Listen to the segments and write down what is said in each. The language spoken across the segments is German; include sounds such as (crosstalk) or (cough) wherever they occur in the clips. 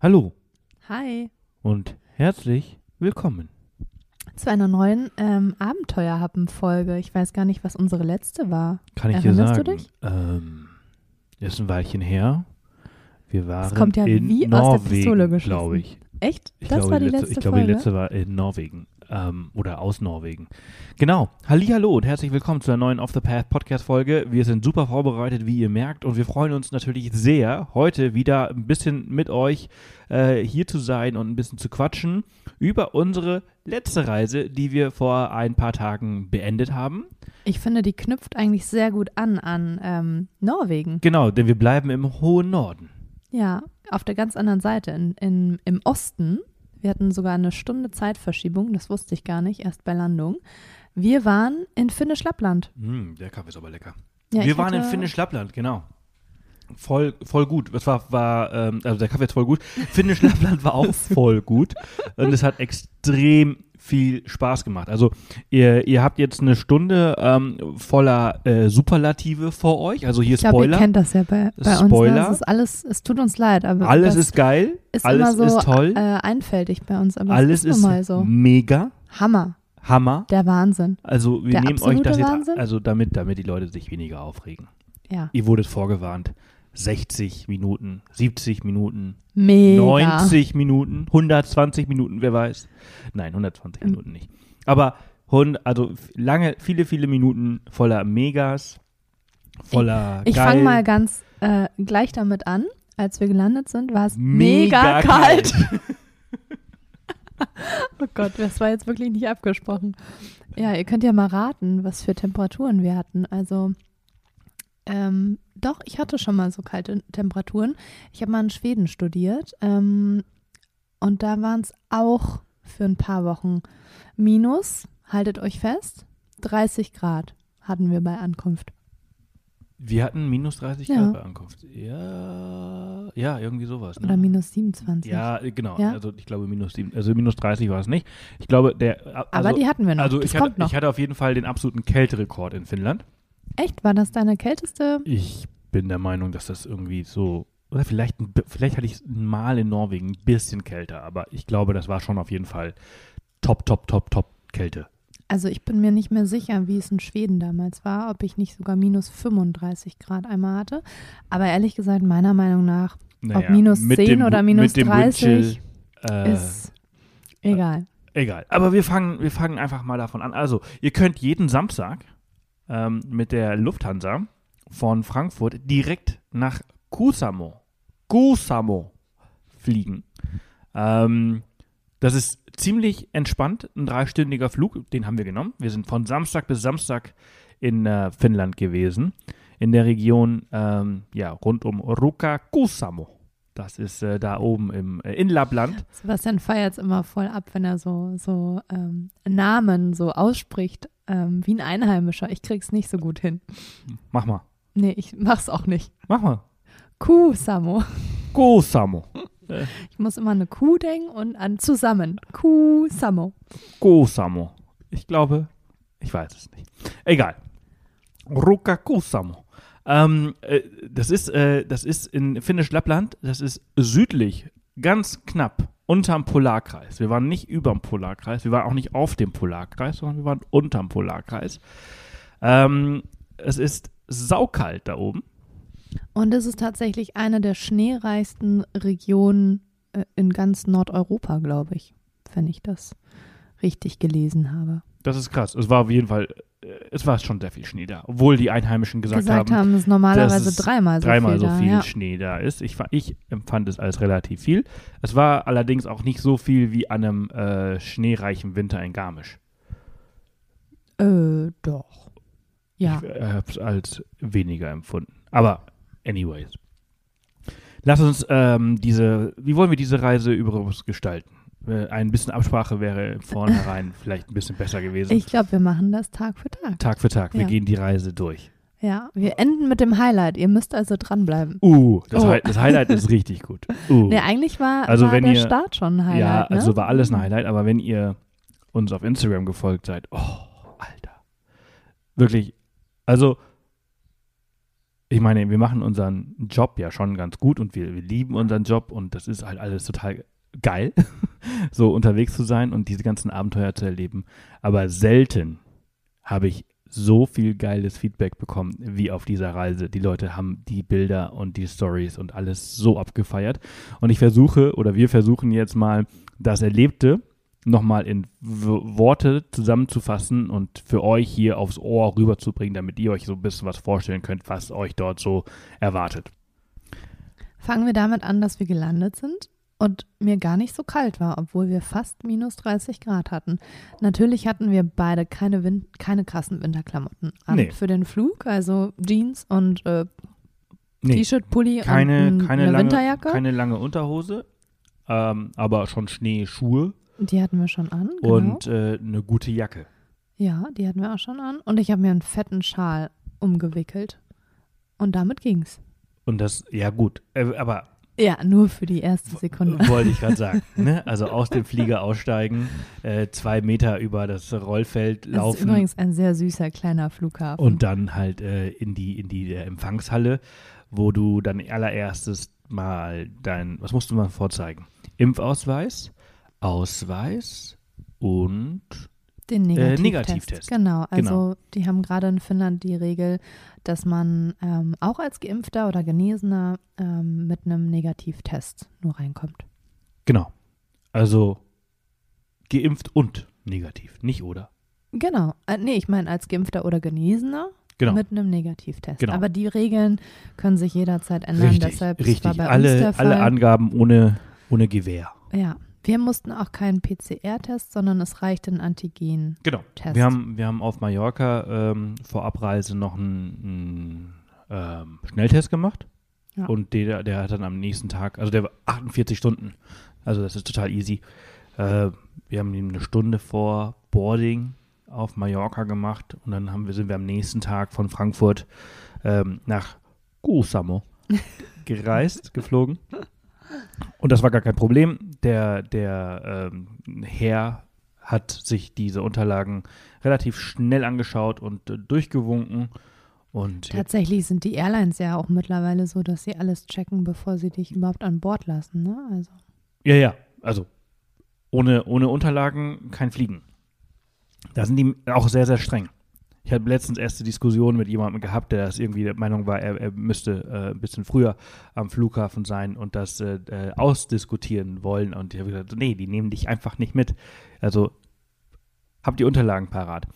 Hallo Hi und herzlich willkommen. zu einer neuen ähm, Abenteuerhappen-Folge. Ich weiß gar nicht, was unsere letzte war. Kann ich dir Erinnerst sagen? du dich? Ähm, ist ein Weilchen her. Wir waren kommt ja in wie aus der Pistole Norwegen, geschossen. glaube ich. Echt? Ich das glaube, war die letzte, letzte ich glaube, die letzte war in Norwegen ähm, oder aus Norwegen. Genau. Hallihallo und herzlich willkommen zu einer neuen Off the Path Podcast Folge. Wir sind super vorbereitet, wie ihr merkt, und wir freuen uns natürlich sehr, heute wieder ein bisschen mit euch äh, hier zu sein und ein bisschen zu quatschen über unsere letzte Reise, die wir vor ein paar Tagen beendet haben. Ich finde, die knüpft eigentlich sehr gut an an ähm, Norwegen. Genau, denn wir bleiben im hohen Norden. Ja, auf der ganz anderen Seite, in, in, im Osten. Wir hatten sogar eine Stunde Zeitverschiebung, das wusste ich gar nicht, erst bei Landung. Wir waren in Finnisch-Lappland. Mm, der Kaffee ist aber lecker. Ja, wir waren in hatte- Finnisch-Lappland, genau. Voll, voll gut. Das war, war ähm, also der Kaffee ist voll gut. Finnisch-Lappland war auch (laughs) voll gut. Und es hat extrem viel Spaß gemacht. Also ihr, ihr habt jetzt eine Stunde ähm, voller äh, Superlative vor euch. Also hier Ich glaube, ihr Spoiler. kennt das ja bei, bei uns. Spoiler. Ne? Es ist alles, es tut uns leid, aber Alles ist geil. ist alles immer so ist toll. Äh, einfältig bei uns, aber alles es ist, ist so. mega. Hammer, Hammer. der Wahnsinn. Also wir Der nehmen euch das jetzt, Wahnsinn. also damit, damit die Leute sich weniger aufregen. Ja, Ihr wurdet vorgewarnt. 60 Minuten, 70 Minuten, mega. 90 Minuten, 120 Minuten, wer weiß. Nein, 120 Ähm. Minuten nicht. Aber also lange, viele, viele Minuten voller Megas, voller Ich geil. fange mal ganz äh, gleich damit an. Als wir gelandet sind, war es Mega mega, kalt. kalt. (laughs) Oh Gott, das war jetzt wirklich nicht abgesprochen. Ja, ihr könnt ja mal raten, was für Temperaturen wir hatten. Also, ähm, doch, ich hatte schon mal so kalte Temperaturen. Ich habe mal in Schweden studiert ähm, und da waren es auch für ein paar Wochen minus, haltet euch fest, 30 Grad hatten wir bei Ankunft. Wir hatten minus 30 Ja. Grad bei Ankunft. Ja, ja, irgendwie sowas. Ne? Oder minus 27. Ja, genau. Ja. Also ich glaube minus sieben, also minus 30 war es nicht. Ich glaube, der. Also, Aber die hatten wir noch. also das ich hatte, noch. ich hatte auf jeden Fall den absoluten Kälterekord in Finnland. Echt? War das deine kälteste? Ich bin der Meinung, dass das irgendwie so. Oder vielleicht, vielleicht hatte ich es mal in Norwegen ein bisschen kälter, aber ich glaube, das war schon auf jeden Fall top, top, top, top Kälte. Also ich bin mir nicht mehr sicher, wie es in Schweden damals war, ob ich nicht sogar minus 35 Grad einmal hatte. Aber ehrlich gesagt, meiner Meinung nach Naja, minus mit 10 dem, oder minus mit dem 30 Windchill, äh, ist egal. Egal. Aber wir fangen, wir fangen einfach mal davon an. Also, ihr könnt jeden Samstag ähm, mit der Lufthansa von Frankfurt direkt nach Kusamo, Kusamo fliegen. Ähm, das ist ziemlich entspannt, ein dreistündiger Flug, den haben wir genommen. Wir sind von Samstag bis Samstag in äh, Finnland gewesen, in der Region ähm, ja, rund um Ruka Kusamo. Das ist äh, da oben im, äh, in Lappland. Sebastian feiert es immer voll ab, wenn er so, so ähm, Namen so ausspricht, ähm, wie ein Einheimischer. Ich krieg's nicht so gut hin. Mach mal. Nee, ich mach's auch nicht. Mach mal. Kuh, Samo. Kusamo. Ich muss immer an eine Kuh denken und an zusammen. Kuh, Samo. Kusamo. Ich glaube, ich weiß es nicht. Egal. Ruka Kusamo. Ähm, äh, das ist, äh, das ist in Finnisch-Lappland, das ist südlich, ganz knapp, unterm Polarkreis. Wir waren nicht überm Polarkreis, wir waren auch nicht auf dem Polarkreis, sondern wir waren unterm Polarkreis. Ähm, es ist saukalt da oben. Und es ist tatsächlich eine der schneereichsten Regionen äh, in ganz Nordeuropa, glaube ich, wenn ich das richtig gelesen habe. Das ist krass. Es war auf jeden Fall, äh, es war schon sehr viel Schnee da. Obwohl die Einheimischen gesagt, Gesagt haben, haben, es ist normalerweise dass dreimal so dreimal viel so da. viel ja. Schnee da ist. Ich, ich empfand es als relativ viel. Es war allerdings auch nicht so viel wie an einem äh, schneereichen Winter in Garmisch. Äh, doch. Ja. Ich habe es als weniger empfunden. Aber anyways. Lass uns ähm, diese, wie wollen wir diese Reise übrigens gestalten? Äh, ein bisschen Absprache wäre vornherein (laughs) vielleicht ein bisschen besser gewesen. Ich glaube, wir machen das Tag für Tag. Tag für Tag, wir Ja. gehen die Reise durch. Ja, wir enden mit dem Highlight. Ihr müsst also dranbleiben. Uh, das, Oh. Hi das Highlight ist richtig gut. (laughs) Uh. Nee, eigentlich war, Also war wenn der ihr- Start schon ein Highlight. Ja, ne? also war alles ein Highlight, aber wenn ihr uns auf Instagram gefolgt seid, oh, Alter. Wirklich, also ich meine, wir machen unseren Job ja schon ganz gut und wir, wir lieben unseren Job und das ist halt alles total geil, (laughs) so unterwegs zu sein und diese ganzen Abenteuer zu erleben. Aber selten habe ich so viel geiles Feedback bekommen wie auf dieser Reise. Die Leute haben die Bilder und die Stories und alles so abgefeiert. Und ich versuche oder wir versuchen jetzt mal das Erlebte nochmal in Worte zusammenzufassen und für euch hier aufs Ohr rüberzubringen, damit ihr euch so ein bisschen was vorstellen könnt, was euch dort so erwartet. Fangen wir damit an, dass wir gelandet sind und mir gar nicht so kalt war, obwohl wir fast minus 30 Grad hatten. Natürlich hatten wir beide keine, Win keine krassen Winterklamotten an Nee. für den Flug, also Jeans und äh, Nee, T-Shirt, Pulli keine, und keine, eine lange, Winterjacke. keine lange Unterhose, ähm, aber schon Schneeschuhe die hatten wir schon an. Genau. und äh, eine gute Jacke. ja, die hatten wir auch schon an. Und ich habe mir einen fetten Schal umgewickelt. Und damit ging's. Und das, ja gut, äh, aber Ja, nur für die erste Sekunde. (laughs) wollte ich gerade sagen. Ne? Also aus dem Flieger aussteigen, äh, zwei Meter über das Rollfeld Das ist laufen übrigens ein sehr süßer kleiner Flughafen. und dann halt äh, in die, in die äh, Empfangshalle, wo du dann allererstes mal dein, was musst du mal vorzeigen? Impfausweis, Ausweis und Den Negativtest. Äh, Negativtest. Genau, also Genau. die haben gerade in Finnland die Regel, dass man ähm, auch als Geimpfter oder Genesener ähm, mit einem Negativtest nur reinkommt. genau. Also geimpft und negativ, nicht oder? Genau. Äh, nee, ich meine als Geimpfter oder Genesener Genau. mit einem Negativtest. Genau. Aber die Regeln können sich jederzeit ändern. richtig, Deshalb das war richtig. bei uns Alle, der Fall. alle Angaben ohne, ohne Gewehr. ja, wir mussten auch keinen PCR-Test, sondern es reichte ein Antigen-Test. Genau. Wir haben, wir haben auf Mallorca ähm, vor Abreise noch einen, einen ähm, Schnelltest gemacht. Ja. Und der, der hat dann am nächsten Tag, also der war 48 Stunden. Also das ist total easy. Äh, wir haben ihn eine Stunde vor Boarding auf Mallorca gemacht und dann haben wir, sind wir am nächsten Tag von Frankfurt ähm, nach Kusamo (laughs) gereist, geflogen. Und das war gar kein Problem. Der, der ähm, Herr hat sich diese Unterlagen relativ schnell angeschaut und äh, durchgewunken. Und Tatsächlich sind die Airlines ja auch mittlerweile so, dass sie alles checken, bevor sie dich überhaupt an Bord lassen. Ne? Also. ja, ja, also ohne, ohne Unterlagen kein Fliegen. Da sind die auch sehr, sehr streng. Ich habe letztens erste Diskussion mit jemandem gehabt, der das irgendwie der Meinung war, er, er müsste äh, ein bisschen früher am Flughafen sein und das äh, äh, ausdiskutieren wollen. Und ich habe gesagt, nee, die nehmen dich einfach nicht mit. Also habt die Unterlagen parat.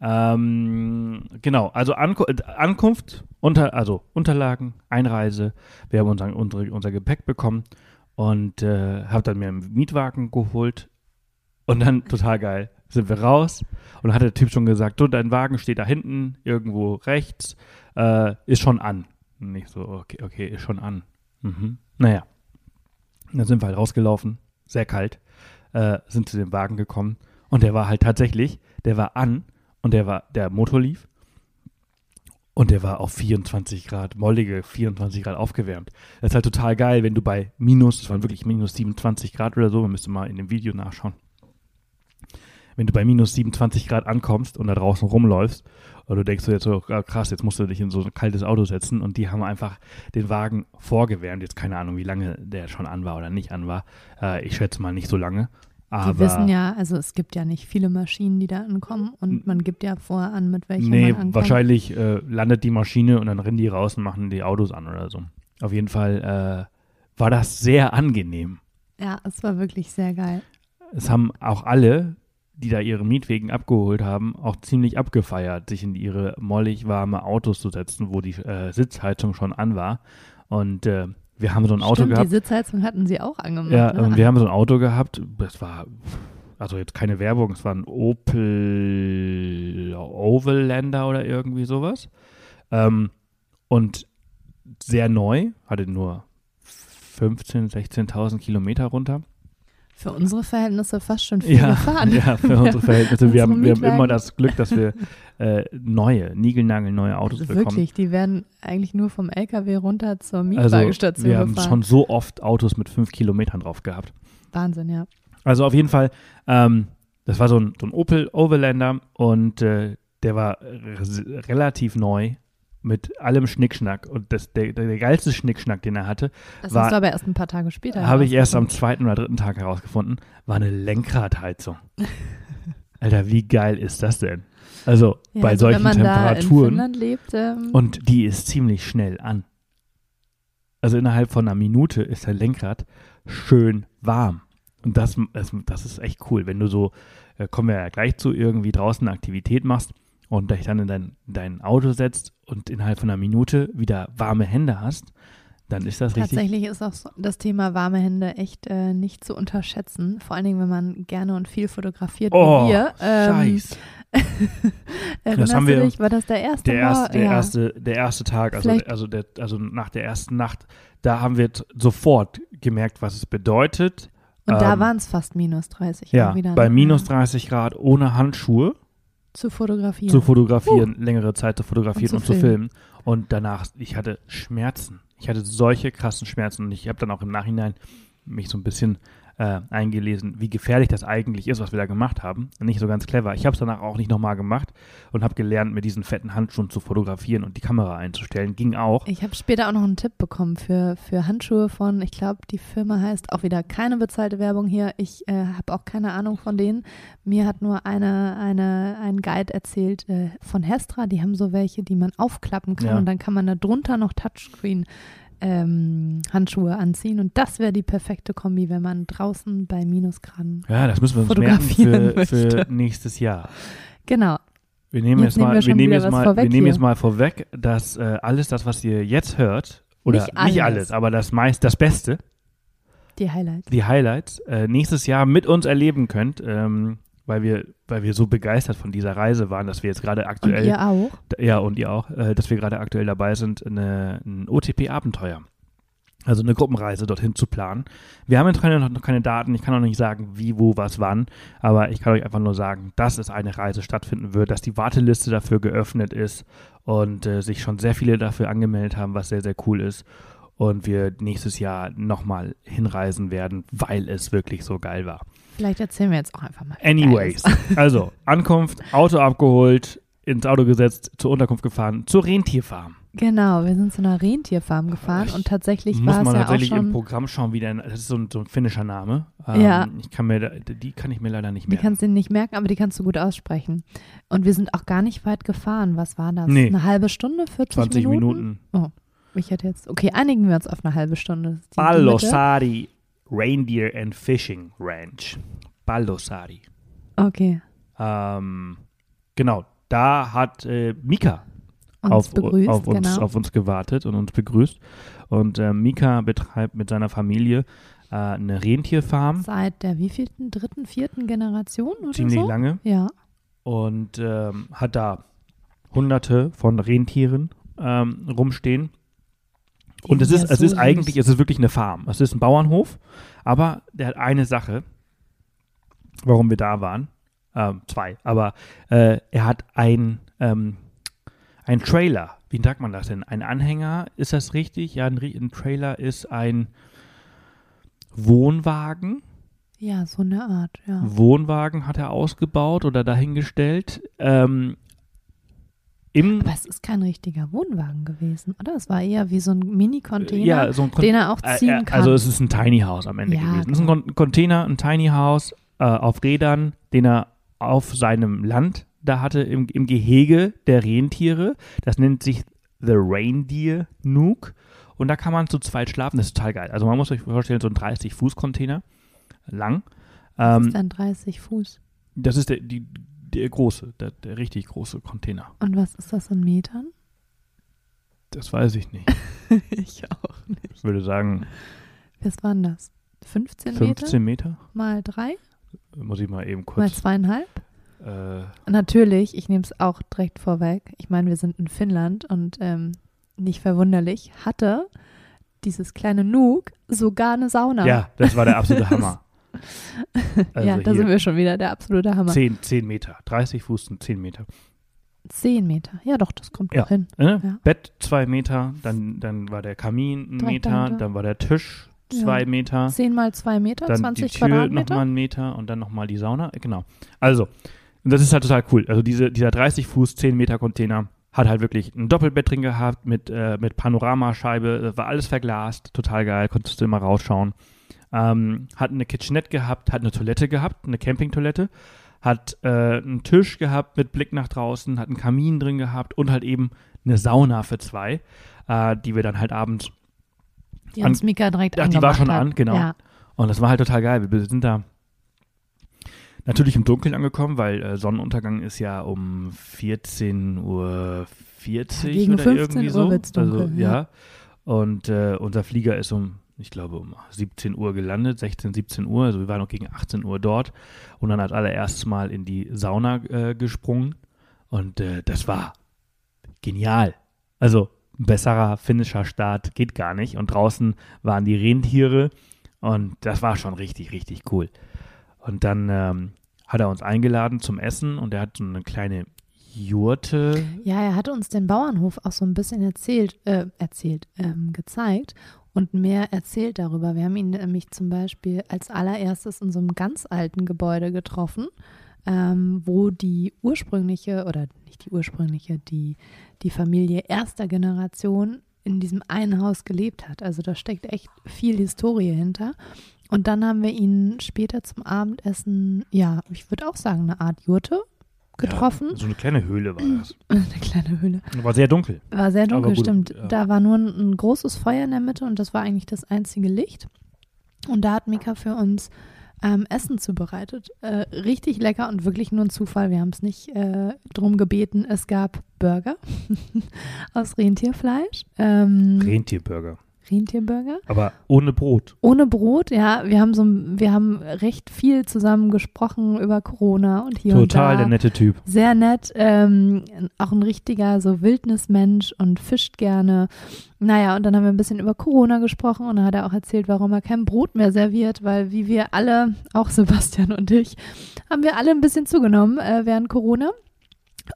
Ähm, genau, also Anku äh, Ankunft, unter, also Unterlagen, Einreise. Wir haben unser, unsere, unser Gepäck bekommen und äh, habe dann mir einen Mietwagen geholt. Und dann, total geil, sind wir raus und dann hat der Typ schon gesagt, du, dein Wagen steht da hinten, irgendwo rechts, äh, ist schon an. Und ich so, okay, okay, ist schon an. Mhm. Naja, dann sind wir halt rausgelaufen, sehr kalt, äh, sind zu dem Wagen gekommen und der war halt tatsächlich, der war an und der war, der Motor lief und der war auf 24 Grad, mollige 24 Grad aufgewärmt. Das ist halt total geil, wenn du bei minus, es waren wirklich minus 27 Grad oder so, man müsste mal in dem Video nachschauen. Wenn du bei minus 27 Grad ankommst und da draußen rumläufst und du denkst du jetzt so, ah, krass, jetzt musst du dich in so ein kaltes Auto setzen und die haben einfach den Wagen vorgewärmt. Jetzt keine Ahnung, wie lange der schon an war oder nicht an war. Äh, ich schätze mal nicht so lange. Aber Die wissen ja, also es gibt ja nicht viele Maschinen, die da ankommen und man gibt ja vorher an, mit welcher Nee, man ankommt. wahrscheinlich äh, landet die Maschine und dann rennen die raus und machen die Autos an oder so. Auf jeden Fall äh, war das sehr angenehm. Ja, es war wirklich sehr geil. Es haben auch alle, die da ihre Mietwegen abgeholt haben, auch ziemlich abgefeiert, sich in ihre mollig warme Autos zu setzen, wo die äh, Sitzheizung schon an war. Und äh, wir haben so ein Auto Stimmt, die gehabt. Sitzheizung hatten sie auch angemacht. Ja, ne? und wir haben so ein Auto gehabt, das war, also jetzt keine Werbung, es war ein Opel Overlander oder irgendwie sowas. Ähm, und sehr neu, hatte nur 15.000, 16.000 Kilometer runter. Für unsere Verhältnisse fast schon viel Ja, gefahren. ja, für unsere Verhältnisse. (laughs) Wir haben, wir haben immer das Glück, dass wir äh, neue, niegelnagelneue Autos bekommen. Wirklich, die werden eigentlich nur vom LKW runter zur Also Mietwagenstation wir haben gefahren. schon so oft Autos mit fünf Kilometern drauf gehabt. Wahnsinn, ja. Also auf jeden Fall, ähm, das war so ein, so ein Opel Overlander und äh, der war re relativ neu mit allem Schnickschnack. Und das, der, der, der geilste Schnickschnack, den er hatte, Das war- hast du aber erst ein paar Tage später. habe ich erst am zweiten oder dritten Tag herausgefunden, war eine Lenkradheizung. (laughs) Alter, wie geil ist das denn? Also Ja, bei also solchen Temperaturen. Lebt, ähm, Und die ist ziemlich schnell an. Also innerhalb von einer Minute ist dein Lenkrad schön warm. Und das, das, das ist echt cool, wenn du so, äh, kommen wir ja gleich zu, irgendwie draußen eine Aktivität machst und dich dann in dein, in dein Auto setzt und innerhalb von einer Minute wieder warme Hände hast, dann ist das richtig. Tatsächlich ist auch das Thema warme Hände echt äh, nicht zu unterschätzen. Vor allen Dingen, wenn man gerne und viel fotografiert Oh, wie wir. Ähm, Scheiß. Erinnerst (laughs) haben wir- dich? War das der erste Der Mal? erste, der, ja. erste, der erste Tag, also, Vielleicht- also, der, also nach der ersten Nacht, da haben wir sofort gemerkt, was es bedeutet. Und da ähm, waren es fast minus 30. Ja, auch wieder, bei ne? minus Ja. 30 Grad ohne Handschuhe Zu fotografieren. zu fotografieren, längere Zeit zu fotografieren Und und zu zu filmen. Und danach, ich hatte Schmerzen. Ich hatte solche krassen Schmerzen und ich habe dann auch im Nachhinein mich so ein bisschen äh, eingelesen, wie gefährlich das eigentlich ist, was wir da gemacht haben. Nicht so ganz clever. Ich habe es danach auch nicht nochmal gemacht und habe gelernt, mit diesen fetten Handschuhen zu fotografieren und die Kamera einzustellen. Ging auch. Ich habe später auch noch einen Tipp bekommen für, für Handschuhe von, ich glaube, die Firma heißt auch wieder keine bezahlte Werbung hier. Ich äh, habe auch keine Ahnung von denen. Mir hat nur eine, eine, ein Guide erzählt äh, von Hestra. Die haben so welche, die man aufklappen kann Ja. und dann kann man da drunter noch Touchscreen ähm, Handschuhe anziehen. Und das wäre die perfekte Kombi, wenn man draußen bei Minusgraden. Ja, das müssen wir uns merken Fotografieren für, für nächstes Jahr. Genau. Wir nehmen Jetzt jetzt, mal, wir wir, nehmen jetzt mal, vorweg wir nehmen jetzt mal vorweg, dass äh, alles das, was ihr jetzt hört, oder Nicht nicht alles. alles, aber das meist, das Beste, Die Highlights. die Highlights, äh, nächstes Jahr mit uns erleben könnt, ähm, weil wir, weil wir so begeistert von dieser Reise waren, dass wir jetzt gerade Und aktuell, ihr auch. ja und ihr auch, äh, dass wir gerade aktuell dabei sind, eine, ein OTP-Abenteuer. Also eine Gruppenreise dorthin zu planen. Wir haben jetzt keine, noch keine Daten, ich kann auch nicht sagen, wie, wo, was, wann, aber ich kann euch einfach nur sagen, dass es eine Reise stattfinden wird, dass die Warteliste dafür geöffnet ist und äh, sich schon sehr viele dafür angemeldet haben, was sehr, sehr cool ist. Und wir nächstes Jahr nochmal hinreisen werden, weil es wirklich so geil war. Vielleicht erzählen wir jetzt auch einfach mal. Anyways, (laughs) also Ankunft, Auto abgeholt, ins Auto gesetzt, zur Unterkunft gefahren, zur Rentierfarm. Genau, wir sind zu einer Rentierfarm gefahren Ich und tatsächlich Muss war es man ja auch tatsächlich im. Programm schauen, wie der, das ist so ein, so ein finnischer Name. Ähm, Ja. Ich kann mir, die kann ich mir leider nicht Die merken. kannst du nicht merken, aber die kannst du gut aussprechen. Und wir sind auch gar nicht weit gefahren. Was war das? Nee. Eine halbe Stunde, 40 20 Minuten? Minuten. Ich hätte jetzt. Okay, einigen wir uns auf eine halbe Stunde. Die- die. Ballosari Reindeer and Fishing Ranch. Ballosari. Okay. Ähm, genau, da hat äh, Mika Uns auf, begrüßt, auf, uns, genau. auf uns gewartet und uns begrüßt. Und äh, Mika betreibt mit seiner Familie äh, eine Rentierfarm, Seit der wievielten, dritten, vierten Generation oder ziemlich so? lange, Ja. und ähm, hat da hunderte von Rentieren ähm, rumstehen. Und es ist, es ist eigentlich, es ist wirklich eine Farm. Es ist ein Bauernhof, aber der hat eine Sache, warum wir da waren. Ähm, zwei, aber äh, er hat ein, ähm, ein Trailer. Wie sagt man das denn? Ein Anhänger, ist das richtig? Ja, ein, ein Trailer ist ein Wohnwagen. Ja, so eine Art, ja. Wohnwagen hat er ausgebaut oder dahingestellt. Ähm, Im, Aber es ist kein richtiger Wohnwagen gewesen, oder? Es war eher wie so ein Mini-Container, ja, so ein den er auch äh, ziehen äh, kann. Also es ist ein Tiny House am Ende Ja, gewesen. Es ist ein genau. Container, ein Tiny House äh, auf Rädern, den er auf seinem Land da hatte, im, im Gehege der Rentiere. Das nennt sich The Reindeer Nook. Und da kann man zu zweit schlafen. Das ist total geil. Also man muss sich vorstellen, so ein 30-Fuß-Container lang. Ähm, ist dann 30 Fuß. das ist der, die, der große, der, der richtig große Container. Und was ist das in Metern? Das weiß ich nicht. (laughs) ich auch nicht. Ich würde sagen Was waren das? 15, Meter 15 Meter. mal drei? Muss ich mal eben Mal kurz. zweieinhalb? Äh, Natürlich, ich nehme es auch direkt vorweg. Ich meine, wir sind in Finnland und ähm, nicht verwunderlich, hatte dieses kleine Nuke sogar eine Sauna. ja, das war der absolute (laughs) Hammer. (laughs) Also ja, da sind wir schon wieder, der absolute Hammer. 10, 10 Meter. 30 Fuß sind 10 Meter. Zehn Meter. Ja, doch, das kommt Ja. doch hin. Äh? Ja. Bett 2 Meter, dann, dann war der Kamin ein Direkt Meter, dahinter. dann war der Tisch Ja. 2 Meter, Zehn mal zwei Meter, dann 20 die Tür Quadratmeter. nochmal einen Meter und dann nochmal die Sauna. Genau. Also, und das ist halt total cool. Also diese, dieser 30 Fuß, 10 Meter Container hat halt wirklich ein Doppelbett drin gehabt mit, äh, mit Panoramascheibe, war alles verglast, total geil, konntest du immer rausschauen. Ähm, hat eine Kitchenette gehabt, hat eine Toilette gehabt, eine Campingtoilette, hat äh, einen Tisch gehabt mit Blick nach draußen, hat einen Kamin drin gehabt und halt eben eine Sauna für zwei, äh, die wir dann halt abends. Die uns Mika direkt Ja, die war schon hat. an, genau. Ja. Und das war halt total geil. Wir sind da natürlich im Dunkeln angekommen, weil äh, Sonnenuntergang ist ja um 14.40 Uhr Gegen oder 15 irgendwie Uhr so. wird's dunkel, also, ja. ja. Und äh, unser Flieger ist um, ich glaube, um 17 Uhr gelandet, 16, 17 Uhr. Also wir waren noch gegen 18 Uhr dort und dann als allererstes Mal in die Sauna äh, gesprungen. Und äh, das war genial. Also ein besserer finnischer Start geht gar nicht. Und draußen waren die Rentiere und das war schon richtig, richtig cool. Und dann ähm, hat er uns eingeladen zum Essen und er hat so eine kleine Jurte. Ja, er hat uns den Bauernhof auch so ein bisschen erzählt, äh, erzählt, ähm, gezeigt und mehr erzählt darüber. Wir haben ihn nämlich zum Beispiel als allererstes in so einem ganz alten Gebäude getroffen, ähm, wo die ursprüngliche, oder nicht die ursprüngliche, die, die Familie erster Generation in diesem einen Haus gelebt hat. Also da steckt echt viel Historie hinter. Und dann haben wir ihn später zum Abendessen, ja, ich würde auch sagen, eine Art Jurte getroffen. Ja, so eine kleine Höhle war das. (clears throat) Eine kleine Höhle. War sehr dunkel. War sehr dunkel, gut, stimmt. ja. Da war nur ein, ein großes Feuer in der Mitte und das war eigentlich das einzige Licht. Und da hat Mika für uns ähm, Essen zubereitet. Äh, richtig lecker und wirklich nur ein Zufall. Wir haben es nicht äh, drum gebeten. Es gab Burger (laughs) aus Rentierfleisch. Ähm, Rentierburger. Rentierburger. Aber ohne Brot. Ohne Brot, ja. Wir haben so, wir haben recht viel zusammen gesprochen über Corona und hier und da. Total der nette Typ. Sehr nett, ähm, auch ein richtiger so Wildnismensch und fischt gerne. Naja, und dann haben wir ein bisschen über Corona gesprochen und dann hat er auch erzählt, warum er kein Brot mehr serviert, weil wie wir alle, auch Sebastian und ich, haben wir alle ein bisschen zugenommen äh, während Corona.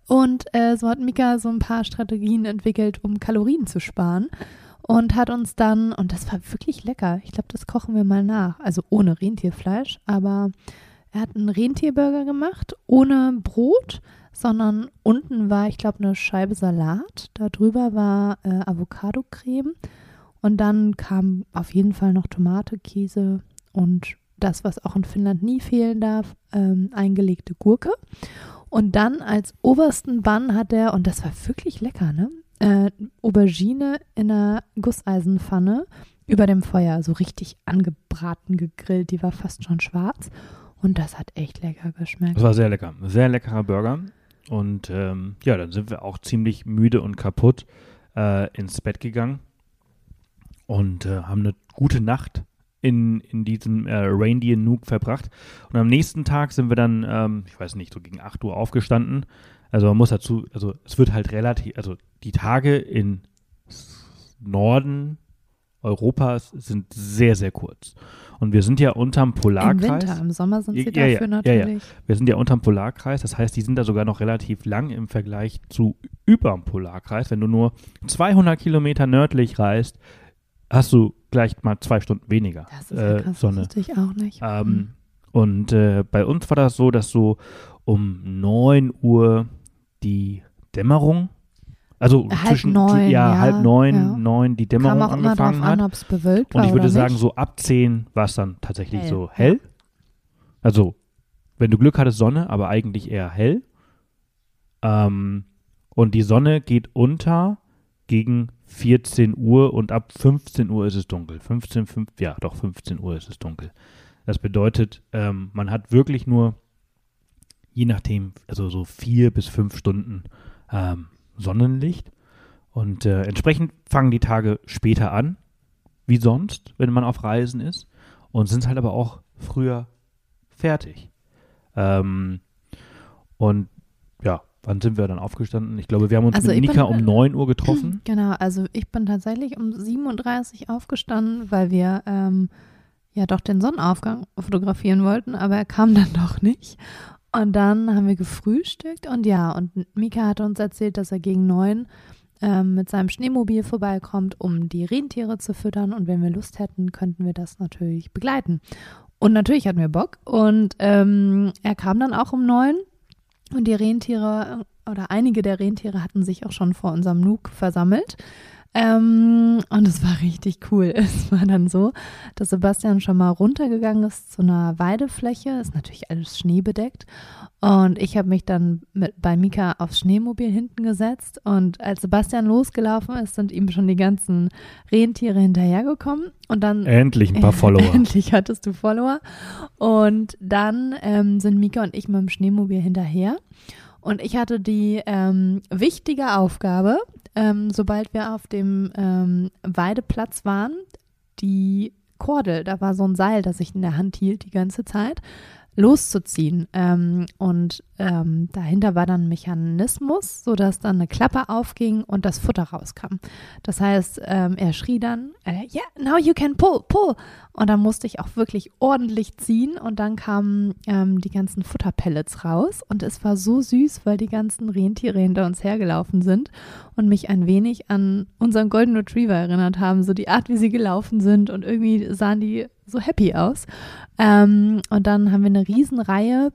Und äh, so hat Mika so ein paar Strategien entwickelt, um Kalorien zu sparen. Und hat uns dann, und das war wirklich lecker, ich glaube, das kochen wir mal nach. Also ohne Rentierfleisch, aber er hat einen Rentierburger gemacht, ohne Brot, sondern unten war, ich glaube, eine Scheibe Salat. Da drüber war äh, Avocado-Creme. Und dann kam auf jeden Fall noch Tomate, Käse und das, was auch in Finnland nie fehlen darf, ähm, eingelegte Gurke. Und dann als obersten Bann hat er, und das war wirklich lecker, ne? Äh, Aubergine in einer Gusseisenpfanne über dem Feuer, so richtig angebraten, gegrillt. Die war fast schon schwarz. Und das hat echt lecker geschmeckt. Das war sehr lecker. Sehr leckerer Burger. Und ähm, ja, dann sind wir auch ziemlich müde und kaputt äh, ins Bett gegangen und äh, haben eine gute Nacht in, in diesem äh, Reindeer Nook verbracht. Und am nächsten Tag sind wir dann, ähm, ich weiß nicht, so gegen 8 Uhr aufgestanden. Also man muss dazu, also es wird halt relativ, also die Tage in Norden Europas sind sehr, sehr kurz. Und wir sind ja unterm Im Polarkreis. Winter, im Sommer sind sie Ja, ja, dafür ja, ja. natürlich. Wir sind ja unterm Polarkreis, das heißt, die sind da sogar noch relativ lang im Vergleich zu überm Polarkreis. Wenn du nur 200 Kilometer nördlich reist, hast du gleich mal zwei Stunden weniger Das ist ja äh, krass, Sonne. das wusste ich auch nicht. Ähm, und äh, bei uns war das so, dass so um 9 Uhr die Dämmerung, also Halb zwischen neun, ja, ja, halb neun, ja. neun die Kam Dämmerung auch immer drauf angefangen hat. an, ob es bewölkt Und ich würde sagen, nicht. so ab 10 war es dann tatsächlich Hell, so hell. Also, wenn du Glück hattest, Sonne, aber eigentlich eher hell. Ähm, und die Sonne geht unter gegen 14 Uhr und ab 15 Uhr ist es dunkel. 15, 5, ja, doch, 15 Uhr ist es dunkel. Das bedeutet, ähm, man hat wirklich nur, je nachdem, also so vier bis fünf Stunden ähm, Sonnenlicht. Und äh, entsprechend fangen die Tage später an, wie sonst, wenn man auf Reisen ist. Und sind halt aber auch früher fertig. Ähm, und ja, wann sind wir dann aufgestanden? Ich glaube, wir haben uns Also mit bin, Nika äh, um 9 Uhr getroffen. (clears throat) Genau, also ich bin tatsächlich um 37 Uhr aufgestanden, weil wir ähm, ja doch den Sonnenaufgang fotografieren wollten, aber er kam dann doch nicht. Und dann haben wir gefrühstückt und ja, und Mika hatte uns erzählt, dass er gegen neun ähm, mit seinem Schneemobil vorbeikommt, um die Rentiere zu füttern. Und wenn wir Lust hätten, könnten wir das natürlich begleiten. Und natürlich hatten wir Bock. Und ähm, er kam dann auch um neun und die Rentiere oder einige der Rentiere hatten sich auch schon vor unserem Nuk versammelt. Ähm, und es war richtig cool. (laughs) Es war dann so, dass Sebastian schon mal runtergegangen ist zu einer Weidefläche. Ist natürlich alles schneebedeckt. Und ich habe mich dann mit, bei Mika aufs Schneemobil hinten gesetzt. Und als Sebastian losgelaufen ist, sind ihm schon die ganzen Rentiere hinterhergekommen. Und dann. Endlich ein paar (laughs) Follower. Endlich hattest du Follower. Und dann ähm, sind Mika und ich mit dem Schneemobil hinterher. Und ich hatte die ähm, wichtige Aufgabe, ähm, sobald wir auf dem ähm, Weideplatz waren, die Kordel, da war so ein Seil, das ich in der Hand hielt die ganze Zeit, loszuziehen. Ähm, und ähm, dahinter war dann ein Mechanismus, sodass dann eine Klappe aufging und das Futter rauskam. Das heißt, ähm, er schrie dann, äh, yeah, now you can pull, pull. Und dann musste ich auch wirklich ordentlich ziehen und dann kamen ähm, die ganzen Futterpellets raus und es war so süß, weil die ganzen Rentiere hinter uns hergelaufen sind und mich ein wenig an unseren Golden Retriever erinnert haben, so die Art, wie sie gelaufen sind und irgendwie sahen die so happy aus. Ähm, und dann haben wir eine Riesenreihe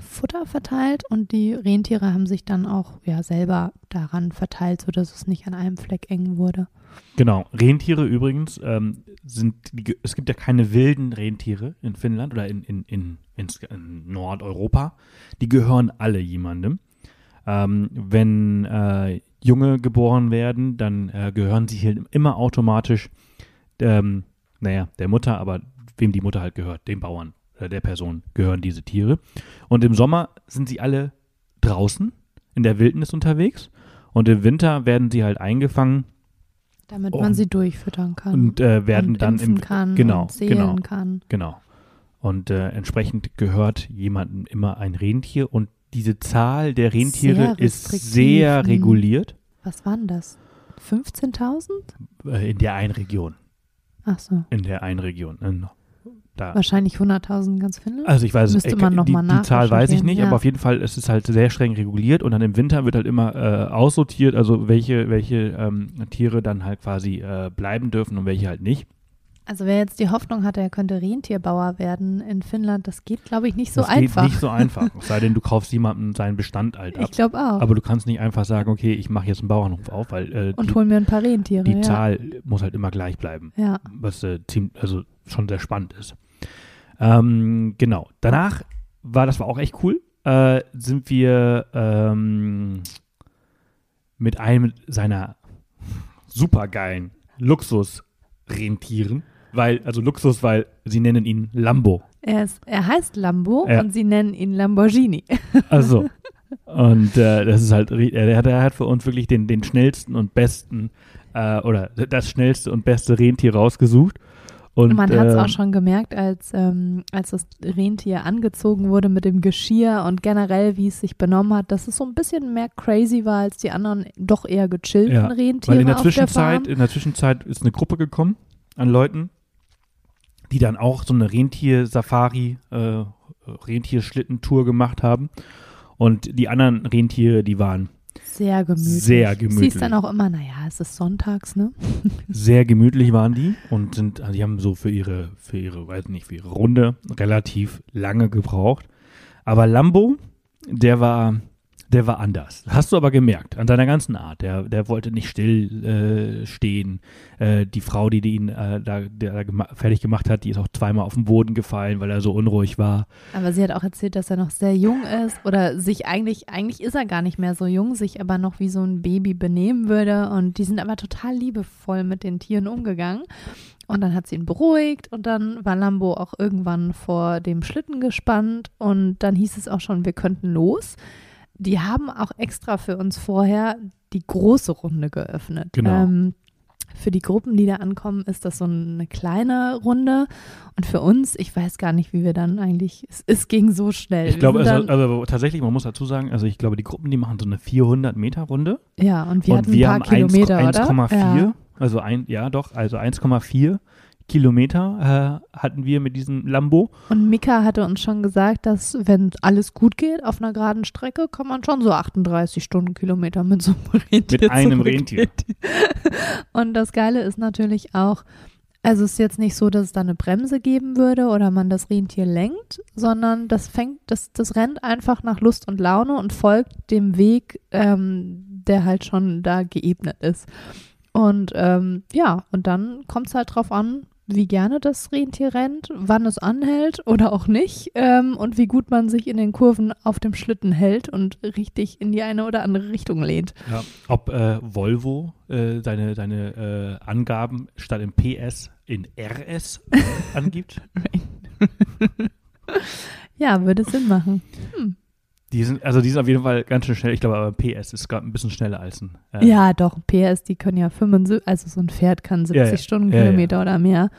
Futter verteilt und die Rentiere haben sich dann auch ja selber daran verteilt, sodass es nicht an einem Fleck eng wurde. Genau. Rentiere übrigens ähm, sind, es gibt ja keine wilden Rentiere in Finnland oder in, in, in, in, Nordeuropa. Die gehören alle jemandem. Ähm, wenn äh, Junge geboren werden, dann äh, gehören sie halt immer automatisch, ähm, naja, der Mutter, aber wem die Mutter halt gehört, dem Bauern oder der Person gehören diese Tiere. Und im Sommer sind sie alle draußen in der Wildnis unterwegs und im Winter werden sie halt eingefangen Damit Oh. man sie durchfüttern kann. und äh, werden und dann im kann genau und genau kann. genau und äh, entsprechend gehört jemandem immer ein Rentier und diese Zahl der Rentiere Sehr ist sehr reguliert Was waren das? 15.000? äh, in der einen Region Ach so. in der einen Region in, da Wahrscheinlich 100.000 ganz Finnland. Also ich weiß, Müsste äh, man noch die, mal die Zahl weiß ich nicht, ja. aber auf jeden Fall ist es halt sehr streng reguliert und dann im Winter wird halt immer äh, aussortiert, also welche, welche ähm, Tiere dann halt quasi äh, bleiben dürfen und welche halt nicht. Also wer jetzt die Hoffnung hatte, er könnte Rentierbauer werden in Finnland, das geht, glaube ich, nicht so das einfach. geht nicht so einfach, (laughs) es sei denn, du kaufst jemandem seinen Bestand halt ab. ich glaube auch. Aber du kannst nicht einfach sagen, okay, ich mache jetzt einen Bauernhof auf, weil äh, Und die, hol mir ein paar Rentiere. die ja. Zahl muss halt immer gleich bleiben, Ja. was äh, ziemlich, also schon sehr spannend ist. Ähm, genau. Danach war, das war auch echt cool, äh, sind wir ähm, mit einem seiner supergeilen Luxus-Rentieren, weil, also Luxus, weil sie nennen ihn Lambo. Er, ist, er heißt Lambo Ja. und sie nennen ihn Lamborghini. (laughs) Also. Und äh, das ist halt, er hat, er hat für uns wirklich den, den schnellsten und besten äh, oder das schnellste und beste Rentier rausgesucht. Und Man hat es ähm, auch schon gemerkt, als, ähm, als das Rentier angezogen wurde mit dem Geschirr und generell, wie es sich benommen hat, dass es so ein bisschen mehr crazy war als die anderen doch eher gechillten Ja, Rentiere Weil in der der Zwischenzeit, Farm. in der Zwischenzeit ist eine Gruppe gekommen an Leuten, die dann auch so eine Rentier-Safari, äh, Rentierschlittentour gemacht haben. Und die anderen Rentiere, die waren Sehr gemütlich. Sehr gemütlich. Siehst dann auch immer, naja, es ist sonntags, ne? (laughs) sehr gemütlich waren die und sind, also die haben so für ihre, für ihre, weiß nicht, für ihre Runde relativ lange gebraucht. Aber Lambo, der war, der war anders. Hast du aber gemerkt, an seiner ganzen Art. Der, der wollte nicht still äh, stehen. Äh, die Frau, die, die ihn äh, da, da gema fertig gemacht hat, die ist auch zweimal auf den Boden gefallen, weil er so unruhig war. Aber sie hat auch erzählt, dass er noch sehr jung ist oder sich eigentlich, eigentlich ist er gar nicht mehr so jung, sich aber noch wie so ein Baby benehmen würde. Und die sind aber total liebevoll mit den Tieren umgegangen. Und dann hat sie ihn beruhigt und dann war Lambo auch irgendwann vor dem Schlitten gespannt und dann hieß es auch schon, wir könnten los. Die haben auch extra für uns vorher die große Runde geöffnet. Genau. Ähm, für die Gruppen, die da ankommen, ist das so eine kleine Runde. Und für uns, ich weiß gar nicht, wie wir dann eigentlich, es, es ging so schnell. Ich glaube, also, also tatsächlich, man muss dazu sagen, also ich glaube, die Gruppen, die machen so eine 400 Meter Runde. ja, und wir und hatten wir ein paar haben 1, Kilometer, 1,4, oder? Ja. also ein, ja doch, also 1,4 Kilometer äh, hatten wir mit diesem Lambo. Und Mika hatte uns schon gesagt, dass wenn alles gut geht, auf einer geraden Strecke, kann man schon so 38 Stundenkilometer mit so einem (laughs) Rentier Mit einem zurücklegen. (laughs) Und das Geile ist natürlich auch, Also es ist jetzt nicht so, dass es da eine Bremse geben würde oder man das Rentier lenkt, sondern das fängt, das, das rennt einfach nach Lust und Laune und folgt dem Weg, ähm, der halt schon da geebnet ist. Und ähm, ja, und dann kommt es halt drauf an, wie gerne das Rentier rennt, wann es anhält oder auch nicht ähm, und wie gut man sich in den Kurven auf dem Schlitten hält und richtig in die eine oder andere Richtung lehnt. Ja. Ob äh, Volvo äh, seine, seine äh, Angaben statt im PS in RS angibt? (laughs) ja, würde Sinn machen. Hm. Die sind, also die sind auf jeden Fall ganz schön schnell. Ich glaube, aber PS ist gerade ein bisschen schneller als ein. Äh, ja, doch, PS, die können ja 75, also so ein Pferd kann 70 Ja, ja. Stundenkilometer Ja, oder mehr.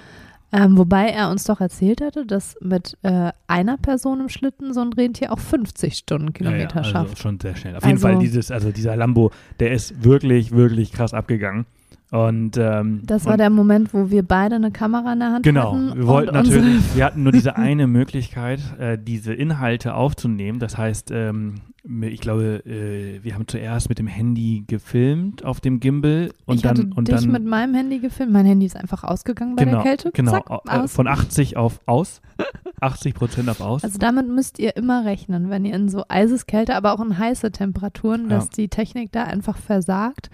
Ähm, wobei er uns doch erzählt hatte, dass mit äh, einer Person im Schlitten so ein Rentier auch 50 Stundenkilometer ja, ja, also schafft. schon sehr schnell. Auf jeden Also- Fall dieses, also dieser Lambo, der ist wirklich, wirklich krass abgegangen. Und ähm, Das war und, der Moment, wo wir beide eine Kamera in der Hand Genau, hatten. wir wollten natürlich, wir hatten nur diese (laughs) eine Möglichkeit, äh, diese Inhalte aufzunehmen. Das heißt, ähm, ich glaube, äh, wir haben zuerst mit dem Handy gefilmt auf dem Gimbal und ich dann und dich dann mit meinem Handy gefilmt. Mein Handy ist einfach ausgegangen bei genau, der Kälte. genau Zack, äh, von 80 auf aus, (laughs) 80 Prozent auf aus. Also damit müsst ihr immer rechnen, wenn ihr in so Eiseskälte, aber auch in heiße Temperaturen, dass Ja. die Technik da einfach versagt.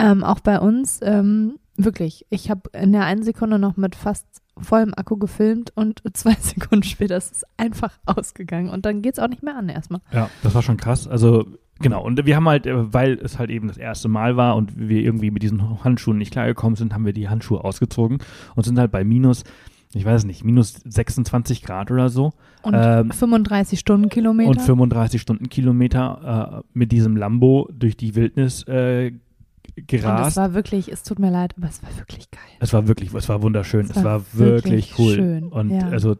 Ähm, auch bei uns, ähm, wirklich, ich habe in der einen Sekunde noch mit fast vollem Akku gefilmt und (laughs) zwei Sekunden später ist es einfach ausgegangen und dann geht es auch nicht mehr an erstmal. Ja, das war schon krass. Also genau. Und wir haben halt, äh, weil es halt eben das erste Mal war und wir irgendwie mit diesen Handschuhen nicht klargekommen sind, haben wir die Handschuhe ausgezogen und sind halt bei minus, ich weiß nicht, minus 26 Grad oder so Und Ähm, 35 Stundenkilometer. und 35 Stundenkilometer äh, mit diesem Lambo durch die Wildnis äh, und es gerast. war wirklich, es tut mir leid, aber es war wirklich geil. Es war wirklich, es war wunderschön. Es Es, war war, wirklich wirklich cool. schön, Und ja. also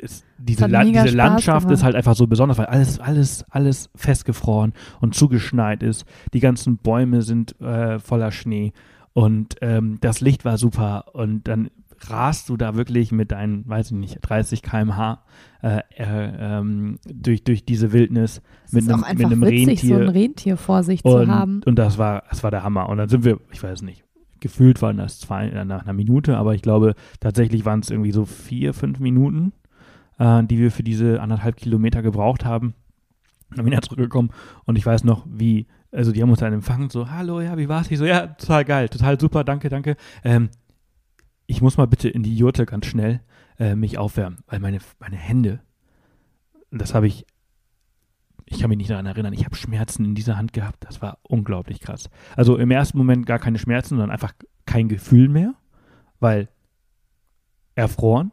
das, diese, La diese Landschaft ist halt einfach so besonders, weil alles, alles, alles festgefroren und zugeschneit ist. Die ganzen Bäume sind äh, voller Schnee und ähm, das Licht war super und dann rast du da wirklich mit deinen, weiß ich nicht, 30 km/h äh, äh, ähm, durch, durch diese Wildnis Es mit ist einem, auch mit einfach einem witzig, so ein Rentier. Rentier vor sich und, zu haben. und das war, das war der Hammer. Und dann sind wir, ich weiß nicht, gefühlt waren das zwei äh, nach einer Minute, aber ich glaube, tatsächlich waren es irgendwie so vier, fünf Minuten, äh, die wir für diese anderthalb Kilometer gebraucht haben. Dann bin ich zurückgekommen und ich weiß noch, wie, also die haben uns dann empfangen, so, hallo, ja, wie war's? Ich so, ja, total geil, total super, danke, danke. Ähm, ich muss mal bitte in die Jurte ganz schnell äh, mich aufwärmen, weil meine, meine Hände, das habe ich, ich kann mich nicht daran erinnern, ich habe Schmerzen in dieser Hand gehabt, das war unglaublich krass. Also im ersten Moment gar keine Schmerzen, sondern einfach kein Gefühl mehr, weil erfroren.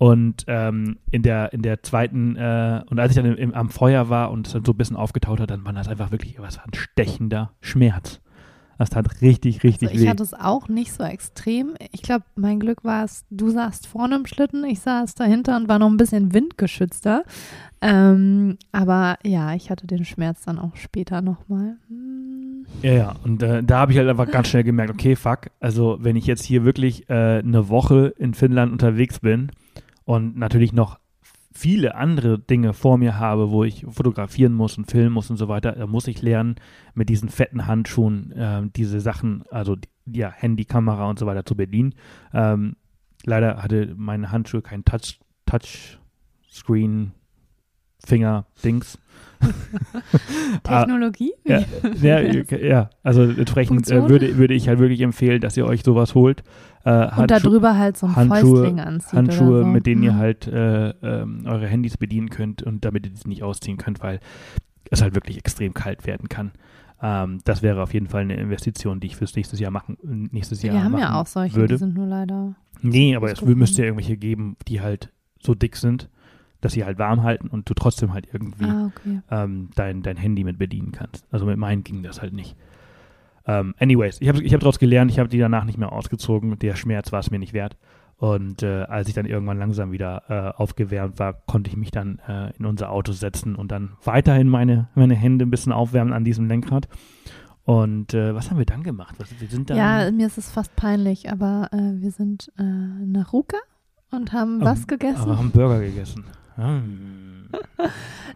Und ähm, in der in der zweiten äh, und als ich dann im, im, am Feuer war und es dann so ein bisschen aufgetaut hat, dann war das einfach wirklich was ein stechender Schmerz. Das tat richtig richtig Also ich weh. hatte es auch nicht so extrem. Ich glaube, mein Glück war es, du saßt vorne im Schlitten, ich saß dahinter und war noch ein bisschen windgeschützter. Ähm, aber ja, ich hatte den Schmerz dann auch später nochmal. Hm. Ja, ja, und äh, da habe ich halt einfach ganz schnell gemerkt, okay, fuck, also wenn ich jetzt hier wirklich äh, eine Woche in Finnland unterwegs bin und natürlich noch viele andere Dinge vor mir habe, wo ich fotografieren muss und filmen muss und so weiter, da muss ich lernen, mit diesen fetten Handschuhen äh, diese Sachen, also ja, Handy, Kamera und so weiter zu bedienen. Ähm, leider hatte meine Handschuhe kein Touch, Touchscreen, Finger, Dings. (laughs) Ah, Technologie? ja, ja, (laughs) ja, also entsprechend äh, würde, würde ich halt wirklich empfehlen, dass ihr euch sowas holt. Äh, Und Handschu- darüber halt so ein Handschuhe- Fäustling anzieht Handschuhe, oder so. mit denen ihr Hm. halt äh, ähm, eure Handys bedienen könnt und damit ihr die nicht ausziehen könnt, weil es halt wirklich extrem kalt werden kann. Ähm, das wäre auf jeden Fall eine Investition, die ich fürs nächste Jahr machen, nächstes Jahr Wir haben ja auch solche, würde. die sind nur leider. Nee, aber es müsste ja irgendwelche geben, die halt so dick sind, dass sie halt warm halten und du trotzdem halt irgendwie Ah, okay. ähm, dein, dein Handy mit bedienen kannst. Also mit meinen ging das halt nicht. Ähm, anyways, ich habe ich hab daraus gelernt, ich habe die danach nicht mehr ausgezogen. Der Schmerz war es mir nicht wert. Und äh, als ich dann irgendwann langsam wieder äh, aufgewärmt war, konnte ich mich dann äh, in unser Auto setzen und dann weiterhin meine, meine Hände ein bisschen aufwärmen an diesem Lenkrad. Und äh, was haben wir dann gemacht? Was, wir sind dann Ja, mir ist es fast peinlich, aber äh, wir sind äh, nach Ruka und haben was Ähm, gegessen. aber haben Burger gegessen. Hm.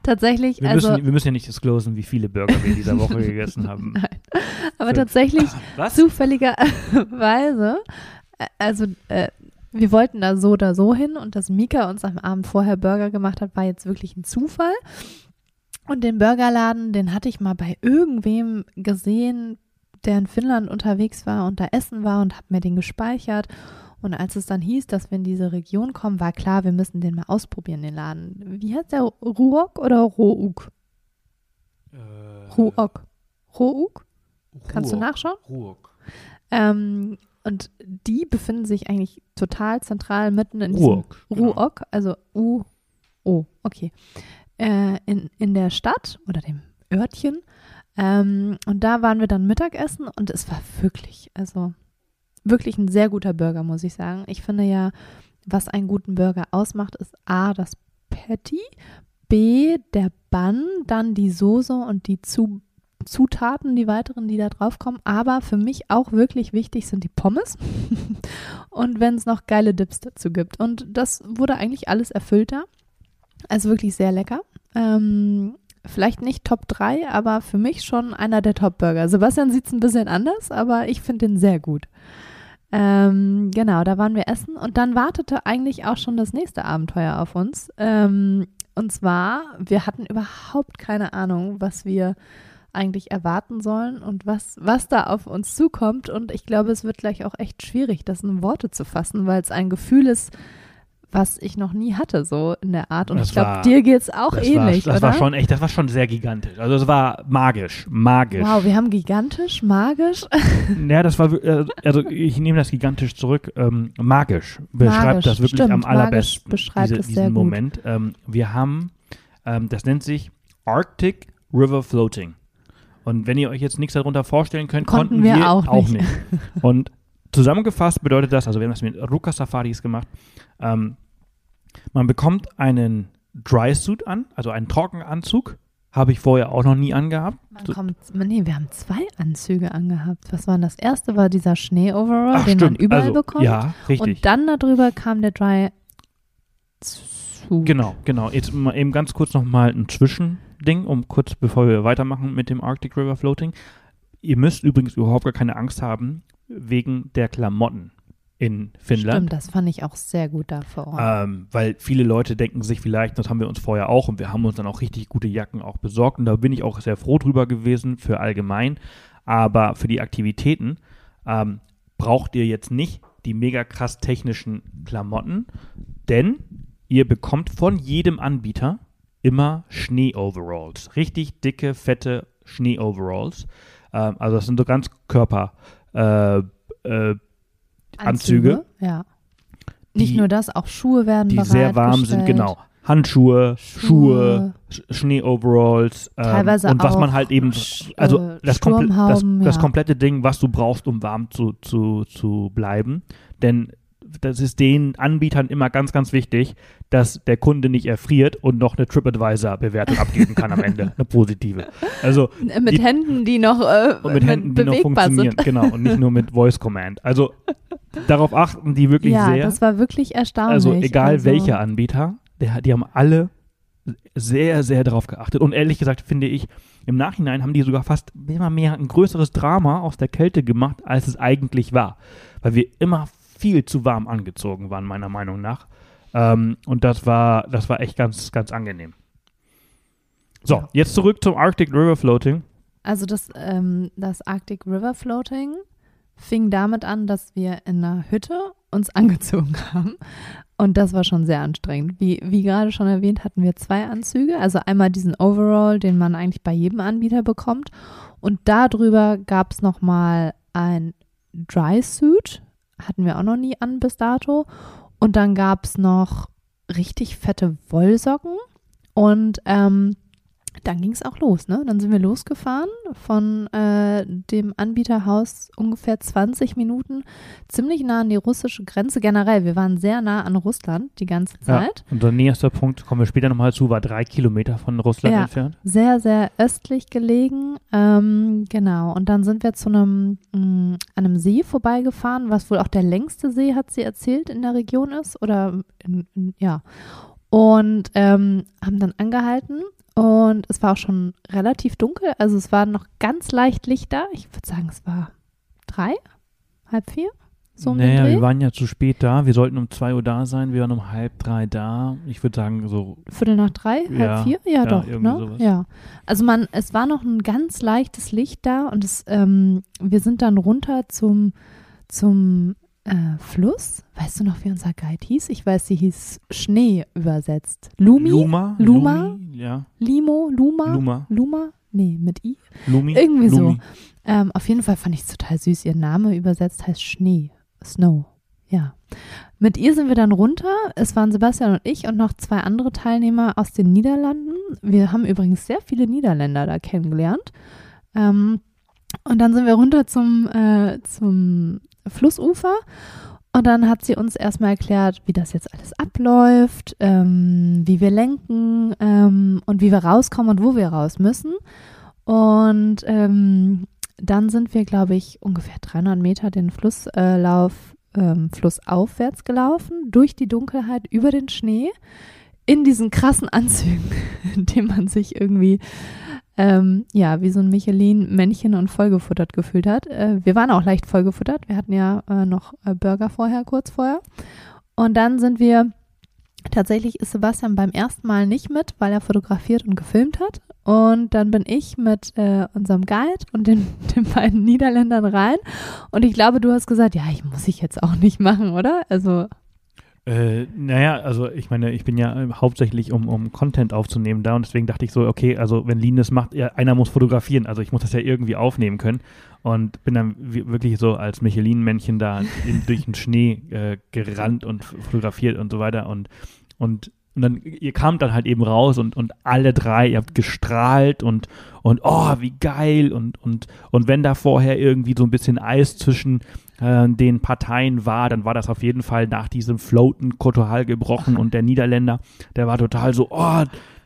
Tatsächlich, Wir, also müssen, wir müssen ja nicht disclosen, wie viele Burger wir in dieser Woche (laughs) gegessen haben. Nein. aber Fünf. tatsächlich (laughs) Was? zufälligerweise also äh, wir wollten da so oder so hin und dass Mika uns am Abend vorher Burger gemacht hat, war jetzt wirklich ein Zufall. Und den Burgerladen, den hatte ich mal bei irgendwem gesehen, der in Finnland unterwegs war und da essen war und habe mir den gespeichert. Und als es dann hieß, dass wir in diese Region kommen, war klar, wir müssen den mal ausprobieren, den Laden. Wie heißt der? Ruok oder Rouk? Äh, Ruok. Rouk? Kannst du Ruok. nachschauen? Ruok. Ähm, und die befinden sich eigentlich total zentral mitten in diesem Ruok. genau. Ruok, also U, O, okay, äh, in, in der Stadt oder dem Örtchen. Ähm, und da waren wir dann Mittagessen und es war wirklich, also wirklich ein sehr guter Burger, muss ich sagen. Ich finde ja, was einen guten Burger ausmacht, ist A, das Patty, B, der Bun, dann die Soße und die Zu Zutaten, die weiteren, die da drauf kommen. Aber für mich auch wirklich wichtig sind die Pommes (laughs) und wenn es noch geile Dips dazu gibt. Und das wurde eigentlich alles erfüllt da. Also wirklich sehr lecker. Ähm, vielleicht nicht Top 3, aber für mich schon einer der Top-Burger. Sebastian sieht es ein bisschen anders, aber ich finde den sehr gut. Ähm, genau, da waren wir essen und dann wartete eigentlich auch schon das nächste Abenteuer auf uns. Ähm, und zwar, wir hatten überhaupt keine Ahnung, was wir eigentlich erwarten sollen und was, was da auf uns zukommt. Und ich glaube, es wird gleich auch echt schwierig, das in Worte zu fassen, weil es ein Gefühl ist, was ich noch nie hatte, so in der Art. Und Das ich glaube, dir geht es auch Das, ähnlich, war, das oder? war schon echt, das war schon sehr gigantisch. Also es war magisch, magisch. wow, wir haben gigantisch, magisch. (laughs) Ja, das war, wir- äh, also ich nehme das gigantisch zurück. Ähm, magisch beschreibt Magisch, das wirklich stimmt, am allerbesten. beschreibt diese, es diesen sehr gut. Moment. Ähm, wir haben, ähm, das nennt sich Arctic River Floating. Und wenn ihr euch jetzt nichts darunter vorstellen könnt, Konnten konnten, wir auch nicht. Und zusammengefasst bedeutet das, also wir haben das mit Ruka Safaris gemacht, ähm, man bekommt einen Dry Suit an, also einen Trockenanzug. Habe ich vorher auch noch nie angehabt. Man kommt, nee, wir haben zwei Anzüge angehabt. Was war das erste? War dieser Schnee-Overall, den man stimmt. überall also, bekommt. Ja, richtig. Und dann darüber kam der Dry Suit. Genau, genau. Jetzt mal eben ganz kurz nochmal ein Zwischending, um kurz bevor wir weitermachen mit dem Arctic River Floating. Ihr müsst übrigens überhaupt gar keine Angst haben wegen der Klamotten in Finnland. Stimmt, das fand ich auch sehr gut da vor Ort. Ähm, weil viele Leute denken sich vielleicht, das haben wir uns vorher auch und wir haben uns dann auch richtig gute Jacken auch besorgt und da bin ich auch sehr froh drüber gewesen für allgemein. Aber für die Aktivitäten ähm, braucht ihr jetzt nicht die mega krass technischen Klamotten, denn ihr bekommt von jedem Anbieter immer Schnee-Overalls. Richtig dicke, fette Schnee-Overalls. Ähm, also das sind so ganz Körper. Äh, äh, Anzüge. Ja. Nicht nur das, auch Schuhe werden die sehr warm sind, genau. Handschuhe, Schuhe, Sch- Schnee-Overalls ähm, Teilweise und was man halt eben, Sch- also äh, das, komple das, das komplette Ding, was du brauchst, um warm zu, zu, zu bleiben. Denn das ist den Anbietern immer ganz, ganz wichtig, dass der Kunde nicht erfriert und noch eine TripAdvisor-Bewertung abgeben kann am (laughs) Ende, eine positive. Also Äh, Mit die- Händen, die noch, äh, und mit Händen, die noch funktionieren, sind. genau, und nicht nur mit Voice Command. Also darauf achten die wirklich ja, sehr. das war wirklich erstaunlich. Also egal Also, welcher Anbieter, der, die haben alle sehr, sehr darauf geachtet. Und ehrlich gesagt finde ich, im Nachhinein haben die sogar fast immer mehr ein größeres Drama aus der Kälte gemacht, als es eigentlich war. Weil wir immer viel zu warm angezogen waren, meiner Meinung nach. Ähm, und das war, das war echt ganz, ganz angenehm. So, Ja. jetzt zurück zum Arctic River Floating. Also das, ähm, das Arctic River Floating fing damit an, dass wir in einer Hütte uns (laughs) angezogen haben. Und das war schon sehr anstrengend. Wie, wie gerade schon erwähnt, hatten wir zwei Anzüge. Also einmal diesen Overall, den man eigentlich bei jedem Anbieter bekommt. Und darüber gab es nochmal ein Dry Suit. Hatten wir auch noch nie an bis dato. Und dann gab es noch richtig fette Wollsocken. Und ähm, dann ging es auch los, ne? Dann sind wir losgefahren von äh, dem Anbieterhaus ungefähr 20 Minuten, ziemlich nah an die russische Grenze. Generell, wir waren sehr nah an Russland die ganze Zeit. Unser nächster Punkt, kommen wir später nochmal zu, war drei Kilometer von Russland Ja. entfernt. Sehr, sehr östlich gelegen. Ähm, genau. Und dann sind wir zu einem, mh, einem See vorbeigefahren, was wohl auch der längste See, hat sie erzählt, in der Region ist. Oder in, in, ja. Und ähm, haben dann angehalten. Und es war auch schon relativ dunkel. Also es war noch ganz leicht Licht da. Ich würde sagen, es war drei, halb vier. So naja, wir waren ja zu spät da. Wir sollten um 2 Uhr da sein. Wir waren um halb drei da. Ich würde sagen, so Viertel nach drei, halb Ja, vier? Ja, ja, doch, ne? sowas. Ja. Also man, es war noch ein ganz leichtes Licht da und es, ähm, wir sind dann runter zum, zum äh, Fluss. Weißt du noch, wie unser Guide hieß? Ich weiß, sie hieß Schnee übersetzt. Lumi? Luma. Luma? Lumi, ja. Limo? Luma? Luma. Luma? Nee, mit I. Lumi. Irgendwie so. Lumi. Ähm, auf jeden Fall fand ich es total süß. Ihr Name übersetzt heißt Schnee. Snow. Ja. Mit ihr sind wir dann runter. Es waren Sebastian und ich und noch zwei andere Teilnehmer aus den Niederlanden. Wir haben übrigens sehr viele Niederländer da kennengelernt. Ähm, und dann sind wir runter zum, äh, zum Flussufer. Und dann hat sie uns erstmal erklärt, wie das jetzt alles abläuft, ähm, wie wir lenken ähm, und wie wir rauskommen und wo wir raus müssen. Und ähm, dann sind wir, glaube ich, ungefähr 300 Meter den Flusslauf, ähm, flussaufwärts gelaufen, durch die Dunkelheit, über den Schnee, in diesen krassen Anzügen, (laughs) in denen man sich irgendwie, ähm, ja, wie so ein Michelin-Männchen und vollgefuttert gefühlt hat. Äh, wir waren auch leicht vollgefuttert. Wir hatten ja äh, noch äh, Burger vorher, kurz vorher. Und dann sind wir, tatsächlich ist Sebastian beim ersten Mal nicht mit, weil er fotografiert und gefilmt hat. Und dann bin ich mit äh, unserem Guide und den, (laughs) den beiden Niederländern rein. Und ich glaube, du hast gesagt, ja, ich muss ich jetzt auch nicht machen, oder? Also, Äh, naja, also ich meine, ich bin ja äh, hauptsächlich, um, um Content aufzunehmen da und deswegen dachte ich so, okay, also wenn Lean das macht, ja, einer muss fotografieren, also ich muss das ja irgendwie aufnehmen können und bin dann wi- wirklich so als Michelin-Männchen da in, durch den Schnee äh, gerannt und fotografiert und so weiter und, und und dann, ihr kamt dann halt eben raus und, und alle drei, ihr habt gestrahlt und, und oh, wie geil. Und, und, und wenn da vorher irgendwie so ein bisschen Eis zwischen äh, den Parteien war, dann war das auf jeden Fall nach diesem Floaten total gebrochen und der Niederländer, der war total so, oh,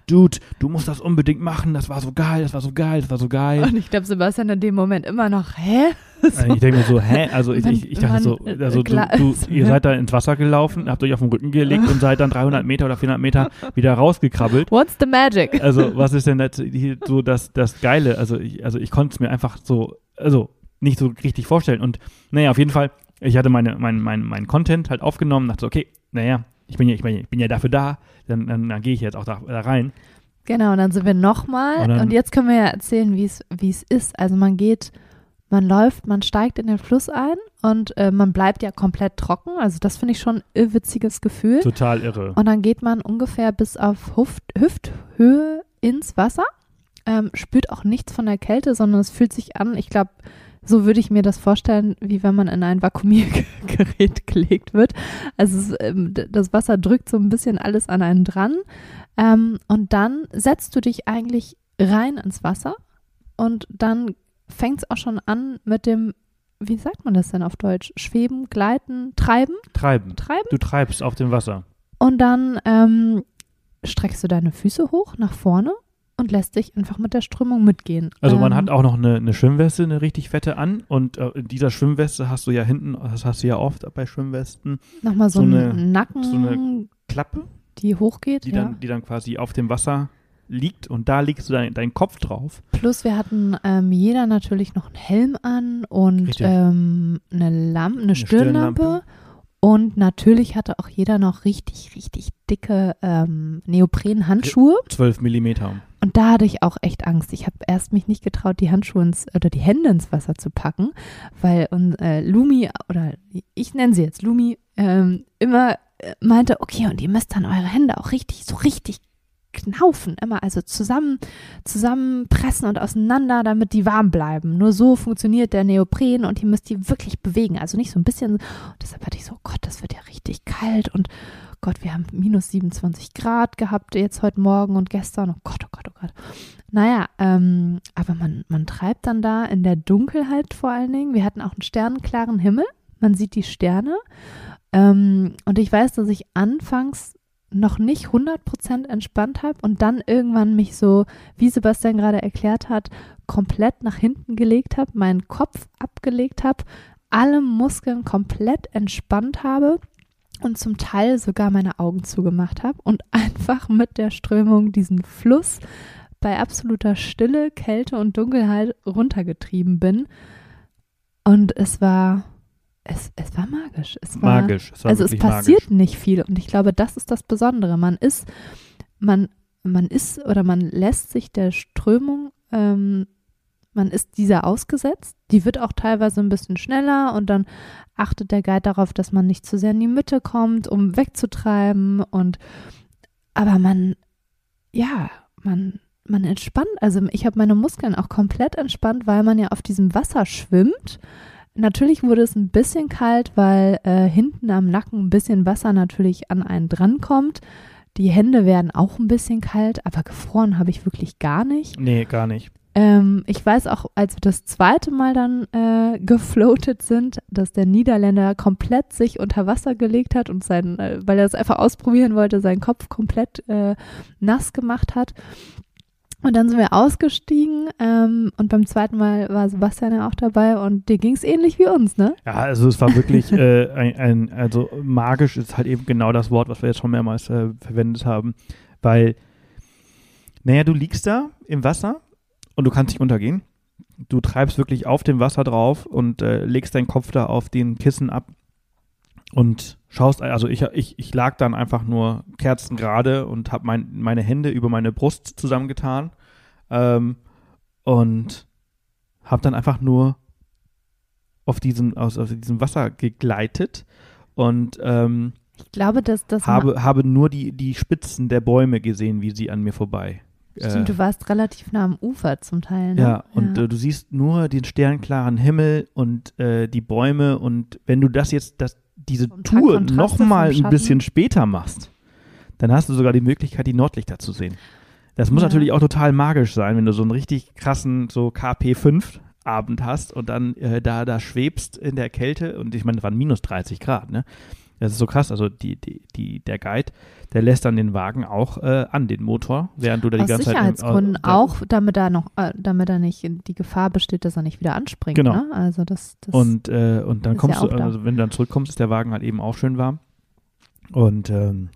Dude, du musst das unbedingt machen, das war so geil, das war so geil, das war so geil. und ich glaube, Sebastian in dem Moment immer noch, hä? Also ich denke mir so, hä? Also ich, ich, ich dachte so, äh, also du, du, ihr seid da ins Wasser gelaufen, habt euch auf den Rücken gelegt und seid dann 300 Meter oder 400 Meter wieder rausgekrabbelt. What's the magic? Also was ist denn das, so das, das Geile? Also ich, also ich konnte es mir einfach so, also nicht so richtig vorstellen. Und naja, auf jeden Fall, ich hatte meine, mein, mein, mein Content halt aufgenommen, dachte so, okay, naja, ich bin ja, ich bin ja, ich bin ja dafür da, dann, dann, dann gehe ich jetzt auch da, da rein. Genau, und dann sind wir nochmal. Und Und jetzt können wir ja erzählen, wie es ist. Also man geht, man läuft, man steigt in den Fluss ein und äh, man bleibt ja komplett trocken. Also das finde ich schon ein irrwitziges Gefühl. Total irre. Und dann geht man ungefähr bis auf Hüft, Hüfthöhe ins Wasser, ähm, spürt auch nichts von der Kälte, sondern es fühlt sich an, ich glaube, so würde ich mir das vorstellen, wie wenn man in ein Vakuumiergerät (laughs) gelegt wird. Also ähm, das Wasser drückt so ein bisschen alles an einen dran. Ähm, und dann setzt du dich eigentlich rein ins Wasser und dann fängt es auch schon an mit dem, wie sagt man das denn auf Deutsch? Schweben, gleiten, treiben? Treiben. Treiben? Du treibst auf dem Wasser. Und dann ähm, streckst du deine Füße hoch nach vorne und lässt dich einfach mit der Strömung mitgehen. Also man ähm, hat auch noch eine, eine Schwimmweste, eine richtig fette an und äh, in dieser Schwimmweste hast du ja hinten, das hast du ja oft bei Schwimmwesten, nochmal so, so einen eine- Nacken, so eine Klappe, die hochgeht. die, ja. dann, die dann quasi auf dem Wasser liegt und da legst du dein, deinen Kopf drauf. Plus wir hatten ähm, jeder natürlich noch einen Helm an und ähm, eine Lampe, eine, Stirnlampe. Stirnlampe. Und natürlich hatte auch jeder noch richtig, richtig dicke ähm, Neopren-Handschuhe. 12 Millimeter. Und da hatte ich auch echt Angst. Ich habe erst mich nicht getraut, die Handschuhe ins, oder die Hände ins Wasser zu packen, weil und, äh, Lumi, oder ich nenne sie jetzt Lumi, ähm, immer äh, meinte, okay, und ihr müsst dann eure Hände auch richtig, so richtig knaufen, immer also zusammen, zusammenpressen und auseinander, damit die warm bleiben. Nur so funktioniert der Neopren und ihr müsst die wirklich bewegen. Also nicht so ein bisschen. Und deshalb hatte ich so, oh Gott, das wird ja richtig kalt und Gott, wir haben minus 27 Grad gehabt jetzt heute Morgen und gestern. Oh Gott, oh Gott, oh Gott. Naja, ähm, aber man, man treibt dann da in der Dunkelheit vor allen Dingen. Wir hatten auch einen sternenklaren Himmel. Man sieht die Sterne. Ähm, und ich weiß, dass ich anfangs noch nicht 100% entspannt habe und dann irgendwann mich so, wie Sebastian gerade erklärt hat, komplett nach hinten gelegt habe, meinen Kopf abgelegt habe, alle Muskeln komplett entspannt habe und zum Teil sogar meine Augen zugemacht habe und (laughs) einfach mit der Strömung diesen Fluss bei absoluter Stille, Kälte und Dunkelheit runtergetrieben bin. Und es war es, es war magisch. Es war, magisch. Es war also es passiert magisch. nicht viel und ich glaube, das ist das Besondere. Man ist, man, man ist oder man lässt sich der Strömung, ähm, man ist dieser ausgesetzt. Die wird auch teilweise ein bisschen schneller und dann achtet der Guide darauf, dass man nicht zu sehr in die Mitte kommt, um wegzutreiben und aber man, ja, man, man entspannt. Also ich habe meine Muskeln auch komplett entspannt, weil man ja auf diesem Wasser schwimmt. Natürlich wurde es ein bisschen kalt, weil äh, hinten am Nacken ein bisschen Wasser natürlich an einen drankommt. Die Hände werden auch ein bisschen kalt, aber gefroren habe ich wirklich gar nicht. Nee, gar nicht. Ähm, ich weiß auch, als wir das zweite Mal dann äh, gefloatet sind, dass der Niederländer komplett sich unter Wasser gelegt hat und sein, äh, weil er es einfach ausprobieren wollte, seinen Kopf komplett äh, nass gemacht hat. Und dann sind wir ausgestiegen ähm, und beim zweiten Mal war Sebastian ja auch dabei und dir ging es ähnlich wie uns, ne? Ja, also es war wirklich äh, ein, ein, also magisch ist halt eben genau das Wort, was wir jetzt schon mehrmals äh, verwendet haben, weil, naja, du liegst da im Wasser und du kannst nicht untergehen. Du treibst wirklich auf dem Wasser drauf und äh, legst deinen Kopf da auf den Kissen ab und schaust, also ich, ich, ich lag dann einfach nur kerzengerade und habe mein, meine Hände über meine Brust zusammengetan ähm, und habe dann einfach nur auf diesem, aus, auf diesem Wasser gegleitet und ähm, Ich glaube, dass das habe, habe nur die, die Spitzen der Bäume gesehen, wie sie an mir vorbei. Stimmt, äh, du warst relativ nah am Ufer zum Teil, ne? Ja, und Äh, du siehst nur den sternklaren Himmel und äh, die Bäume und wenn du das jetzt, das, diese paar Tour nochmal ein bisschen später machst, dann hast du sogar die Möglichkeit, die Nordlichter zu sehen. Das muss Ja. natürlich auch total magisch sein, wenn du so einen richtig krassen, so KP5 Abend hast und dann äh, da, da schwebst in der Kälte und ich meine, es waren minus 30 Grad, ne? Das ist so krass. Also die, die, die, der Guide, der lässt dann den Wagen auch äh, an den Motor, während du da die Aus ganze Zeit. Sicherheitsgründen äh, da- auch, damit da noch, äh, damit da nicht die Gefahr besteht, dass er nicht wieder anspringt. Genau. Ne? Also das, das Und, äh, und dann kommst ja du, also wenn du dann zurückkommst, ist der Wagen halt eben auch schön warm. Und ähm,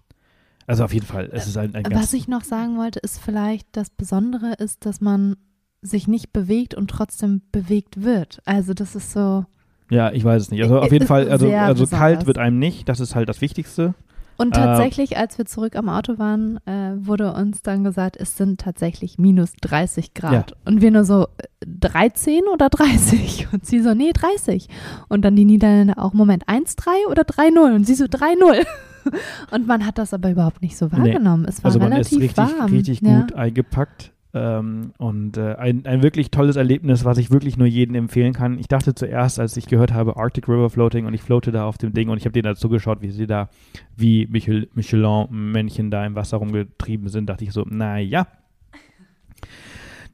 also auf jeden Fall, es ist ein, ein ganz Was ich noch sagen wollte, ist vielleicht das Besondere ist, dass man sich nicht bewegt und trotzdem bewegt wird. Also das ist so. Ja, ich weiß es nicht. Also auf jeden Ist Fall, also, also kalt wird einem nicht, das ist halt das Wichtigste. Und Äh, tatsächlich, als wir zurück am Auto waren, äh, wurde uns dann gesagt, es sind tatsächlich minus 30 Grad. Und wir nur so, äh, 13 oder 30? (laughs) Und sie so, nee, 30. Und dann die Niederländer auch, Moment, 1-3 oder 3-0? Und sie so, 3-0. (laughs) Und man hat das aber überhaupt nicht so Nee. wahrgenommen. Es war Also man ist relativ richtig, warm. richtig ja. gut eingepackt. Ähm, und äh, ein, ein wirklich tolles Erlebnis, was ich wirklich nur jedem empfehlen kann. Ich dachte zuerst, als ich gehört habe, Arctic River Floating und ich floate da auf dem Ding und ich habe denen dazu geschaut, wie sie da, wie Michel, Michelin-Männchen da im Wasser rumgetrieben sind, dachte ich so, naja,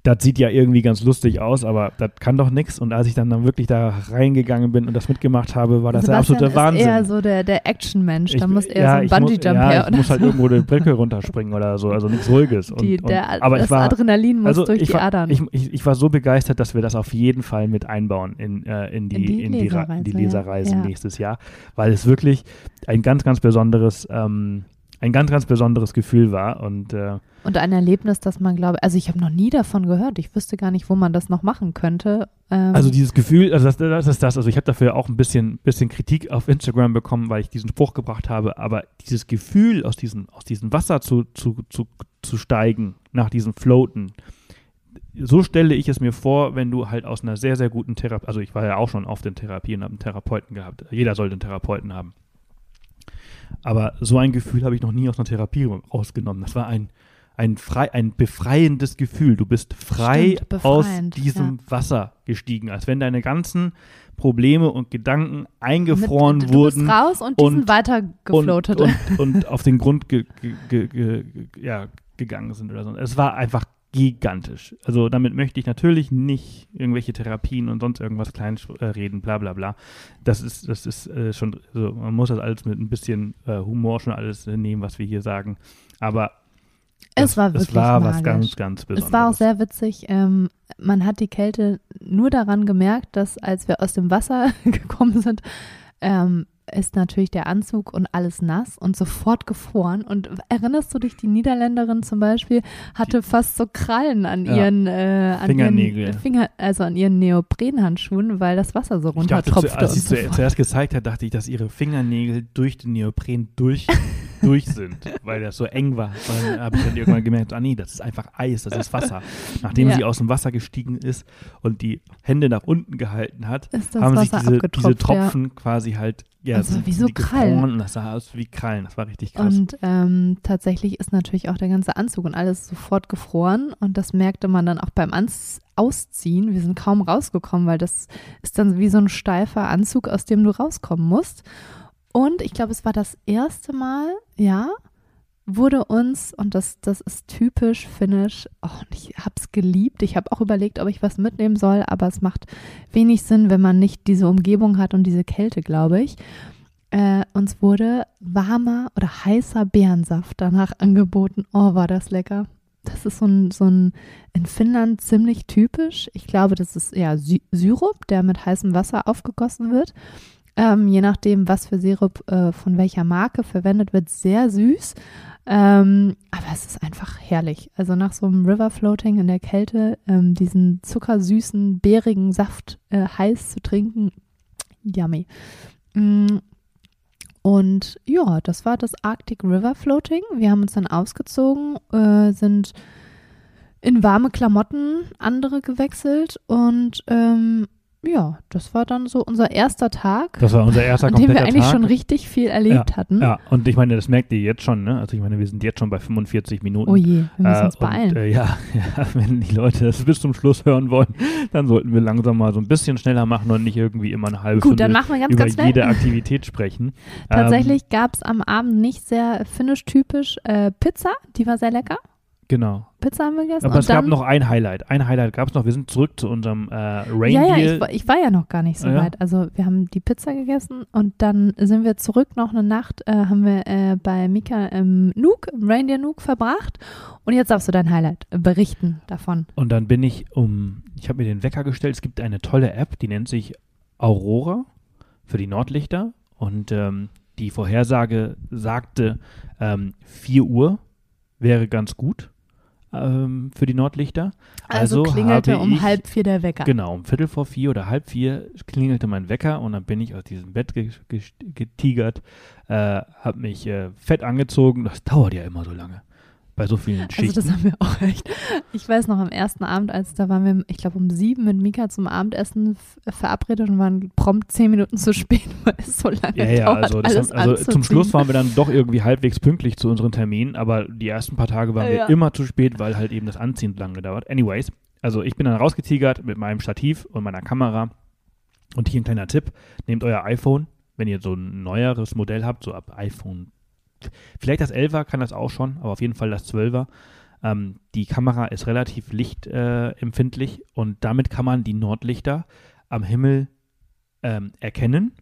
das sieht ja irgendwie ganz lustig aus, aber das kann doch nichts. Und als ich dann, dann wirklich da reingegangen bin und das mitgemacht habe, war das der Sebastian absolute Wahnsinn. ist eher so der, der Action-Mensch. Da muss eher ja, so ein Bungee-Jump ja, her. Ich muss halt so. irgendwo die Brücke runterspringen oder so, also nichts Ruhiges. Und, Die, und, der, aber das war, Adrenalin muss also durch ich die war, Adern. Ich, ich, ich war so begeistert, dass wir das auf jeden Fall mit einbauen in, äh, in, die, In die in, die, Leserreise, Ja. nächstes Jahr, weil es wirklich ein ganz, ganz besonderes, ähm, ein ganz, ganz besonderes Gefühl war und äh, Und ein Erlebnis, das man glaube, also ich habe noch nie davon gehört. Ich wüsste gar nicht, wo man das noch machen könnte. Ähm, Also dieses Gefühl, also das, das ist das, also ich habe dafür auch ein bisschen, bisschen Kritik auf Instagram bekommen, weil ich diesen Spruch gebracht habe, aber dieses Gefühl, aus diesem, aus diesem Wasser zu, zu, zu, zu steigen, nach diesem Floaten, so stelle ich es mir vor, wenn du halt aus einer sehr, sehr guten Therapie, also ich war ja auch schon auf den Therapien, habe einen Therapeuten gehabt, jeder sollte einen Therapeuten haben. Aber so ein Gefühl habe ich noch nie aus einer Therapie rausgenommen. Das war ein, ein, frei, ein befreiendes Gefühl. Du bist frei Stimmt, aus diesem Wasser gestiegen, als wenn deine ganzen Probleme und Gedanken eingefroren mit, du wurden bist raus und die und- sind weiter gefloatet. und, und, und auf den Grund ge, ge, ge, ja, gegangen sind oder so. Es war einfach gigantisch. Also damit möchte ich natürlich nicht irgendwelche Therapien und sonst irgendwas klein reden, bla bla bla. Das ist, das ist äh, schon, also man muss das alles mit ein bisschen äh, Humor schon alles äh, nehmen, was wir hier sagen. Aber Es das, war wirklich es war was magisch. ganz, ganz Besonderes. Es war auch sehr witzig. Ähm, man hat die Kälte nur daran gemerkt, dass als wir aus dem Wasser (laughs) gekommen sind, ähm, ist natürlich der Anzug und alles nass und sofort gefroren. Und erinnerst du dich, die Niederländerin zum Beispiel hatte fast so Krallen an Ja. ihren, äh, an Fingernägel. ihren Finger, also an ihren Neoprenhandschuhen, weil das Wasser so Ich dachte, runtertropfte. als sie so zuerst gezeigt hat, dachte ich, dass ihre Fingernägel durch den Neopren durch, (laughs) durch sind, weil das so eng war. Dann habe ich dann irgendwann gemerkt, ah nee, das ist einfach Eis, das ist Wasser. Nachdem Ja. sie aus dem Wasser gestiegen ist und die Hände nach unten gehalten hat, haben sich Wasser diese, diese abgetropft. Tropfen quasi halt, ja, Also wie so Krallen. und das sah aus wie Krallen. Das war richtig ja. krass. Und ähm, tatsächlich ist natürlich auch der ganze Anzug und alles sofort gefroren. Und das merkte man dann auch beim Anz Ausziehen. Wir sind kaum rausgekommen, weil das ist dann wie so ein steifer Anzug, aus dem du rauskommen musst. Und ich glaube, es war das erste Mal, ja, wurde uns, und das, das ist typisch finnisch, oh, ich habe es geliebt. Ich habe auch überlegt, ob ich was mitnehmen soll, aber es macht wenig Sinn, wenn man nicht diese Umgebung hat und diese Kälte, glaube ich. Äh, uns wurde warmer oder heißer Beerensaft danach angeboten. Oh, war das lecker. Das ist so ein, so ein in Finnland ziemlich typisch. Ich glaube, das ist ja Sy Syrup, der mit heißem Wasser aufgegossen wird. Ähm, je nachdem, was für Sirup äh, von welcher Marke verwendet wird, sehr süß. Ähm, aber es ist einfach herrlich. Also nach so einem River Floating in der Kälte, ähm, diesen zuckersüßen, beerigen Saft äh, heiß zu trinken, yummy. Mm. Und ja, das war das Arctic River Floating. Wir haben uns dann ausgezogen, äh, sind in warme Klamotten andere gewechselt und ähm, ja, das war dann so unser erster Tag, Das war unser erster an dem wir eigentlich Tag. schon richtig viel erlebt hatten. ja, und ich meine, das merkt ihr jetzt schon, ne? Also ich meine, wir sind jetzt schon bei 45 Minuten. Oh je, wir müssen Äh, uns beeilen. Und, äh, ja, (laughs) ja, wenn die Leute das bis zum Schluss hören wollen, dann sollten wir langsam mal so ein bisschen schneller machen und nicht irgendwie immer eine halbe Gut, dann Stunde machen wir ganz, über ganz schnell. jede Aktivität sprechen. (laughs) Tatsächlich gab es am Abend nicht sehr finnisch-typisch äh, Pizza, die war sehr lecker. Genau. Pizza haben wir gegessen. Aber es gab noch ein Highlight. Ein Highlight gab es noch. Wir sind zurück zu unserem äh, Reindeer. Ja, ja, ich, war- ich war ja noch gar nicht so ja? weit. Also wir haben die Pizza gegessen und dann sind wir zurück noch eine Nacht, äh, haben wir äh, bei Mika im Nook, im Reindeer Nook verbracht. Und jetzt darfst du dein Highlight berichten davon. Und dann bin ich um, ich habe mir den Wecker gestellt. Es gibt eine tolle App, die nennt sich Aurora für die Nordlichter. Und ähm, die Vorhersage sagte, ähm, 4 Uhr wäre ganz gut ähm, für die Nordlichter. Also, Also klingelte um ich- halb vier der Wecker. Genau, um Viertel vor vier oder halb vier klingelte mein Wecker und dann bin ich aus diesem Bett ge ge getigert, äh, habe mich äh, fett angezogen. Das dauert ja immer so lange bei so vielen Also Schichten. das haben wir auch echt. Ich weiß noch am ersten Abend, als da waren wir, ich glaube um sieben mit Mika zum Abendessen verabredet und waren prompt zehn Minuten zu spät, (laughs) weil es so lange ja, ja, dauert, also, alles haben, also zum. Schluss waren wir dann doch irgendwie halbwegs pünktlich zu unseren Terminen, aber die ersten paar Tage waren wir Ja. immer zu spät, weil halt eben das Anziehen lang gedauert. Anyways, also ich bin dann rausgetigert mit meinem Stativ und meiner Kamera und hier ein kleiner Tipp, nehmt euer iPhone, wenn ihr so ein neueres Modell habt, so ab iPhone, vielleicht das 11er kann das auch schon, aber auf jeden Fall das 12er. Ähm, die Kamera ist relativ lichtempfindlich äh, und damit kann man die Nordlichter am Himmel ähm, erkennen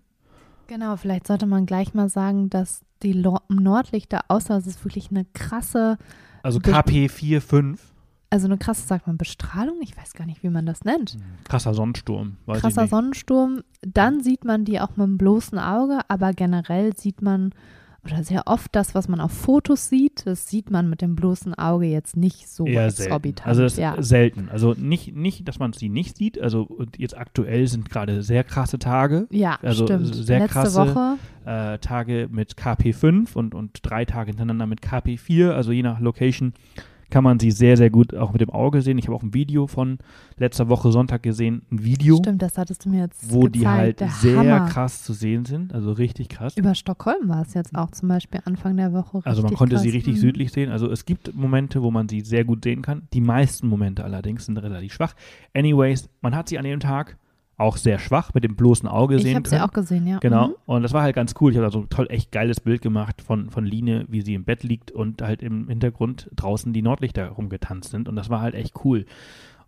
Genau, vielleicht sollte man gleich mal sagen, dass die Lo Nordlichter, außer es ist wirklich eine krasse, Also Be- KP 4, 5. also eine krasse, sagt man, Bestrahlung? Ich weiß gar nicht, wie man das nennt. Krasser Sonnensturm. Weiß Krasser ich nicht. Sonnensturm. Dann sieht man die auch mit dem bloßen Auge, aber generell sieht man, oder sehr oft das, was man auf Fotos sieht, das sieht man mit dem bloßen Auge jetzt nicht so Eher exorbitant. Also das ja. ist selten. Also nicht, nicht, dass man sie nicht sieht. Also jetzt aktuell sind gerade sehr krasse Tage. ja, also stimmt. sehr Letzte krasse- Woche, Äh, Tage mit KP 5 und, und drei Tage hintereinander mit KP 4. Also je nach Location kann man sie sehr, sehr gut auch mit dem Auge sehen. Ich habe auch ein Video von letzter Woche Sonntag gesehen. Ein Video, stimmt, das hattest du mir jetzt wo gezeigt. die halt Der sehr Hammer. krass zu sehen sind. Also richtig krass. Über Stockholm war es jetzt auch zum Beispiel Anfang der Woche. Also man richtig konnte krass. sie richtig Mhm. südlich sehen. Also es gibt Momente, wo man sie sehr gut sehen kann. Die meisten Momente allerdings sind relativ schwach. Anyways, man hat sie an dem Tag auch sehr schwach mit dem bloßen Auge Ich sehen habe sie können. auch gesehen, ja. Genau. Mhm. Und das war halt ganz cool. Ich habe da so ein toll, echt geiles Bild gemacht von, von Line, wie sie im Bett liegt und halt im Hintergrund draußen die Nordlichter rumgetanzt sind. Und das war halt echt cool.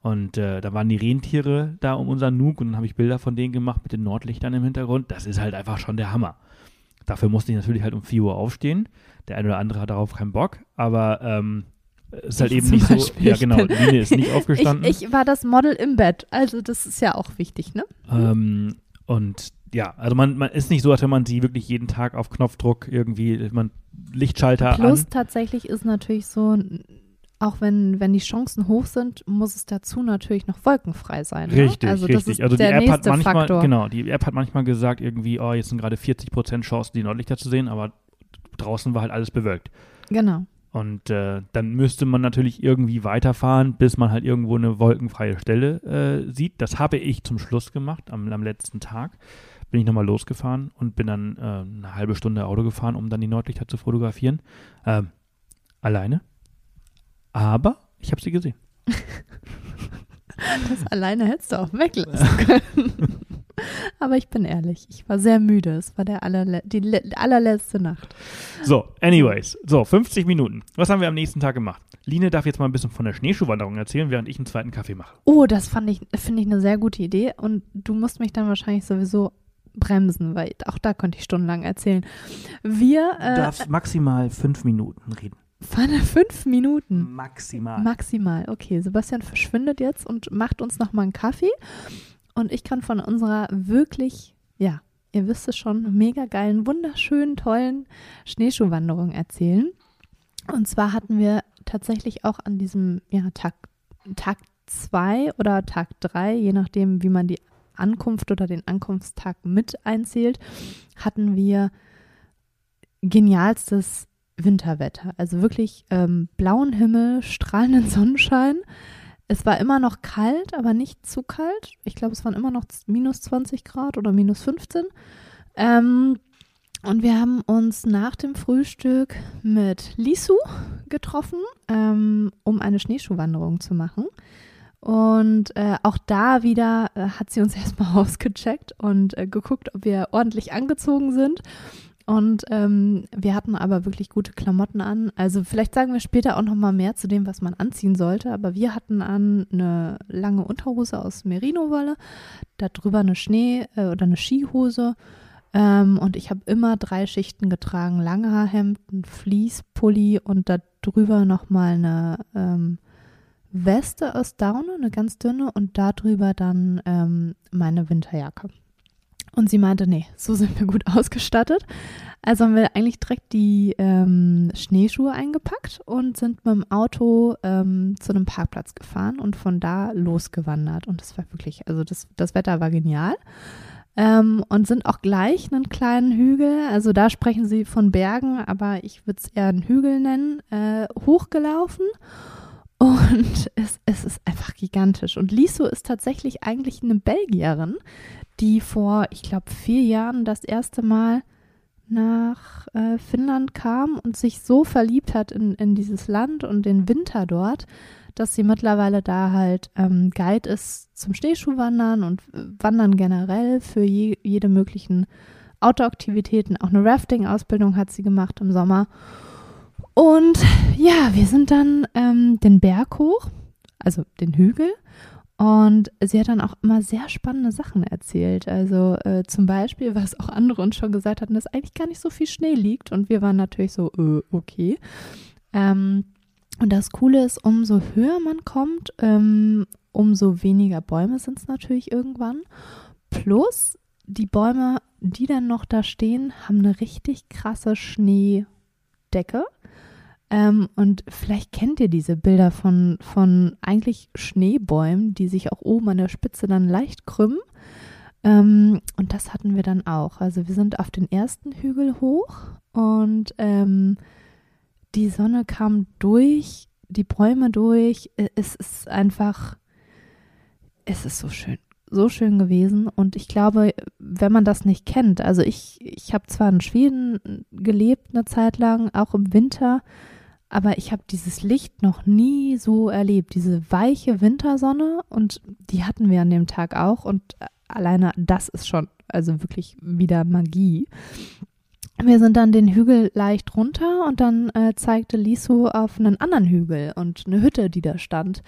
Und äh, da waren die Rentiere da um unseren Nuk und dann habe ich Bilder von denen gemacht mit den Nordlichtern im Hintergrund. Das ist halt einfach schon der Hammer. Dafür musste ich natürlich halt um 4 Uhr aufstehen. Der eine oder andere hat darauf keinen Bock, aber ähm, ist halt Ich eben nicht so. Beispiel, Ja, ich genau. Line ist nicht (laughs) aufgestanden. Ich, ich war das Model im Bett, also das ist ja auch wichtig, ne? Ähm, und ja, also man, man ist nicht so, als wenn man sie wirklich jeden Tag auf Knopfdruck irgendwie, man Lichtschalter Plus an. tatsächlich ist natürlich so, auch wenn, wenn die Chancen hoch sind, muss es dazu natürlich noch wolkenfrei sein. Ne? Richtig, also das richtig. ist also die App hat manchmal, Faktor. genau, die App hat manchmal gesagt irgendwie, oh, jetzt sind gerade 40 Prozent Chancen, die Nordlichter zu sehen, aber draußen war halt alles bewölkt. Genau. Und äh, dann müsste man natürlich irgendwie weiterfahren, bis man halt irgendwo eine wolkenfreie Stelle äh, sieht. Das habe ich zum Schluss gemacht, am, am letzten Tag. Bin ich nochmal losgefahren und bin dann äh, eine halbe Stunde Auto gefahren, um dann die Nordlichter zu fotografieren. Ähm, alleine. Aber ich habe sie gesehen. (laughs) Das alleine hättest du auch weglassen (laughs) können. (laughs) Aber ich bin ehrlich, ich war sehr müde. Es war der allerle die le allerletzte Nacht. So, anyways. So, 50 Minuten. Was haben wir am nächsten Tag gemacht? Line darf jetzt mal ein bisschen von der Schneeschuhwanderung erzählen, während ich einen zweiten Kaffee mache. Oh, das fand ich, finde ich eine sehr gute Idee. Und du musst mich dann wahrscheinlich sowieso bremsen, weil auch da konnte ich stundenlang erzählen. Wir Du äh, darfst maximal fünf Minuten reden. (laughs) fünf Minuten. Maximal. Maximal. Okay, Sebastian verschwindet jetzt und macht uns nochmal einen Kaffee. Und ich kann von unserer wirklich, ja, ihr wisst es schon, mega geilen, wunderschönen, tollen Schneeschuhwanderung erzählen. Und zwar hatten wir tatsächlich auch an diesem ja, Tag, Tag zwei oder Tag drei, je nachdem, wie man die Ankunft oder den Ankunftstag mit einzählt, hatten wir genialstes Winterwetter. Also wirklich ähm, blauen Himmel, strahlenden Sonnenschein. Es war immer noch kalt, aber nicht zu kalt. Ich glaube, es waren immer noch minus 20 Grad oder minus 15. Ähm, und wir haben uns nach dem Frühstück mit Lisu getroffen, ähm, um eine Schneeschuhwanderung zu machen. Und äh, auch da wieder äh, hat sie uns (laughs) erstmal ausgecheckt und äh, geguckt, ob wir ordentlich angezogen sind. Und ähm, wir hatten aber wirklich gute Klamotten an. Also vielleicht sagen wir später auch noch mal mehr zu dem, was man anziehen sollte. Aber wir hatten an eine lange Unterhose aus Merino-Wolle, darüber eine Schnee- äh, oder eine Skihose. Ähm, und ich habe immer drei Schichten getragen: Langhaarhemd, ein Fleece-Pulli und darüber noch mal eine ähm, Weste aus Daune, eine ganz dünne, und darüber dann ähm, meine Winterjacke. Und sie meinte, nee, so sind wir gut (laughs) ausgestattet. Also haben wir eigentlich direkt die ähm, Schneeschuhe eingepackt und sind mit dem Auto ähm, zu einem Parkplatz gefahren und von da losgewandert. Und das war wirklich, also das, das Wetter war genial. Ähm, und sind auch gleich einen kleinen Hügel, also da sprechen sie von Bergen, aber ich würde es eher einen Hügel nennen, äh, hochgelaufen. Und (laughs) es, es ist einfach gigantisch. Und Liso ist tatsächlich eigentlich eine Belgierin, die vor, ich glaube, vier Jahren das erste Mal nach äh, Finnland kam und sich so verliebt hat in, in dieses Land und den Winter dort, dass sie mittlerweile da halt ähm, Guide ist zum Schneeschuhwandern und äh, Wandern generell für je, jede möglichen Outdoor-Aktivitäten. Auch eine Rafting-Ausbildung hat sie gemacht im Sommer. Und ja, wir sind dann ähm, den Berg hoch, also den Hügel. Und sie hat dann auch immer sehr spannende Sachen erzählt. Also äh, zum Beispiel, was auch andere uns schon gesagt hatten, dass eigentlich gar nicht so viel Schnee liegt. Und wir waren natürlich so, äh, okay. Ähm, und das Coole ist, umso höher man kommt, ähm, umso weniger Bäume sind es natürlich irgendwann. Plus die Bäume, die dann noch da stehen, haben eine richtig krasse Schneedecke. Ähm, und vielleicht kennt ihr diese Bilder von, von eigentlich Schneebäumen, die sich auch oben an der Spitze dann leicht krümmen. Ähm, und das hatten wir dann auch. Also wir sind auf den ersten Hügel hoch und ähm, die Sonne kam durch, die Bäume durch. Es ist einfach, es ist so schön, so schön gewesen. Und ich glaube, wenn man das nicht kennt, also ich, ich habe zwar in Schweden gelebt eine Zeit lang, auch im Winter, aber ich habe dieses Licht noch nie so erlebt, diese weiche Wintersonne und die hatten wir an dem Tag auch und alleine das ist schon, also wirklich wieder Magie. Wir sind dann den Hügel leicht runter und dann äh, zeigte Liso auf einen anderen Hügel und eine Hütte, die da stand.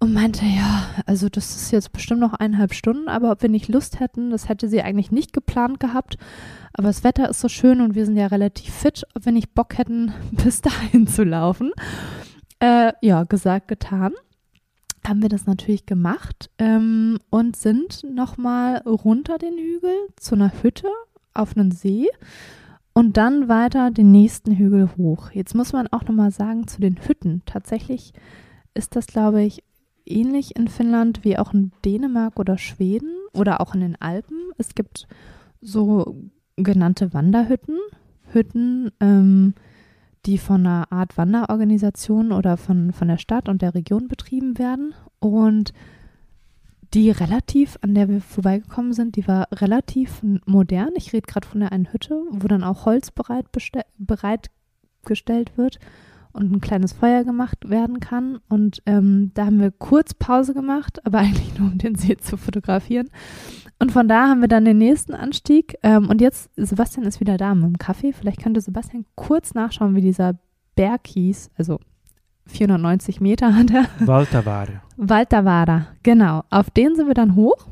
Und meinte, ja, also das ist jetzt bestimmt noch eineinhalb Stunden, aber ob wir nicht Lust hätten, das hätte sie eigentlich nicht geplant gehabt. Aber das Wetter ist so schön und wir sind ja relativ fit, ob wir nicht Bock hätten, (laughs) bis dahin zu laufen. Äh, ja, gesagt, getan. haben wir das natürlich gemacht ähm, und sind nochmal runter den Hügel zu einer Hütte auf einen See und dann weiter den nächsten Hügel hoch. Jetzt muss man auch nochmal sagen zu den Hütten. Tatsächlich ist das, glaube ich, ähnlich in Finnland wie auch in Dänemark oder Schweden oder auch in den Alpen. Es gibt so genannte Wanderhütten, Hütten, ähm, die von einer Art Wanderorganisation oder von, von der Stadt und der Region betrieben werden. Und die relativ, an der wir vorbeigekommen sind, die war relativ modern. Ich rede gerade von der einen Hütte, wo dann auch Holz bereit bereitgestellt wird und ein kleines Feuer gemacht werden kann. Und ähm, da haben wir kurz Pause gemacht, aber (laughs) eigentlich nur um den See zu fotografieren. Und von da haben wir dann den nächsten Anstieg. Ähm, und jetzt, Sebastian ist wieder da mit dem Kaffee. Vielleicht könnte Sebastian kurz nachschauen, wie dieser Berg hieß. Also 490 Meter hat er. (laughs) Valtavare. Valtavara, genau. Auf den sind wir dann hoch.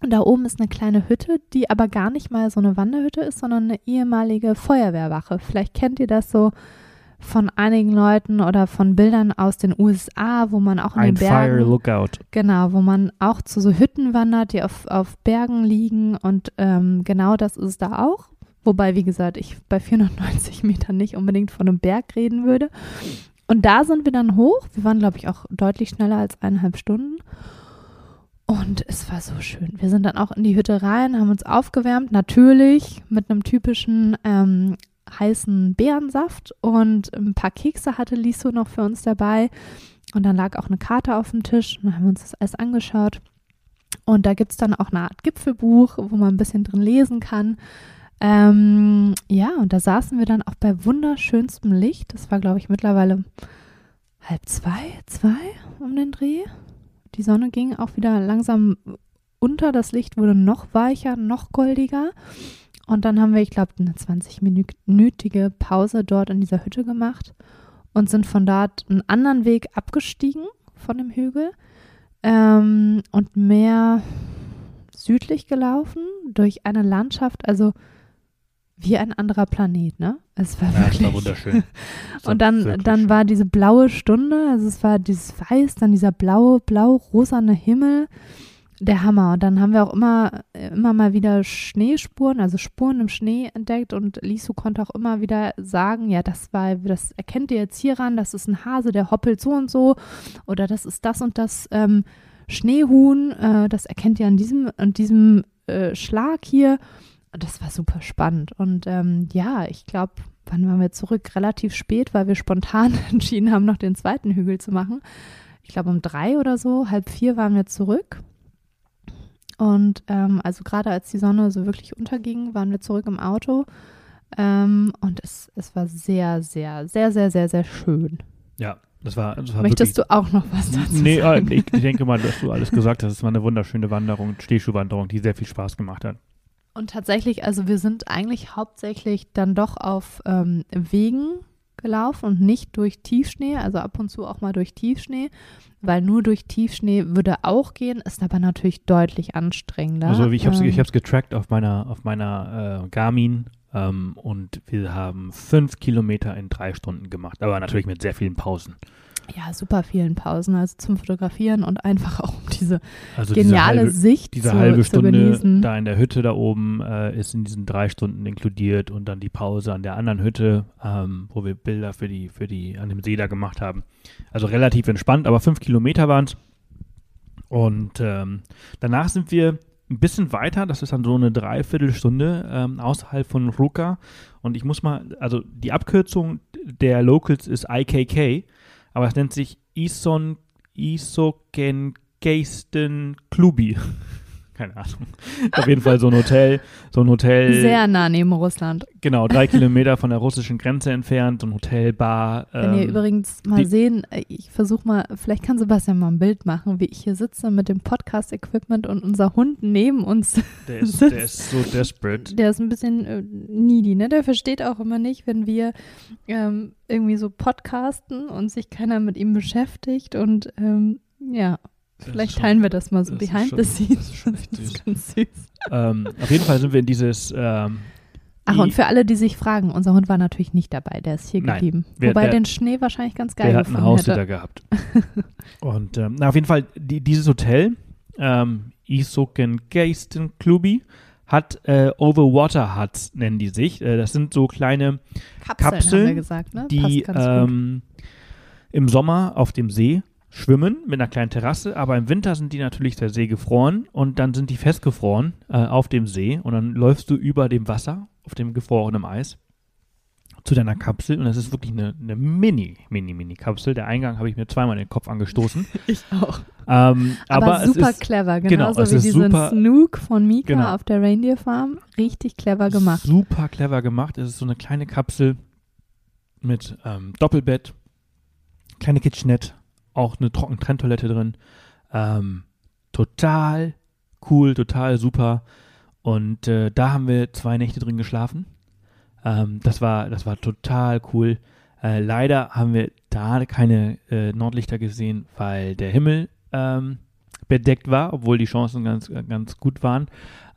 Und da oben ist eine kleine Hütte, die aber gar nicht mal so eine Wanderhütte ist, sondern eine ehemalige Feuerwehrwache. Vielleicht kennt ihr das so von einigen Leuten oder von Bildern aus den USA, wo man auch in Ein den Bergen, Fire Lookout. genau, wo man auch zu so Hütten wandert, die auf, auf Bergen liegen und ähm, genau das ist es da auch. Wobei, wie gesagt, ich bei 490 Metern nicht unbedingt von einem Berg reden würde. Und da sind wir dann hoch. Wir waren, glaube ich, auch deutlich schneller als eineinhalb Stunden. Und es war so schön. Wir sind dann auch in die Hütte rein, haben uns aufgewärmt, natürlich mit einem typischen ähm, heißen Beerensaft und ein paar Kekse hatte Liso noch für uns dabei. Und dann lag auch eine Karte auf dem Tisch und haben wir uns das alles angeschaut. Und da gibt es dann auch eine Art Gipfelbuch, wo man ein bisschen drin lesen kann. Ähm, ja, und da saßen wir dann auch bei wunderschönstem Licht. Das war, glaube ich, mittlerweile halb zwei, zwei um den Dreh. Die Sonne ging auch wieder langsam unter. Das Licht wurde noch weicher, noch goldiger. Und dann haben wir, ich glaube, eine 20-minütige Pause dort in dieser Hütte gemacht und sind von dort einen anderen Weg abgestiegen von dem Hügel ähm, und mehr südlich gelaufen durch eine Landschaft, also wie ein anderer Planet, ne? Es war Ja, wirklich. das war wunderschön. (laughs) Und dann, dann schön. war diese blaue Stunde, also es war dieses Weiß, dann dieser blaue, blau-rosane Himmel, der Hammer. Und dann haben wir auch immer, immer mal wieder Schneespuren, also Spuren im Schnee entdeckt und Lisu konnte auch immer wieder sagen, ja, das war, das erkennt ihr jetzt hieran, das ist ein Hase, der hoppelt so und so oder das ist das und das ähm, Schneehuhn, äh, das erkennt ihr an diesem, an diesem äh, Schlag hier. Und das war super spannend. Und ähm, ja, ich glaube, wann waren wir zurück? Relativ spät, weil wir spontan (laughs) entschieden haben, noch den zweiten Hügel zu machen. Ich glaube, um drei oder so, halb vier waren wir zurück. Und ähm, also gerade als die Sonne so wirklich unterging, waren wir zurück im Auto. Ähm, und es, es war sehr, sehr, sehr, sehr, sehr, sehr schön. Ja, das war, das war Möchtest wirklich, du auch noch was dazu Nee, äh, sagen? ich, ich denke mal, dass du alles gesagt hast. Es war eine wunderschöne Wanderung, Schneeschuhwanderung, die sehr viel Spaß gemacht hat. Und tatsächlich, also wir sind eigentlich hauptsächlich dann doch auf ähm, Wegen gelaufen und nicht durch Tiefschnee, also ab und zu auch mal durch Tiefschnee, weil nur durch Tiefschnee würde auch gehen, ist aber natürlich deutlich anstrengender. Also ich habe es Ähm, ich hab's getrackt auf meiner, auf meiner äh, Garmin ähm, und wir haben fünf Kilometer in drei Stunden gemacht, aber natürlich mit sehr vielen Pausen. Ja, super vielen Pausen, also zum Fotografieren und einfach auch um diese Also diese geniale halbe, Sicht diese zu, halbe zu Stunde genießen. da in der Hütte da oben äh, ist in diesen drei Stunden inkludiert und dann die Pause an der anderen Hütte, ähm, wo wir Bilder für die, für die an dem See da gemacht haben. Also relativ entspannt, aber fünf Kilometer waren es. Und ähm, danach sind wir ein bisschen weiter, das ist dann so eine Dreiviertelstunde ähm, außerhalb von Ruka. Und ich muss mal, also die Abkürzung der Locals ist IKK, aber es nennt sich Ison Isoken Keisten Klubi. Keine Ahnung. (laughs) Auf jeden Fall so ein Hotel, so ein Hotel, Sehr nah neben Russland. genau, drei (laughs) Kilometer von der russischen Grenze entfernt, so ein Hotel, Bar. Wenn ihr ähm, übrigens mal sehen, äh, ich versuche mal, vielleicht kann Sebastian mal ein Bild machen, wie ich hier sitze mit dem Podcast-Equipment und unser Hund neben uns. der, ist, der ist so desperate. Der ist ein bisschen äh, needy, ne? Der versteht auch immer nicht, wenn wir ähm, irgendwie so podcasten und sich keiner mit ihm beschäftigt und ähm, ja, vielleicht schon- teilen wir das mal so das behind schon- the scenes. das ist Das ist ganz süß. ähm, auf jeden Fall sind wir in dieses ähm, Ach, und für alle, die sich fragen, unser Hund war natürlich nicht dabei, der ist hier Nein, geblieben. wer- Wobei der- den Schnee wahrscheinlich ganz geil der hat einen hätte. gehabt. (laughs) und ähm, na, auf jeden Fall, die, dieses Hotel, ähm, Isoken Geisten Klubi, hat äh, Overwater Huts, nennen die sich. Äh, das sind so kleine Kapseln, Kapseln, gesagt, ne? die ähm, im Sommer auf dem See schwimmen mit einer kleinen Terrasse, aber im Winter sind die natürlich der See gefroren und dann sind die festgefroren äh, auf dem See und dann läufst du über dem Wasser auf dem gefrorenen Eis zu deiner Kapsel und das ist wirklich eine, eine mini, mini, mini Kapsel. Der Eingang habe ich mir zweimal in den Kopf angestoßen. (laughs) Ich auch. ähm, Aber, aber, super es ist clever, genau, genauso wie diesen super- Snook von Mika Genau. auf der Reindeer Farm. Richtig clever gemacht. super clever gemacht. Es ist so eine kleine Kapsel mit ähm, Doppelbett, kleine Kitchenette, auch eine trockene Trenntoilette drin. Ähm, total cool, total super. Und äh, da haben wir zwei Nächte drin geschlafen. Ähm, das war, das war total cool. Äh, leider haben wir da keine äh, Nordlichter gesehen, weil der Himmel ähm, bedeckt war, obwohl die Chancen ganz, ganz gut waren.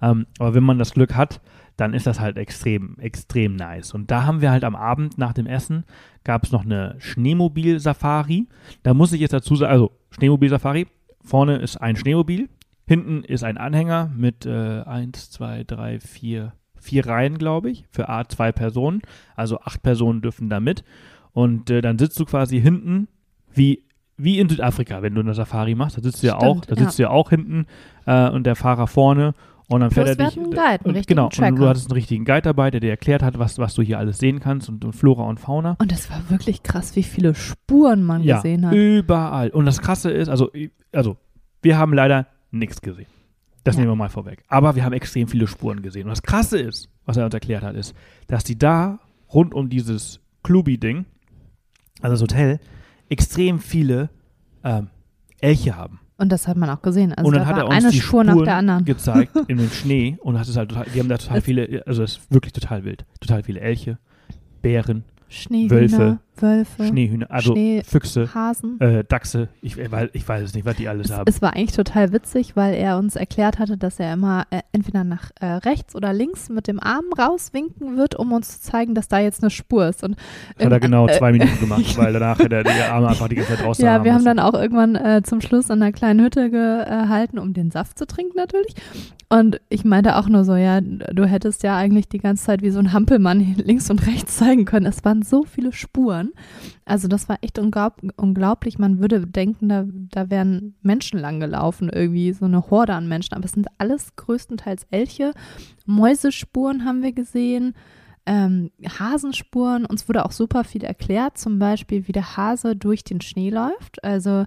Ähm, aber wenn man das Glück hat, dann ist das halt extrem, extrem nice. Und da haben wir halt am Abend nach dem Essen gab es noch eine Schneemobil-Safari. Da muss ich jetzt dazu sagen, also Schneemobil-Safari, vorne ist ein Schneemobil, hinten ist ein Anhänger mit äh, eins, zwei, drei, vier, vier Reihen, glaube ich, für A zwei Personen. Also acht Personen dürfen da mit. Und äh, dann sitzt du quasi hinten wie wie in Südafrika, wenn du eine Safari machst, da sitzt du ja Stimmt, auch, da sitzt du ja auch hinten äh, und der Fahrer vorne und dann Plus fährt er dich. einen Guide, einen genau, und du Tracker. hattest einen richtigen Guide dabei, der dir erklärt hat, was, was du hier alles sehen kannst und, und Flora und Fauna. Und es war wirklich krass, wie viele Spuren man Ja, gesehen hat. überall. Und das Krasse ist, also, also wir haben leider nichts gesehen. Das Ja. nehmen wir mal vorweg. Aber wir haben extrem viele Spuren gesehen. Und das Krasse ist, was er uns erklärt hat, ist, dass die da rund um dieses Klubi-Ding, also das Hotel, extrem viele ähm, Elche haben. Und das hat man auch gesehen. Also und dann da hat er uns eine die Spur nach der anderen. gezeigt (laughs) in dem Schnee und das ist halt total, die haben da total Es- viele, also das ist wirklich total wild. Total viele Elche, Bären, Wölfe, Wölfe, Schneehühner, also Schnee- Füchse, Hasen. äh, Dachse, ich, ich, weiß, ich weiß es nicht, was die alles Es, haben. es war eigentlich total witzig, weil er uns erklärt hatte, dass er immer äh, entweder nach äh, rechts oder links mit dem Arm rauswinken wird, um uns zu zeigen, dass da jetzt eine Spur ist. Und Hat er genau äh, zwei (laughs) Minuten gemacht, weil danach hätte er die Arme einfach die ganze Zeit draußen Ja, haben wir haben dann auch irgendwann äh, zum Schluss an einer kleinen Hütte gehalten, um den Saft zu trinken natürlich. Und ich meinte auch nur so, ja, du hättest ja eigentlich die ganze Zeit wie so ein Hampelmann links und rechts (laughs) zeigen können. Es waren so viele Spuren. Also das war echt unglaub unglaublich. Man würde denken, da, da wären Menschen lang gelaufen, irgendwie so eine Horde an Menschen. Aber es sind alles größtenteils Elche. Mäusespuren haben wir gesehen. Ähm, Hasenspuren, uns wurde auch super viel erklärt, zum Beispiel, wie der Hase durch den Schnee läuft. Also,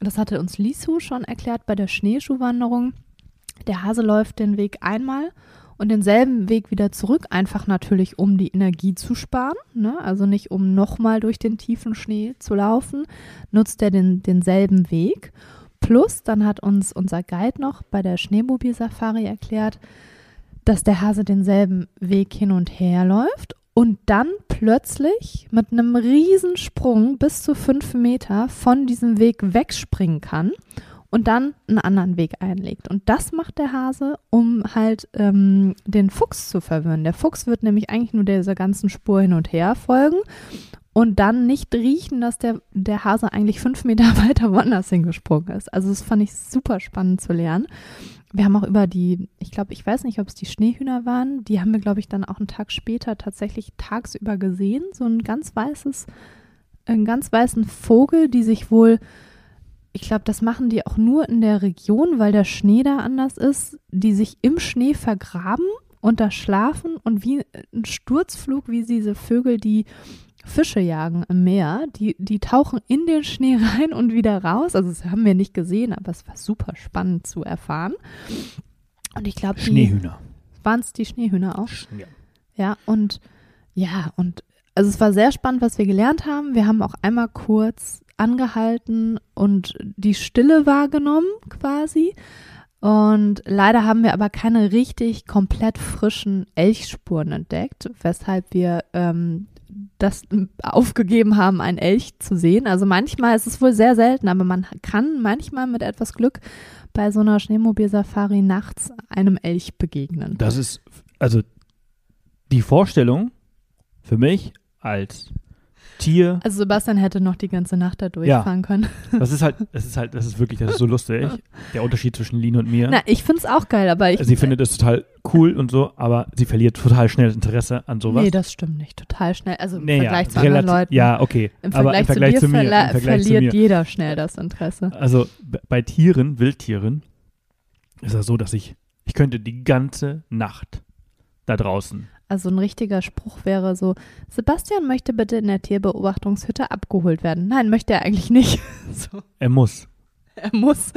das hatte uns Lisu schon erklärt bei der Schneeschuhwanderung. Der Hase läuft den Weg einmal und denselben Weg wieder zurück, einfach natürlich, um die Energie zu sparen. Ne? Also nicht, um nochmal durch den tiefen Schnee zu laufen, nutzt er den, denselben Weg. Plus, dann hat uns unser Guide noch bei der Schneemobil-Safari erklärt, dass der Hase denselben Weg hin und her läuft und dann plötzlich mit einem Riesensprung bis zu fünf Meter von diesem Weg wegspringen kann und dann einen anderen Weg einlegt. Und das macht der Hase, um halt ähm, den Fuchs zu verwirren. Der Fuchs wird nämlich eigentlich nur dieser ganzen Spur hin und her folgen und dann nicht riechen, dass der, der Hase eigentlich fünf Meter (laughs) weiter woanders hingesprungen ist. Also das fand ich super spannend zu lernen. Wir haben auch über die, ich glaube, ich weiß nicht, ob es die Schneehühner waren, die haben wir, glaube ich, dann auch einen Tag später tatsächlich tagsüber gesehen. So ein ganz weißes, einen ganz weißen Vogel, die sich wohl, ich glaube, das machen die auch nur in der Region, weil der Schnee da anders ist, die sich im Schnee vergraben und da schlafen und wie ein Sturzflug, wie diese Vögel, die Fische jagen im Meer, die, die tauchen in den Schnee (laughs) rein und wieder raus. Also das haben wir nicht gesehen, aber es war super spannend zu erfahren. Und ich glaube, Schneehühner. waren es die Schneehühner auch. Ja. Ja, und ja, und also es war sehr spannend, was wir gelernt haben. Wir haben auch einmal kurz angehalten und die Stille wahrgenommen quasi. Und leider haben wir aber keine richtig komplett frischen Elchspuren entdeckt, weshalb wir ähm, das aufgegeben haben, einen Elch zu sehen. Also manchmal ist es wohl sehr selten, aber man kann manchmal mit etwas Glück bei so einer Schneemobil-Safari nachts einem Elch begegnen. Das ist, also die Vorstellung für mich als Tier, Also Sebastian hätte noch die ganze Nacht da durchfahren können. (laughs) das ist halt, das ist halt, das ist wirklich, das ist so lustig. (laughs) Der Unterschied zwischen Lin und mir. Na, ich finde es auch geil, aber ich. sie findet es total cool und so, aber sie verliert total schnell das Interesse an sowas. Nee, das stimmt nicht. Total schnell. Also im Nee, Vergleich zu relativ- anderen Leuten. Ja, okay. Im aber Vergleich, im Vergleich zu zu, dir mir, verla- Vergleich zu verliert mir. jeder schnell das Interesse. Also bei Tieren, Wildtieren, ist das so, dass ich, ich könnte die ganze Nacht da draußen. Also ein richtiger Spruch wäre so, Sebastian möchte bitte in der Tierbeobachtungshütte abgeholt werden. Nein, möchte er eigentlich nicht. (laughs) so, Er muss er muss.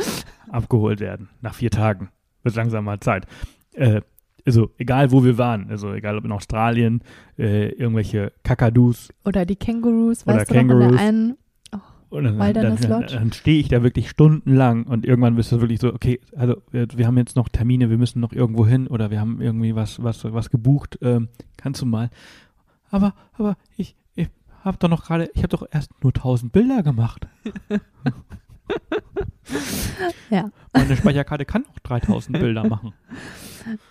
abgeholt werden. Nach vier Tagen. Wird langsam mal Zeit. Äh, also egal wo wir waren, also egal ob in Australien, äh, irgendwelche Kakadus Oder die Kängurus, Oder weißt du noch, in Kängurus. der einen, und dann, dann, dann, dann stehe ich da wirklich stundenlang und irgendwann bist du wirklich so, okay, also wir, wir haben jetzt noch Termine, wir müssen noch irgendwo hin oder wir haben irgendwie was, was, was gebucht, ähm, kannst du mal. Aber, aber ich, ich habe doch noch gerade, ich habe doch erst nur 1000 Bilder gemacht. (laughs) (laughs) Ja. Meine Speicherkarte kann auch 3000 (laughs) Bilder machen.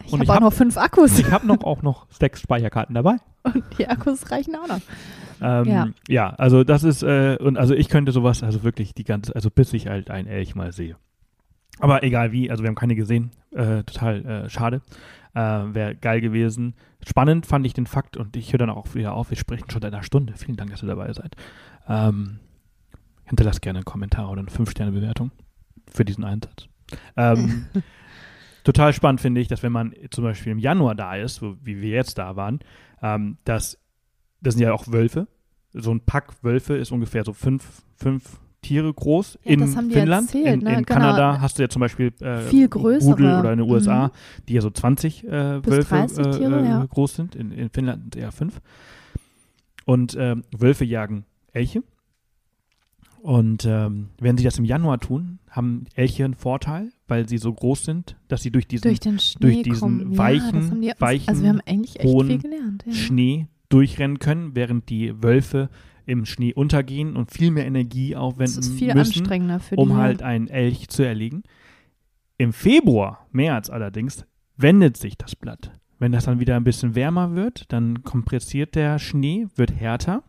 ich habe auch hab- noch fünf Akkus Ich habe noch auch noch sechs Speicherkarten dabei. und die Akkus reichen auch noch. Ähm, ja. Ja. also das ist, äh, und also ich könnte sowas, also wirklich die ganze, also bis ich halt einen Elch mal sehe. Aber egal wie, also wir haben keine gesehen, äh, total äh, schade. Äh, Wäre geil gewesen. Spannend fand ich den Fakt und ich höre dann auch wieder auf, wir sprechen schon seit einer Stunde. Vielen Dank, dass ihr dabei seid. Ähm, hinterlasst gerne einen Kommentar oder eine 5-Sterne-Bewertung für diesen Einsatz. Ähm, (laughs) total spannend finde ich, dass wenn man zum Beispiel im Januar da ist, wo, wie wir jetzt da waren, ähm, dass das sind ja auch Wölfe. So ein Pack Wölfe ist ungefähr so fünf, fünf Tiere groß. Ja, in Finnland, erzählt, in, ne? in Genau. Kanada hast du ja zum Beispiel äh, Viel größere. Rudel oder in den USA, Mhm. die ja so 20 äh, Wölfe 30 äh, Tiere, äh, ja. groß sind. In, in Finnland sind es eher fünf. Und ähm, Wölfe jagen Elche. Und ähm, wenn sie das im Januar tun, haben Elche einen Vorteil, weil sie so groß sind, dass sie durch diesen Durch den Schnee durch diesen kommen. ja, weichen- haben die, weichen, Also wir haben eigentlich echt hohen viel gelernt. Ja. Schnee durchrennen können, während die Wölfe im Schnee untergehen und viel mehr Energie Das aufwenden ist viel müssen, anstrengender für die. um ja. halt einen Elch zu erlegen. Im Februar, März allerdings, wendet sich das Blatt. Wenn das dann wieder ein bisschen wärmer wird, dann kompressiert der Schnee, wird härter.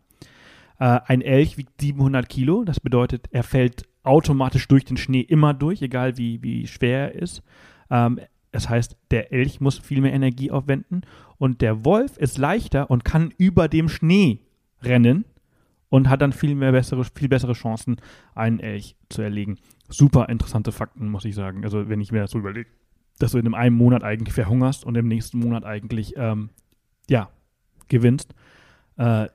Äh, ein Elch wiegt 700 Kilo, das bedeutet, er fällt automatisch durch den Schnee immer durch, egal wie, wie schwer er ist. Ähm, das heißt, der Elch muss viel mehr Energie aufwenden und der Wolf ist leichter und kann über dem Schnee rennen und hat dann viel mehr bessere, viel bessere Chancen, einen Elch zu erlegen. Super interessante Fakten, muss ich sagen. Also wenn ich mir das so überlege, dass du in einem Monat eigentlich verhungerst und im nächsten Monat eigentlich, ähm, ja, gewinnst. Äh,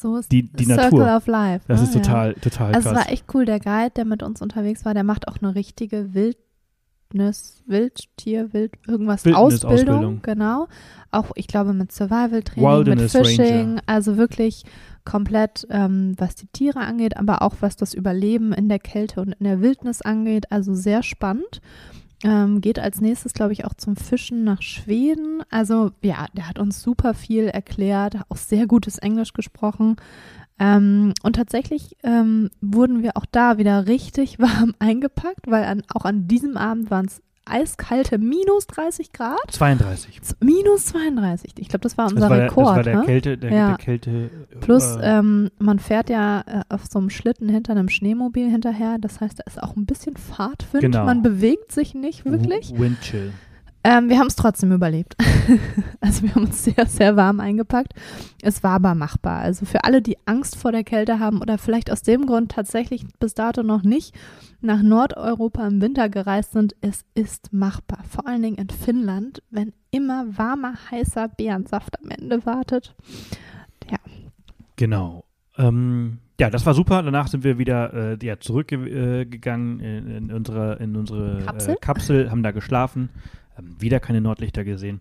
so ist die, die Circle Natur. of Life. Das ne? ist Ja. total, total Also es krass. war echt cool. Der Guide, der mit uns unterwegs war, der macht auch eine richtige Wildnis, Wildtier, Wild, irgendwas Wildnisausbildung. Ausbildung, genau. Auch, ich glaube, mit Survival-Training, mit Wilderness Fishing, Ranger. also wirklich komplett, ähm, was die Tiere angeht, aber auch was das Überleben in der Kälte und in der Wildnis angeht. Also sehr spannend. Ähm, geht als nächstes, glaube ich, auch zum Fischen nach Schweden. Also ja, der hat uns super viel erklärt, auch sehr gutes Englisch gesprochen. Ähm, und tatsächlich ähm, wurden wir auch da wieder richtig (laughs) warm eingepackt, weil an, auch an diesem Abend waren es eiskalte minus 30 Grad, 32. z- minus 32. Ich glaube, das war unser das war der, Rekord. das war der ne? Kälte, der, Ja. der Kälte. Plus, äh, ähm, man fährt ja äh, auf so einem Schlitten hinter einem Schneemobil hinterher. Das heißt, da ist auch ein bisschen Fahrtwind. Genau. Man bewegt sich nicht wirklich. Windchill. Ähm, wir haben es trotzdem überlebt. (laughs) also wir haben uns sehr, sehr warm eingepackt. Es war aber machbar. Also für alle, die Angst vor der Kälte haben oder vielleicht aus dem Grund tatsächlich bis dato noch nicht nach Nordeuropa im Winter gereist sind, es ist machbar. Vor allen Dingen in Finnland, wenn immer warmer, heißer Beerensaft am Ende wartet. Genau. Ähm, ja, das war super. Danach sind wir wieder äh, ja, zurückgegangen äh, in, in unsere, in unsere Kapsel? Äh, Kapsel, haben da geschlafen, wieder keine Nordlichter gesehen.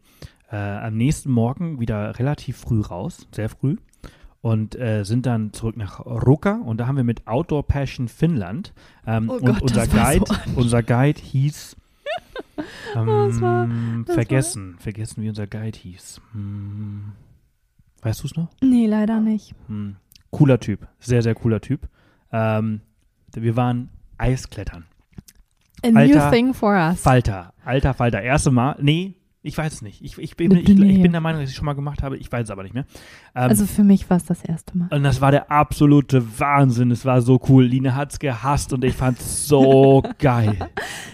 Äh, am nächsten Morgen wieder relativ früh raus, sehr früh. Und äh, sind dann zurück nach Ruka und da haben wir mit Outdoor Passion Finnland ähm, Oh und Gott, unser war so Guide, unser Guide hieß (laughs) ähm, Das war- das vergessen, vergessen wie unser Guide hieß. Hm, weißt du es noch? Nee, leider nicht. Hm. Cooler Typ, sehr, sehr cooler Typ. Ähm, wir waren Eisklettern. A Alter new thing for us. Falter, alter Falter. Erste Mal, nee, Ich weiß es nicht. Ich, ich, bin, ich, ich bin der Meinung, dass ich es schon mal gemacht habe. Ich weiß es aber nicht mehr. Ähm, also für mich war es das erste Mal. Und das war der absolute Wahnsinn. Es war so cool. Line hat es gehasst und ich fand es so (laughs) geil.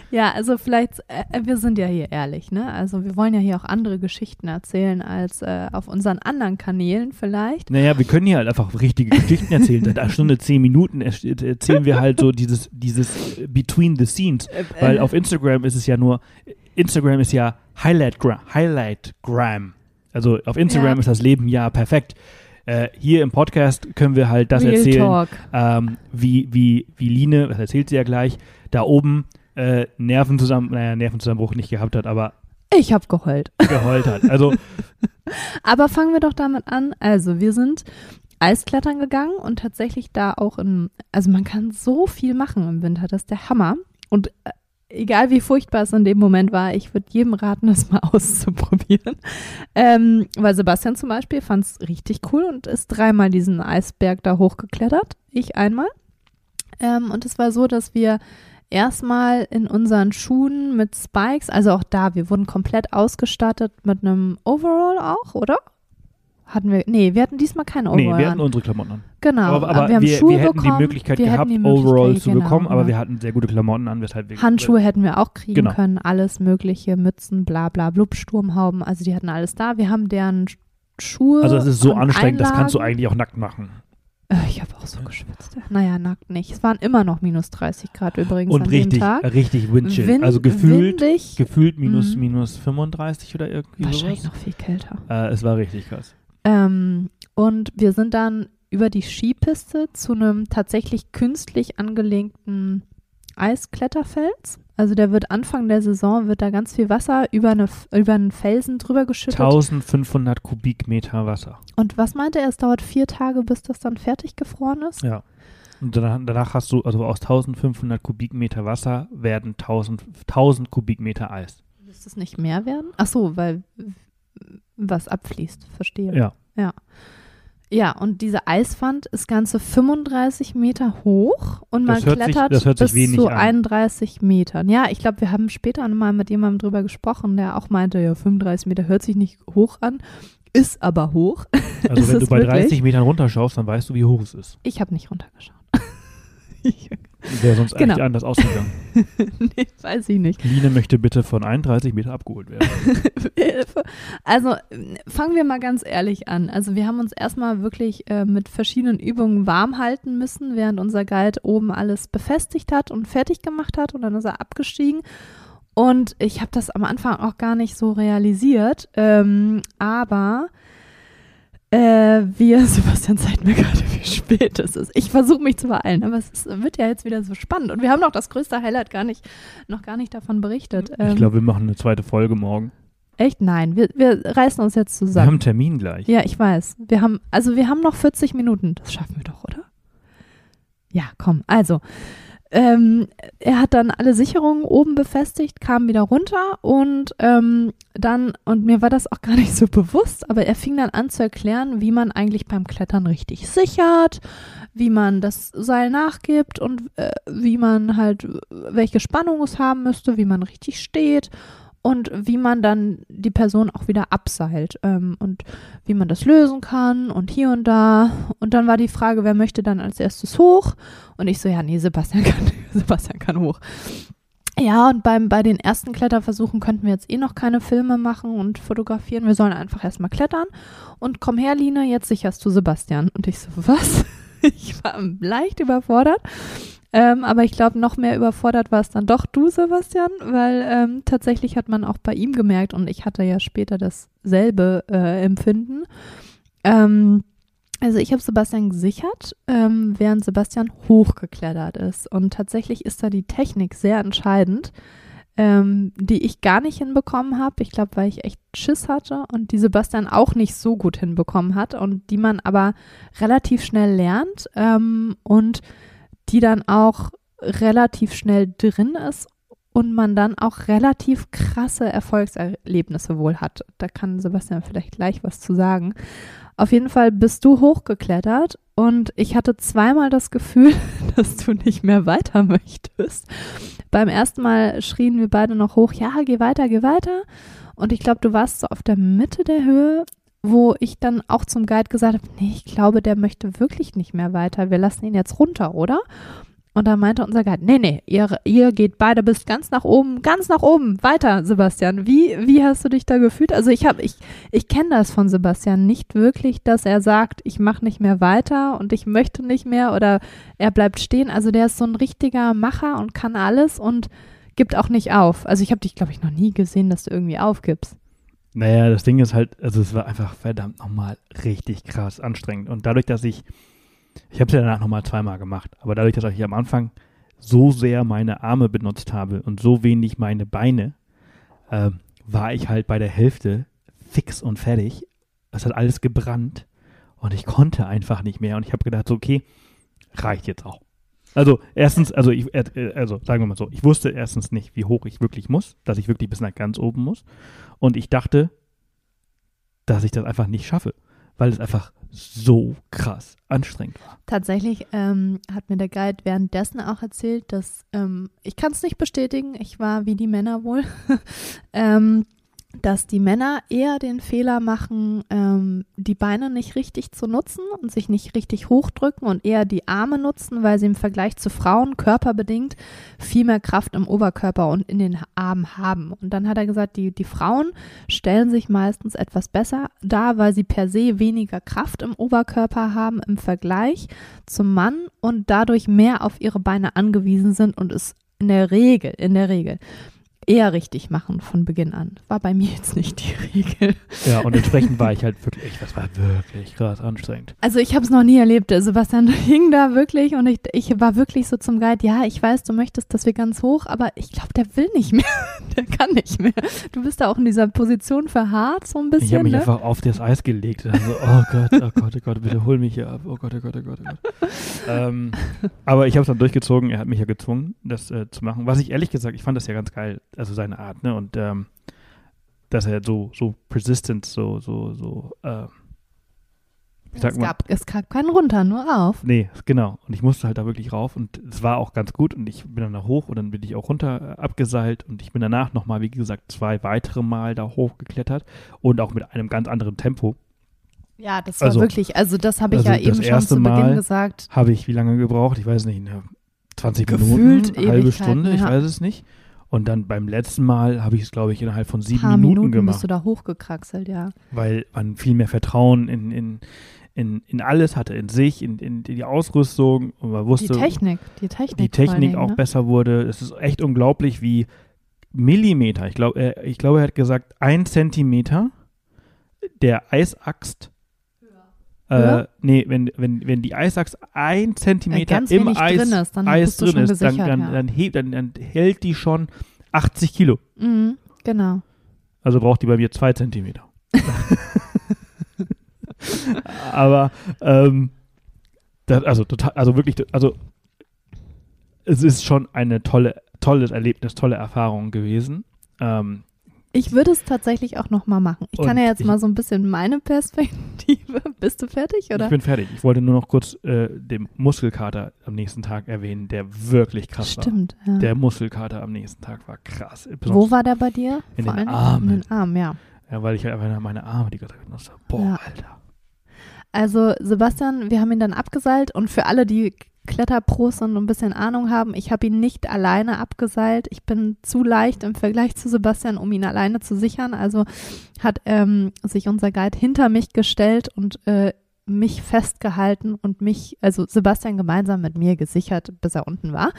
Ja, also vielleicht, äh, wir sind ja hier ehrlich, ne? Also wir wollen ja hier auch andere Geschichten erzählen als äh, auf unseren anderen Kanälen vielleicht. Naja, wir können hier halt einfach richtige Geschichten erzählen. Seit einer Stunde, zehn Minuten erzählen wir halt so dieses, dieses Between the Scenes. Äh, Weil auf Instagram ist es ja nur, Instagram ist ja Highlight Gram. Highlight Gram. Also auf Instagram ja. ist das Leben ja perfekt. Äh, hier im Podcast können wir halt das Real erzählen, ähm, wie, wie, wie Line, das erzählt sie ja gleich, da oben äh, Nervenzusammen naja, Nervenzusammenbruch nicht gehabt hat, aber ich habe geheult. Geheult hat. Also (laughs) aber fangen wir doch damit an. Also, wir sind Eisklettern gegangen und tatsächlich da auch in, also man kann so viel machen im Winter, das ist der Hammer. Und äh, egal wie furchtbar es in dem Moment war, ich würde jedem raten, (laughs) das mal auszuprobieren. Ähm, weil Sebastian zum Beispiel fand es richtig cool und ist dreimal diesen Eisberg da hochgeklettert. Ich einmal. Ähm, und es war so, dass wir erstmal in unseren Schuhen mit Spikes, also auch da, wir wurden komplett ausgestattet mit einem Overall auch, oder? Hatten wir, nee, wir hatten diesmal keinen Overall. Nee, wir hatten unsere Klamotten an. Genau, aber, aber wir haben wir, Schuhe wir hätten bekommen, die Möglichkeit wir gehabt, die Möglichkeit, Overall zu genau, bekommen, aber genau. wir hatten sehr gute Klamotten an, weshalb wir Handschuhe hätten wir auch kriegen Genau. können, alles mögliche, Mützen, bla bla blub, Sturmhauben, also die hatten alles da. Wir haben deren Schuhe. Also es ist so anstrengend, das kannst du Einlagen. eigentlich auch nackt machen. Äh, Ich habe auch so geschwitzt. Naja, nackt nicht. Es waren immer noch minus 30 Grad übrigens Und an richtig, dem Tag. richtig windchill. Wind- also gefühlt, windig, gefühlt minus, Mhm. minus 35 oder irgendwie wahrscheinlich sowas. noch viel kälter. Äh, es war richtig krass. Ähm, und wir sind dann über die Skipiste zu einem tatsächlich künstlich angelegten Eiskletterfels. Also der wird Anfang der Saison, wird da ganz viel Wasser über, eine, über einen Felsen drüber geschüttet. 1500 Kubikmeter Wasser. Und was meinte er, es dauert vier Tage, bis das dann fertig gefroren ist? Ja. Und danach, danach hast du, also aus 1500 Kubikmeter Wasser werden 1000, 1000 Kubikmeter Eis. Müsste es nicht mehr werden? Ach so, weil was abfließt, verstehe. Ja. Ja. Ja, und diese Eiswand ist ganze 35 Meter hoch und man klettert sich bis zu an. 31 Metern. Ja, ich glaube, wir haben später mal mit jemandem drüber gesprochen, der auch meinte, ja, 35 Meter hört sich nicht hoch an, ist aber hoch. (laughs) Also wenn du bei wirklich? 30 Metern runterschaust, dann weißt du, wie hoch es ist. Ich habe nicht runtergeschaut. (laughs) Wäre sonst Genau. eigentlich anders ausgegangen. (laughs) nee, weiß ich nicht. Line möchte bitte von 31 Meter abgeholt werden. (laughs) Also fangen wir mal ganz ehrlich an. Also wir haben uns erstmal wirklich äh, mit verschiedenen Übungen warm halten müssen, während unser Guide oben alles befestigt hat und fertig gemacht hat und dann ist er abgestiegen. Und ich habe das am Anfang auch gar nicht so realisiert, ähm, aber äh, wir, (laughs) Sebastian zeigt mir gerade, wie spät es ist. Ich versuche mich zu beeilen, aber es ist, wird ja jetzt wieder so spannend. Und wir haben noch das größte Highlight gar nicht, noch gar nicht davon berichtet. Ich Ähm, glaube, wir machen eine zweite Folge morgen. Echt? Nein, wir, wir reißen uns jetzt Wir zusammen. haben einen Termin gleich. Ja, ich weiß. Wir haben, also wir haben noch 40 Minuten. Das schaffen wir doch, oder? Ja, komm. Also, ähm, er hat dann alle Sicherungen oben befestigt, kam wieder runter und ähm, dann, und mir war das auch gar nicht so bewusst, aber er fing dann an zu erklären, wie man eigentlich beim Klettern richtig sichert, wie man das Seil nachgibt und äh, wie man halt, welche Spannung es haben müsste, wie man richtig steht und wie man dann die Person auch wieder abseilt ähm, und wie man das lösen kann und hier und da. Und dann war die Frage, wer möchte dann als erstes hoch? Und ich so, ja, nee, Sebastian (laughs) kann, Sebastian kann hoch. Ja, und beim, bei den ersten Kletterversuchen könnten wir jetzt eh noch keine Filme machen und fotografieren. Wir sollen einfach erstmal klettern. Und komm her, Line, jetzt sicherst du Sebastian. Und ich so, was? (laughs) Ich war leicht überfordert. Ähm, aber ich glaube, noch mehr überfordert war es dann doch du, Sebastian, weil ähm, tatsächlich hat man auch bei ihm gemerkt und ich hatte ja später dasselbe äh, Empfinden. Ähm, also ich habe Sebastian gesichert, ähm, während Sebastian hochgeklettert ist. Und tatsächlich ist da die Technik sehr entscheidend, ähm, die ich gar nicht hinbekommen habe. Ich glaube, weil ich echt Schiss hatte und die Sebastian auch nicht so gut hinbekommen hat und die man aber relativ schnell lernt ähm, und die dann auch relativ schnell drin ist und man dann auch relativ krasse Erfolgserlebnisse wohl hat. Da kann Sebastian vielleicht gleich was zu sagen. Auf jeden Fall bist du hochgeklettert und ich hatte zweimal das Gefühl, (laughs) dass du nicht mehr weiter möchtest. Beim ersten Mal schrien wir beide noch hoch, ja, geh weiter, geh weiter. Und ich glaube, du warst so auf der Mitte der Höhe, wo ich dann auch zum Guide gesagt habe, nee, ich glaube, der möchte wirklich nicht mehr weiter. Wir lassen ihn jetzt runter, oder? Und dann meinte unser Guide, nee, nee, ihr, ihr geht beide bis ganz nach oben, ganz nach oben, weiter, Sebastian. Wie, wie hast du dich da gefühlt? Also ich habe, ich, ich kenne das von Sebastian nicht wirklich, dass er sagt, ich mache nicht mehr weiter und ich möchte nicht mehr oder er bleibt stehen. Also der ist so ein richtiger Macher und kann alles und gibt auch nicht auf. Also ich habe dich, glaube ich, noch nie gesehen, dass du irgendwie aufgibst. Naja, das Ding ist halt, also es war einfach verdammt nochmal richtig krass anstrengend. Und dadurch, dass ich ich habe es ja danach nochmal zweimal gemacht, aber dadurch, dass ich am Anfang so sehr meine Arme benutzt habe und so wenig meine Beine, äh, war ich halt bei der Hälfte fix und fertig. Es hat alles gebrannt und ich konnte einfach nicht mehr. Und ich habe gedacht, so, okay, reicht jetzt auch. Also erstens, also ich, äh, also sagen wir mal so, ich wusste erstens nicht, wie hoch ich wirklich muss, dass ich wirklich bis nach ganz oben muss. Und ich dachte, dass ich das einfach nicht schaffe, weil es einfach so krass anstrengend war. Tatsächlich ähm, hat mir der Guide währenddessen auch erzählt, dass ähm, ich kann es nicht bestätigen, ich war wie die Männer wohl, (laughs) ähm, dass die Männer eher den Fehler machen, ähm, die Beine nicht richtig zu nutzen und sich nicht richtig hochdrücken und eher die Arme nutzen, weil sie im Vergleich zu Frauen körperbedingt viel mehr Kraft im Oberkörper und in den Armen haben. Und dann hat er gesagt, die, die Frauen stellen sich meistens etwas besser dar, weil sie per se weniger Kraft im Oberkörper haben im Vergleich zum Mann und dadurch mehr auf ihre Beine angewiesen sind und es in der Regel, in der Regel eher richtig machen von Beginn an. War bei mir jetzt nicht die (laughs) Regel. Ja, und entsprechend war ich halt wirklich, das war wirklich krass anstrengend. Also ich habe es noch nie erlebt. Sebastian (laughs) hing da wirklich und ich, ich war wirklich so zum Guide, ja, ich weiß, du möchtest, dass wir ganz hoch, aber ich glaube, der will nicht mehr. (laughs) der kann nicht mehr. Du bist da auch in dieser Position verharrt so ein bisschen. Ich habe mich ne? einfach auf das Eis gelegt. Also, oh Gott, oh Gott, oh Gott, bitte hol mich hier ab. Oh Gott, oh Gott, oh Gott, oh Gott. ähm, aber ich habe es dann durchgezogen. Er hat mich ja gezwungen, das äh, zu machen. Was ich ehrlich gesagt, ich fand das ja ganz geil also seine Art, ne? Und ähm, dass er so, so persistent, so, so, so, äh, wie sagt es, man? Gab, es gab keinen runter, nur rauf. Nee, genau. Und ich musste halt da wirklich rauf und es war auch ganz gut und ich bin dann da hoch und dann bin ich auch runter äh, abgeseilt und ich bin danach nochmal, wie gesagt, zwei weitere Mal da hochgeklettert und auch mit einem ganz anderen Tempo. Ja, das war also, wirklich, also das habe ich also ja eben schon zu Beginn Mal gesagt. Habe ich wie lange gebraucht? Ich weiß nicht, ne, 20 Gefühlt Minuten, eine halbe Stunde, ja. ich weiß es nicht. Und dann beim letzten Mal habe ich es, glaube ich, innerhalb von sieben Minuten, Minuten gemacht. bist du da hochgekraxelt, ja. Weil man viel mehr Vertrauen in, in, in, in alles hatte, in sich, in, in die Ausrüstung. Und man wusste, die Technik, die Technik. Die Technik auch ne? besser wurde. Es ist echt unglaublich, wie Millimeter, ich glaube, er, ich glaube, er hat gesagt, ein Zentimeter der Eisaxt äh, nee, wenn, wenn, wenn die Eisachs ein Zentimeter äh, im Eis drin ist, dann, Eis drin ist, dann, dann, ja. dann, hebt, dann, dann, hält die schon 80 Kilo. Mhm, genau. Also braucht die bei mir zwei Zentimeter. (laughs) (laughs) Aber, ähm, das, also total, also wirklich, also es ist schon eine tolle, tolles Erlebnis, tolle Erfahrung gewesen. Ähm, ich würde es tatsächlich auch nochmal machen. Ich kann ja jetzt mal so ein bisschen meine Perspektive. (laughs) Bist du fertig, oder? Ich bin fertig. Ich wollte nur noch kurz äh, den Muskelkater am nächsten Tag erwähnen, der wirklich krass Stimmt, war. Ja. Der Muskelkater am nächsten Tag war krass. Besonders Wo war der bei dir? In Vor den Armen. In den Armen, ja. Ja, weil ich halt einfach meine Arme die ganze Zeit genutzt habe. Boah, ja. Alter. Also Sebastian, wir haben ihn dann abgeseilt und für alle, die Kletterpros und ein bisschen Ahnung haben. Ich habe ihn nicht alleine abgeseilt. Ich bin zu leicht im Vergleich zu Sebastian, um ihn alleine zu sichern. Also hat ähm, sich unser Guide hinter mich gestellt und äh, mich festgehalten und mich, also Sebastian gemeinsam mit mir gesichert, bis er unten war.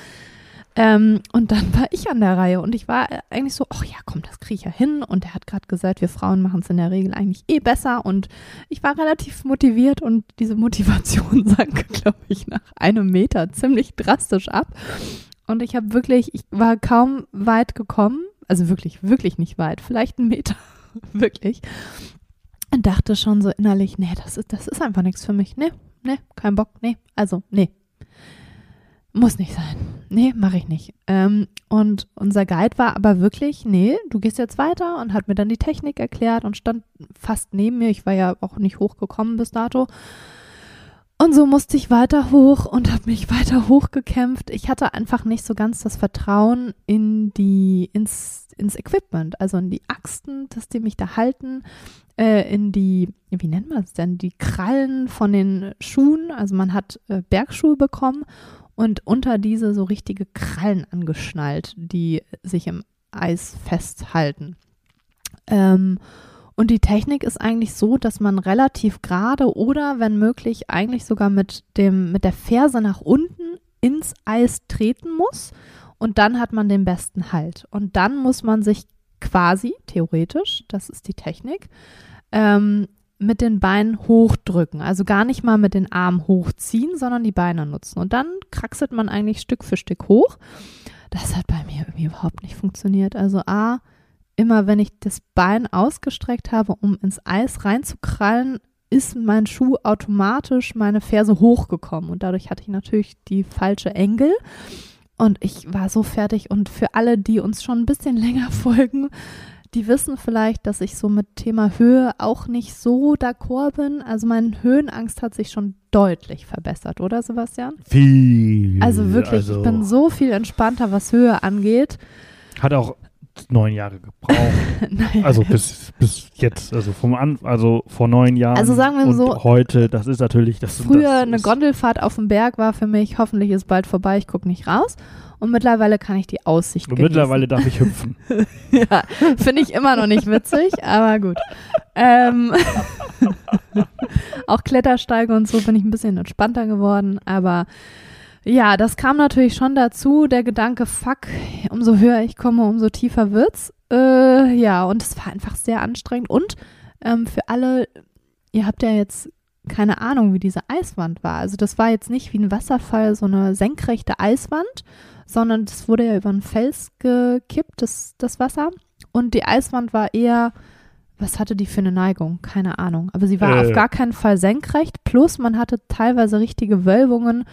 Ähm, und dann war ich an der Reihe und ich war eigentlich so, ach ja, komm, das kriege ich ja hin. Und er hat gerade gesagt, wir Frauen machen es in der Regel eigentlich eh besser. Und ich war relativ motiviert und diese Motivation (laughs) sank, glaube ich, nach einem Meter ziemlich drastisch ab. Und ich habe wirklich, ich war kaum weit gekommen, also wirklich, wirklich nicht weit, vielleicht einen Meter, (laughs) wirklich. Und dachte schon so innerlich, nee, das ist, das ist einfach nichts für mich. Nee, nee, kein Bock, nee, also, nee, muss nicht sein. Nee, mache ich nicht. Ähm, und unser Guide war aber wirklich, nee, du gehst jetzt weiter und hat mir dann die Technik erklärt und stand fast neben mir. Ich war ja auch nicht hochgekommen bis dato. Und so musste ich weiter hoch und habe mich weiter hochgekämpft. Ich hatte einfach nicht so ganz das Vertrauen in die, ins, ins Equipment, also in die Achsen, dass die mich da halten, äh, in die, wie nennt man es denn, die Krallen von den Schuhen. Also man hat äh, Bergschuhe bekommen und unter diese so richtige Krallen angeschnallt, die sich im Eis festhalten. Ähm, und die Technik ist eigentlich so, dass man relativ gerade oder wenn möglich eigentlich sogar mit dem mit der Ferse nach unten ins Eis treten muss und dann hat man den besten Halt. Und dann muss man sich quasi theoretisch, das ist die Technik, ähm, mit den Beinen hochdrücken. Also gar nicht mal mit den Armen hochziehen, sondern die Beine nutzen. Und dann kraxelt man eigentlich Stück für Stück hoch. Das hat bei mir irgendwie überhaupt nicht funktioniert. Also A, immer wenn ich das Bein ausgestreckt habe, um ins Eis reinzukrallen, ist mein Schuh automatisch meine Ferse hochgekommen und dadurch hatte ich natürlich die falsche Engel und ich war so fertig und für alle, die uns schon ein bisschen (laughs) länger folgen, die wissen vielleicht, dass ich so mit Thema Höhe auch nicht so d'accord bin. Also meine Höhenangst hat sich schon deutlich verbessert, oder Sebastian? Viel. Also wirklich, also ich bin so viel entspannter, was Höhe angeht. Hat auch neun Jahre gebraucht. (laughs) naja, also bis, bis jetzt, also vom An also vor neun Jahren. Also sagen wir so. Heute, das ist natürlich das. Früher das eine Gondelfahrt auf dem Berg war für mich, hoffentlich ist bald vorbei, ich gucke nicht raus. Und mittlerweile kann ich die Aussicht Und mittlerweile darf ich hüpfen. (laughs) ja, finde ich immer noch nicht witzig, aber gut. Ähm, (laughs) auch Klettersteige und so bin ich ein bisschen entspannter geworden, aber ja, das kam natürlich schon dazu, der Gedanke, fuck, umso höher ich komme, umso tiefer wird's. Äh, ja, und es war einfach sehr anstrengend. Und ähm, für alle, ihr habt ja jetzt keine Ahnung, wie diese Eiswand war. Also das war jetzt nicht wie ein Wasserfall, so eine senkrechte Eiswand, sondern das wurde ja über einen Fels gekippt, das, das Wasser. Und die Eiswand war eher, was hatte die für eine Neigung? Keine Ahnung. Aber sie war äh. auf gar keinen Fall senkrecht. Plus man hatte teilweise richtige Wölbungen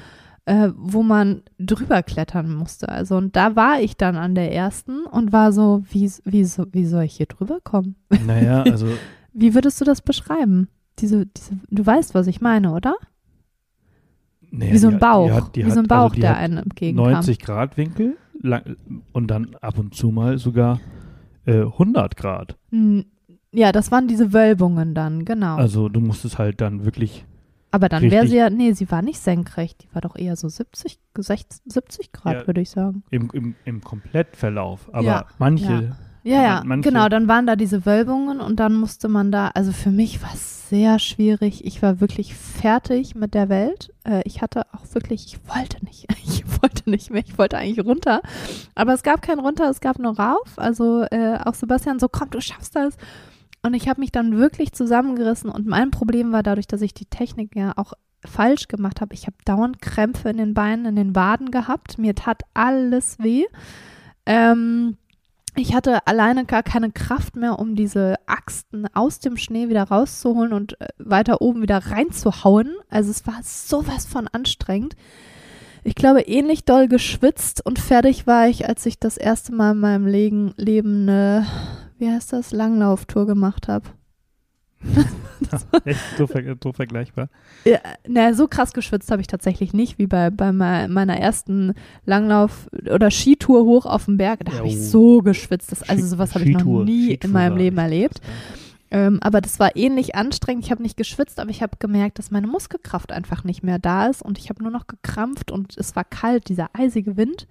äh, wo man drüber klettern musste. Also und da war ich dann an der ersten und war so, wie, wie, wie soll ich hier drüber kommen? Naja, also. (laughs) wie würdest du das beschreiben? Diese, diese, du weißt, was ich meine, oder? Naja, wie so ein Bauch, hat, wie so ein hat, Bauch, also der einem entgegenkam. 90 Grad Winkel lang, und dann ab und zu mal sogar äh, 100 Grad. Ja, das waren diese Wölbungen dann, genau. Also du musstest halt dann wirklich aber dann wäre sie ja, nee, sie war nicht senkrecht, die war doch eher so 70, 60, 70 Grad, ja, würde ich sagen. Im, im, Im Komplettverlauf, aber ja, manche. Ja, ja, manche, genau, dann waren da diese Wölbungen und dann musste man da, also für mich war es sehr schwierig. Ich war wirklich fertig mit der Welt. Äh, ich hatte auch wirklich, ich wollte nicht, (laughs) ich wollte nicht mehr, ich wollte eigentlich runter. Aber es gab kein runter, es gab nur rauf. Also äh, auch Sebastian so, komm, du schaffst das. Und ich habe mich dann wirklich zusammengerissen und mein Problem war dadurch, dass ich die Technik ja auch falsch gemacht habe. Ich habe dauernd Krämpfe in den Beinen, in den Waden gehabt. Mir tat alles weh. Ähm, ich hatte alleine gar keine Kraft mehr, um diese Axten aus dem Schnee wieder rauszuholen und äh, weiter oben wieder reinzuhauen. Also es war sowas von anstrengend. Ich glaube, ähnlich doll geschwitzt und fertig war ich, als ich das erste Mal in meinem Leben, Leben eine wie heißt das, Langlauftour gemacht habe. Echt so, ver so, vergleichbar? Ja, na, so krass geschwitzt habe ich tatsächlich nicht, wie bei, bei meiner ersten Langlauf- oder Skitour hoch auf dem Berg. Da habe ich so geschwitzt. Das, also sowas habe ich noch nie Skitour in meinem Leben erlebt. Ähm, aber das war ähnlich anstrengend. Ich habe nicht geschwitzt, aber ich habe gemerkt, dass meine Muskelkraft einfach nicht mehr da ist und ich habe nur noch gekrampft und es war kalt, dieser eisige Wind.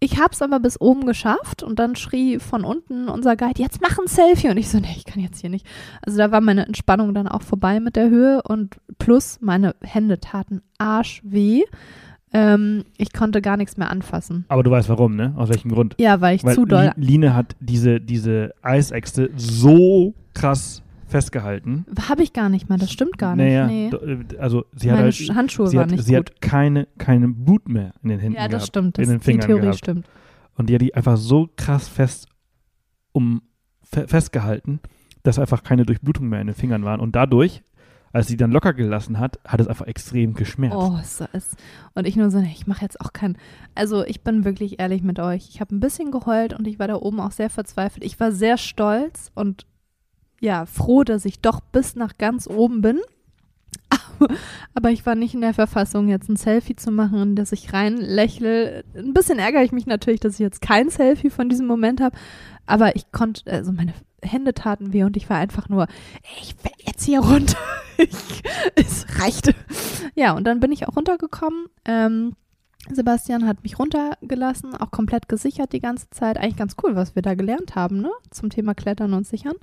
Ich habe es aber bis oben geschafft und dann schrie von unten unser Guide, jetzt mach ein Selfie. Und ich so, nee, ich kann jetzt hier nicht. Also da war meine Entspannung dann auch vorbei mit der Höhe und plus meine Hände taten arschweh. Ähm, ich konnte gar nichts mehr anfassen. Aber du weißt warum, ne? Aus welchem Grund? Ja, weil ich weil zu doll. Line hat diese, diese Eisäxte so krass festgehalten. Habe ich gar nicht mal, das stimmt gar nicht. Naja, nee. Äh, also sie Meine hat halt, Handschuhe sie hat, nicht sie hat keine, keine Blut mehr in den Händen Ja, das gehabt, stimmt. Das, in den Fingern die Theorie gehabt. stimmt. Und die hat die einfach so krass fest um fe festgehalten, dass einfach keine Durchblutung mehr in den Fingern waren. Und dadurch, als sie dann locker gelassen hat, hat es einfach extrem geschmerzt. Oh, so ist. Und ich nur so, ich mache jetzt auch keinen. Also ich bin wirklich ehrlich mit euch. Ich habe ein bisschen geheult und ich war da oben auch sehr verzweifelt. Ich war sehr stolz und ja, froh, dass ich doch bis nach ganz oben bin. (laughs) Aber ich war nicht in der Verfassung, jetzt ein Selfie zu machen, in das ich rein lächle. Ein bisschen ärgere ich mich natürlich, dass ich jetzt kein Selfie von diesem Moment habe. Aber ich konnte, also meine Hände taten weh und ich war einfach nur, ich will jetzt hier runter. (laughs) ich, es reichte. Ja, und dann bin ich auch runtergekommen. Ähm, Sebastian hat mich runtergelassen, auch komplett gesichert die ganze Zeit. Eigentlich ganz cool, was wir da gelernt haben, ne? Zum Thema Klettern und Sichern.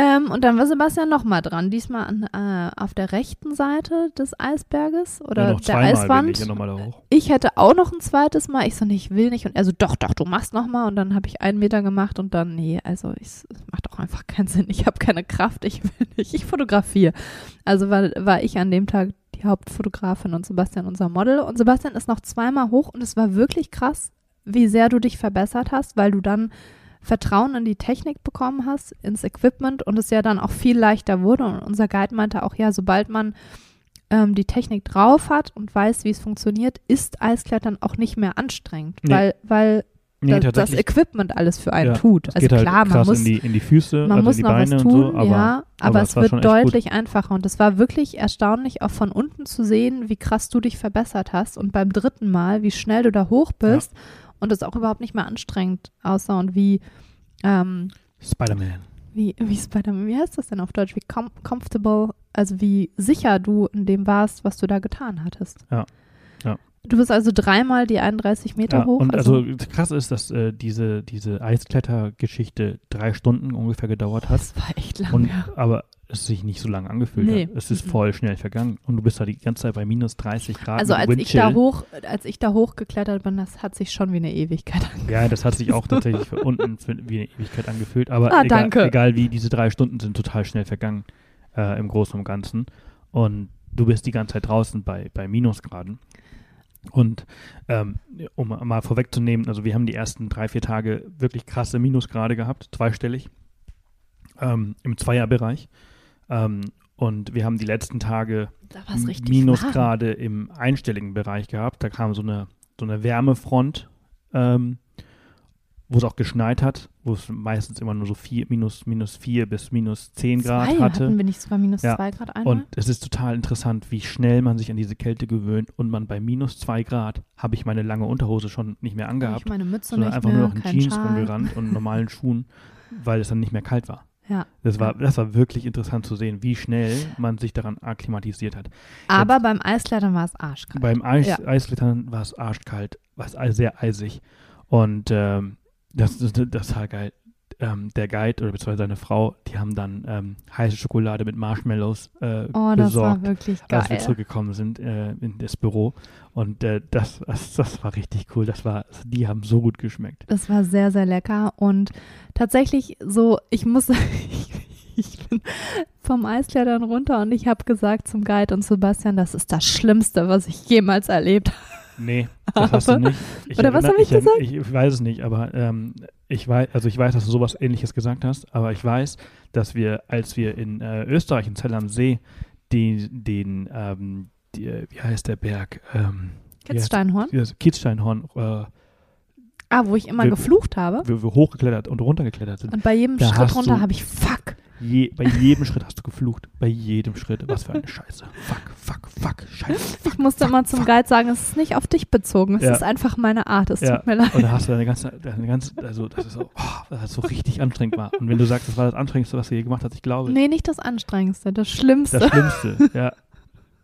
Ähm, und dann war Sebastian nochmal dran, diesmal an, äh, auf der rechten Seite des Eisberges oder Ja, der Eiswand. ich. Ich hätte auch noch ein zweites Mal. Ich so, nee, ich will nicht. Und er so, doch, doch, du machst noch mal. Und dann habe ich einen Meter gemacht und dann, nee, also es macht auch einfach keinen Sinn. Ich habe keine Kraft, ich will nicht. Ich fotografiere. Also war, war ich an dem Tag die Hauptfotografin und Sebastian unser Model. Und Sebastian ist noch zweimal hoch und es war wirklich krass, wie sehr du dich verbessert hast, weil du dann Vertrauen in die Technik bekommen hast, ins Equipment und es ja dann auch viel leichter wurde. Und unser Guide meinte auch, ja, sobald man ähm, die Technik drauf hat und weiß, wie es funktioniert, ist Eisklettern auch nicht mehr anstrengend, Nee. weil, weil Nee, das, das. Equipment alles für einen Ja, tut. Also halt klar, man muss, in, die, in die Füße, man also muss noch Beine was tun, so, aber, ja, aber, es es wird echt gut. deutlich einfacher und es war wirklich erstaunlich, auch von unten zu sehen, wie krass du dich verbessert hast und beim dritten Mal, wie schnell du da hoch bist und es auch überhaupt nicht mehr anstrengend aussah und wie ähm, Spider-Man. wie, wie Spider-Man, wie heißt das denn auf Deutsch? Wie com comfortable, also wie sicher du in dem warst, was du da getan hattest. Ja. Ja. Du bist also dreimal die 31 Meter Ja, hoch. und also, krass ist, dass äh, diese, diese Eisklettergeschichte drei Stunden ungefähr gedauert hat. das war echt lang. Und, aber es sich nicht so lange angefühlt Nee. hat. Es ist Mhm. voll schnell vergangen. Und du bist da die ganze Zeit bei minus 30 Grad. Also als ich da hoch, als ich da hochgeklettert bin, das hat sich schon wie eine Ewigkeit angefühlt. Ja, das hat sich auch tatsächlich für (laughs) unten für, wie eine Ewigkeit angefühlt. Aber Ah, egal, egal wie, diese drei Stunden sind total schnell vergangen äh, im Großen und Ganzen. Und du bist die ganze Zeit draußen bei, bei Minusgraden. Und ähm, um mal vorwegzunehmen, also wir haben die ersten drei, vier Tage wirklich krasse Minusgrade gehabt, zweistellig, ähm, im Zweierbereich. Ähm, und wir haben die letzten Tage Minusgrade im einstelligen Bereich gehabt. Da kam so eine, so eine Wärmefront, ähm, wo es auch geschneit hat, wo es meistens immer nur so vier, minus, minus vier bis minus zehn Grad zwei hatte. hatten wir nicht sogar minus Ja. zwei Grad einmal? Und es ist total interessant, wie schnell man sich an diese Kälte gewöhnt und man bei minus zwei Grad habe ich meine lange Unterhose schon nicht mehr angehabt, ich meine Mütze sondern nicht einfach mehr, nur noch in kein Jeans Schal. rumgerannt und normalen Schuhen, weil es dann nicht mehr kalt war. Ja. Das war, das war wirklich interessant zu sehen, wie schnell man sich daran akklimatisiert hat. Aber beim Eisklettern war es arschkalt. Beim Eis, Ja. Eisklettern war es arschkalt, war es sehr eisig. Und ähm, das, das, das war geil. Ähm, der Guide oder beziehungsweise seine Frau, die haben dann ähm, heiße Schokolade mit Marshmallows äh, oh, das war wirklich als wir geil. zurückgekommen sind äh, in das Büro. Und äh, das, das, das war richtig cool. Das war, die haben so gut geschmeckt. Das war sehr, sehr lecker und tatsächlich so, ich muss, (laughs) ich bin vom Eisklettern runter und ich habe gesagt zum Guide und Sebastian, das ist das Schlimmste, was ich jemals erlebt habe. Nee, das hast du nicht. Ich Oder was erinnere- hab ich gesagt? Ich, ich weiß es nicht, aber ähm, ich weiß, also ich weiß, dass du sowas ähnliches gesagt hast, aber ich weiß, dass wir, als wir in äh, Österreich, in Zell am See, den, den ähm, die, äh, wie heißt der Berg? Ähm, Kitzsteinhorn. Kitzsteinhorn, äh, Ah, wo ich immer Wir- geflucht habe. wo wir hochgeklettert und runtergeklettert sind. Und bei jedem Da Schritt runter habe ich Fuck. Je, bei jedem Schritt hast du geflucht. Bei jedem Schritt. Was für eine Scheiße. Fuck, fuck, fuck, Scheiße. Fuck, Ich musste fuck, immer zum fuck. Guide sagen, es ist nicht auf dich bezogen. Es Ja. ist einfach meine Art. Es Ja. tut mir leid. Und da hast du deine ganze, deine ganze, also das ist so, oh, das ist so richtig anstrengend war. Und wenn du sagst, das war das Anstrengendste, was du je gemacht hast, ich glaube, Nee, nicht das Anstrengendste, das Schlimmste. das Schlimmste, ja.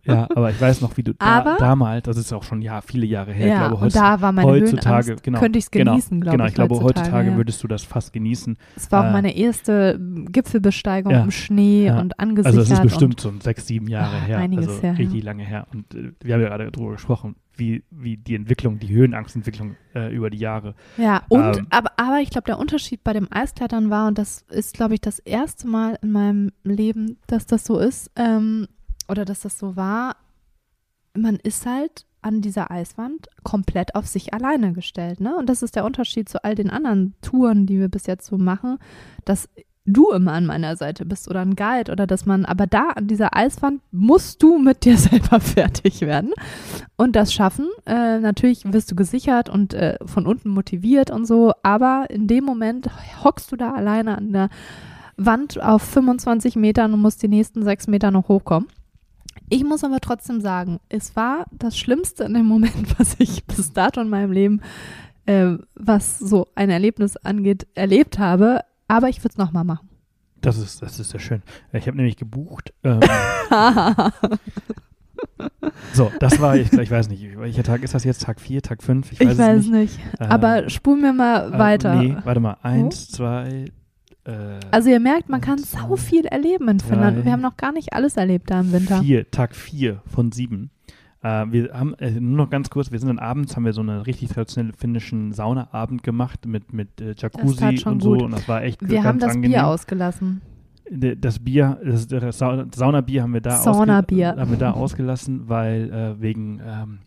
Ja, aber ich weiß noch, wie du da, Aber- damals, das ist auch schon ja, viele Jahre her, ich ja, glaube, und heutz- da war meine heutzutage, Höhenangst, genau, könnte ich es genau, genießen, glaube genau, ich. ich glaube, heutzutage ja. würdest du das fast genießen. Es war auch äh, meine erste Gipfelbesteigung ja, im Schnee und angesichert. Also das ist bestimmt so sechs, sieben Jahre Ah, her, einiges also her, richtig lange her. Und äh, wir haben ja gerade darüber gesprochen, wie, wie die Entwicklung, die Höhenangstentwicklung äh, über die Jahre. Ja, und Ähm, aber, aber ich glaube, der Unterschied bei dem Eisklettern war, und das ist, glaube ich, das erste Mal in meinem Leben, dass das so ist, ähm, oder dass das so war, man ist halt an dieser Eiswand komplett auf sich alleine gestellt, ne? Und das ist der Unterschied zu all den anderen Touren, die wir bis jetzt so machen, dass du immer an meiner Seite bist oder ein Guide oder dass man, aber da an dieser Eiswand musst du mit dir (laughs) selber fertig werden und das schaffen. Äh, natürlich wirst du gesichert und äh, von unten motiviert und so, aber in dem Moment hockst du da alleine an der Wand auf 25 Metern und musst die nächsten sechs Meter noch hochkommen. Ich muss aber trotzdem sagen, es war das Schlimmste in dem Moment, (laughs) was ich bis dato in meinem Leben, äh, was so ein Erlebnis angeht, erlebt habe. Aber ich würde es nochmal machen. Das ist, das ist sehr schön. Ich habe nämlich gebucht. Ähm, (laughs) so, das war, ich, ich weiß nicht, welcher Tag ist das jetzt? Tag 4, Tag 5? Ich weiß, ich weiß nicht. nicht. Aber äh, spul mir mal äh, weiter. Nee, warte mal. Eins, oh. zwei, also ihr merkt, man kann so viel erleben in Finnland. Wir haben noch gar nicht alles erlebt da im Winter. Vier, Tag 4 von 7. Äh, wir haben, äh, nur noch ganz kurz, wir sind dann abends, haben wir so einen richtig traditionellen finnischen Saunaabend gemacht mit, mit äh, Jacuzzi und so. Gut. Und das war echt Wir haben das angenehm. Bier ausgelassen. Das Bier, das, das Saunabier haben wir da, Saunabier. haben wir da ausgelassen, weil äh, wegen ähm,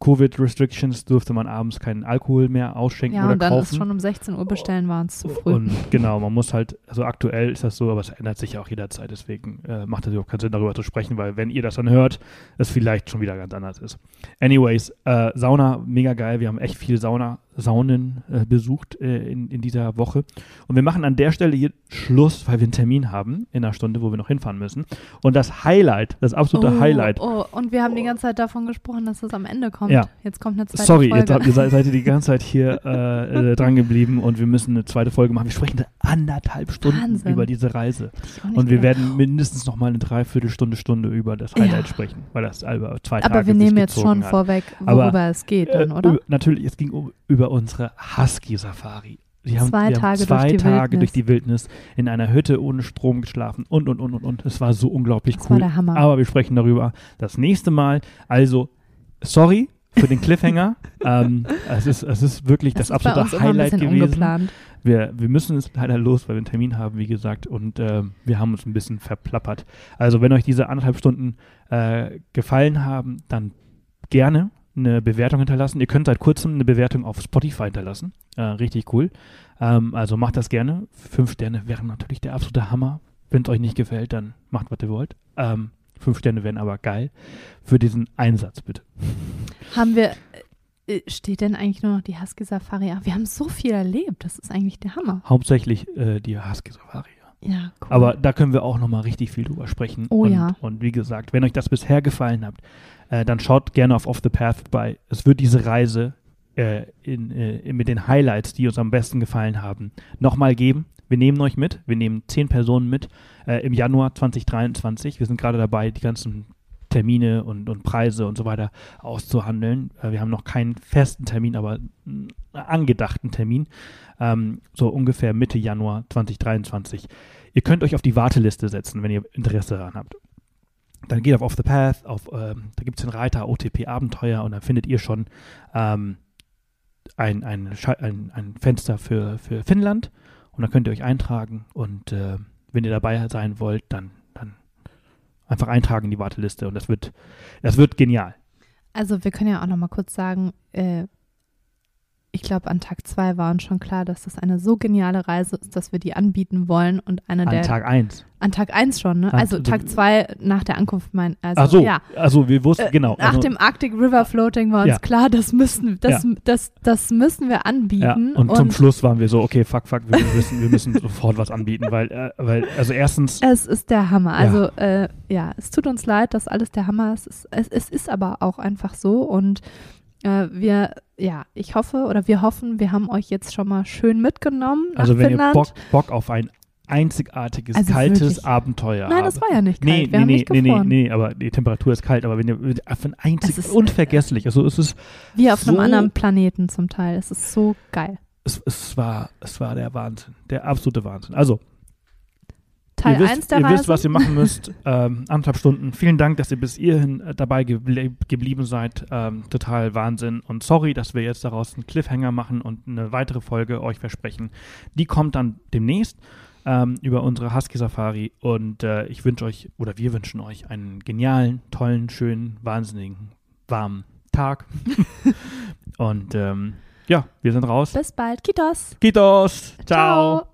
Covid-Restrictions durfte man abends keinen Alkohol mehr ausschenken ja, oder kaufen. Ja, und dann ist schon um 16 Uhr bestellen war es zu früh. Und genau, man muss halt, also aktuell ist das so, aber es ändert sich ja auch jederzeit, deswegen äh, macht es auch keinen Sinn, darüber zu sprechen, weil wenn ihr das dann hört, es vielleicht schon wieder ganz anders ist. Anyways, äh, Sauna, mega geil, wir haben echt viel Sauna, Saunen äh, besucht äh, in, in dieser Woche. Und wir machen an der Stelle hier Schluss, weil wir einen Termin haben in einer Stunde, wo wir noch hinfahren müssen. Und das Highlight, das absolute oh, Highlight. Oh, und wir haben die ganze Zeit davon gesprochen, dass es am Ende kommt. Ja. Jetzt kommt eine zweite Sorry, Folge. Sorry, jetzt seid, seid ihr die ganze Zeit hier (laughs) äh, äh, dran geblieben und wir müssen eine zweite Folge machen. Wir sprechen anderthalb Stunden Wahnsinn. über diese Reise. Und wir gedacht. werden mindestens noch mal eine Dreiviertelstunde, Stunde über das Highlight ja. sprechen, weil das über zwei Aber Tage Aber wir nehmen jetzt schon hat. vorweg, worüber Aber, es geht dann, oder? natürlich, es ging um, über unsere Husky-Safari. Die haben zwei, Tage, haben zwei durch, die Tage durch die Wildnis in einer Hütte ohne Strom geschlafen und, und, und, und, und. Es war so unglaublich das cool. War der Hammer. Aber wir sprechen darüber das nächste Mal. Also, sorry für den Cliffhanger. (laughs) ähm, es, ist, es ist wirklich das, das absolute Highlight gewesen. Ungeplant. Wir, wir müssen es leider los, weil wir einen Termin haben, wie gesagt, und äh, wir haben uns ein bisschen verplappert. Also, wenn euch diese anderthalb Stunden äh, gefallen haben, dann gerne eine Bewertung hinterlassen. Ihr könnt seit kurzem eine Bewertung auf Spotify hinterlassen. Äh, richtig cool. Ähm, also macht das gerne. Fünf Sterne wären natürlich der absolute Hammer. Wenn es euch nicht gefällt, dann macht, was ihr wollt. Ähm, fünf Sterne wären aber geil. Für diesen Einsatz, bitte. Haben wir, äh, steht denn eigentlich nur noch die Husky Safari? Wir haben so viel erlebt. Das ist eigentlich der Hammer. Hauptsächlich äh, die Husky Safari. Ja, cool. Aber da können wir auch noch mal richtig viel drüber sprechen. Oh und, ja. Und wie gesagt, wenn euch das bisher gefallen hat, äh, dann schaut gerne auf Off the Path bei. Es wird diese Reise äh, in, äh, mit den Highlights, die uns am besten gefallen haben, nochmal geben. Wir nehmen euch mit. Wir nehmen zehn Personen mit äh, im Januar 2023. Wir sind gerade dabei, die ganzen Termine und, und Preise und so weiter auszuhandeln. Äh, wir haben noch keinen festen Termin, aber einen angedachten Termin. Ähm, so ungefähr Mitte Januar 2023. Ihr könnt euch auf die Warteliste setzen, wenn ihr Interesse daran habt dann geht auf Off the Path, auf, ähm, da gibt es den Reiter OTP Abenteuer und dann findet ihr schon ähm, ein, ein, ein, ein, Fenster für, für Finnland und dann könnt ihr euch eintragen und äh, wenn ihr dabei sein wollt, dann, dann einfach eintragen in die Warteliste und das wird, das wird genial. Also wir können ja auch noch mal kurz sagen, äh, ich glaube, an Tag zwei war uns schon klar, dass das eine so geniale Reise ist, dass wir die anbieten wollen und eine an der. An Tag eins. An Tag eins schon, ne? Also, Tag zwei nach der Ankunft mein. Also, Ach so, ja. also wir wussten, äh, genau. Nach also, dem Arctic River Floating war uns ja. klar, das müssen, das, Ja. das, das müssen wir anbieten. Ja, und, zum Schluss waren wir so, okay, fuck, fuck, wir müssen, wir müssen sofort was anbieten, weil, äh, weil, also erstens, Es ist der Hammer. Also, äh, ja, es tut uns leid, dass alles der Hammer ist. Es, es, es ist aber auch einfach so und äh, wir, ja, ich hoffe oder wir hoffen, wir haben euch jetzt schon mal schön mitgenommen. Also wenn Finnland. ihr Bock, Bock auf ein einzigartiges, Also kaltes wirklich. Abenteuer Nein, das war ja nicht kalt. Nee, wir nee, haben nee, nicht nee, nee, nee, aber die Temperatur ist kalt, aber wenn ihr auf ein einzig, Es ist- unvergesslich, also es ist, Wie auf einem so- anderen Planeten zum Teil. Es ist so geil. es, es war, es war der Wahnsinn, der absolute Wahnsinn. Also, Teil ihr wisst, 1 der ihr Reise. wisst, was ihr machen (laughs) müsst. ähm, anderthalb Stunden. Vielen Dank, dass ihr bis hierhin äh, dabei geble geblieben seid. Ähm, total Wahnsinn. Und sorry, dass wir jetzt daraus einen Cliffhanger machen und eine weitere Folge euch versprechen. Die kommt dann demnächst ähm, über unsere Husky Safari. Und äh, ich wünsche euch, oder wir wünschen euch einen genialen, tollen, schönen, wahnsinnigen, warmen Tag. (laughs) und ähm, ja, wir sind raus. Bis bald. Kitos. Kitos. Ciao. Ciao.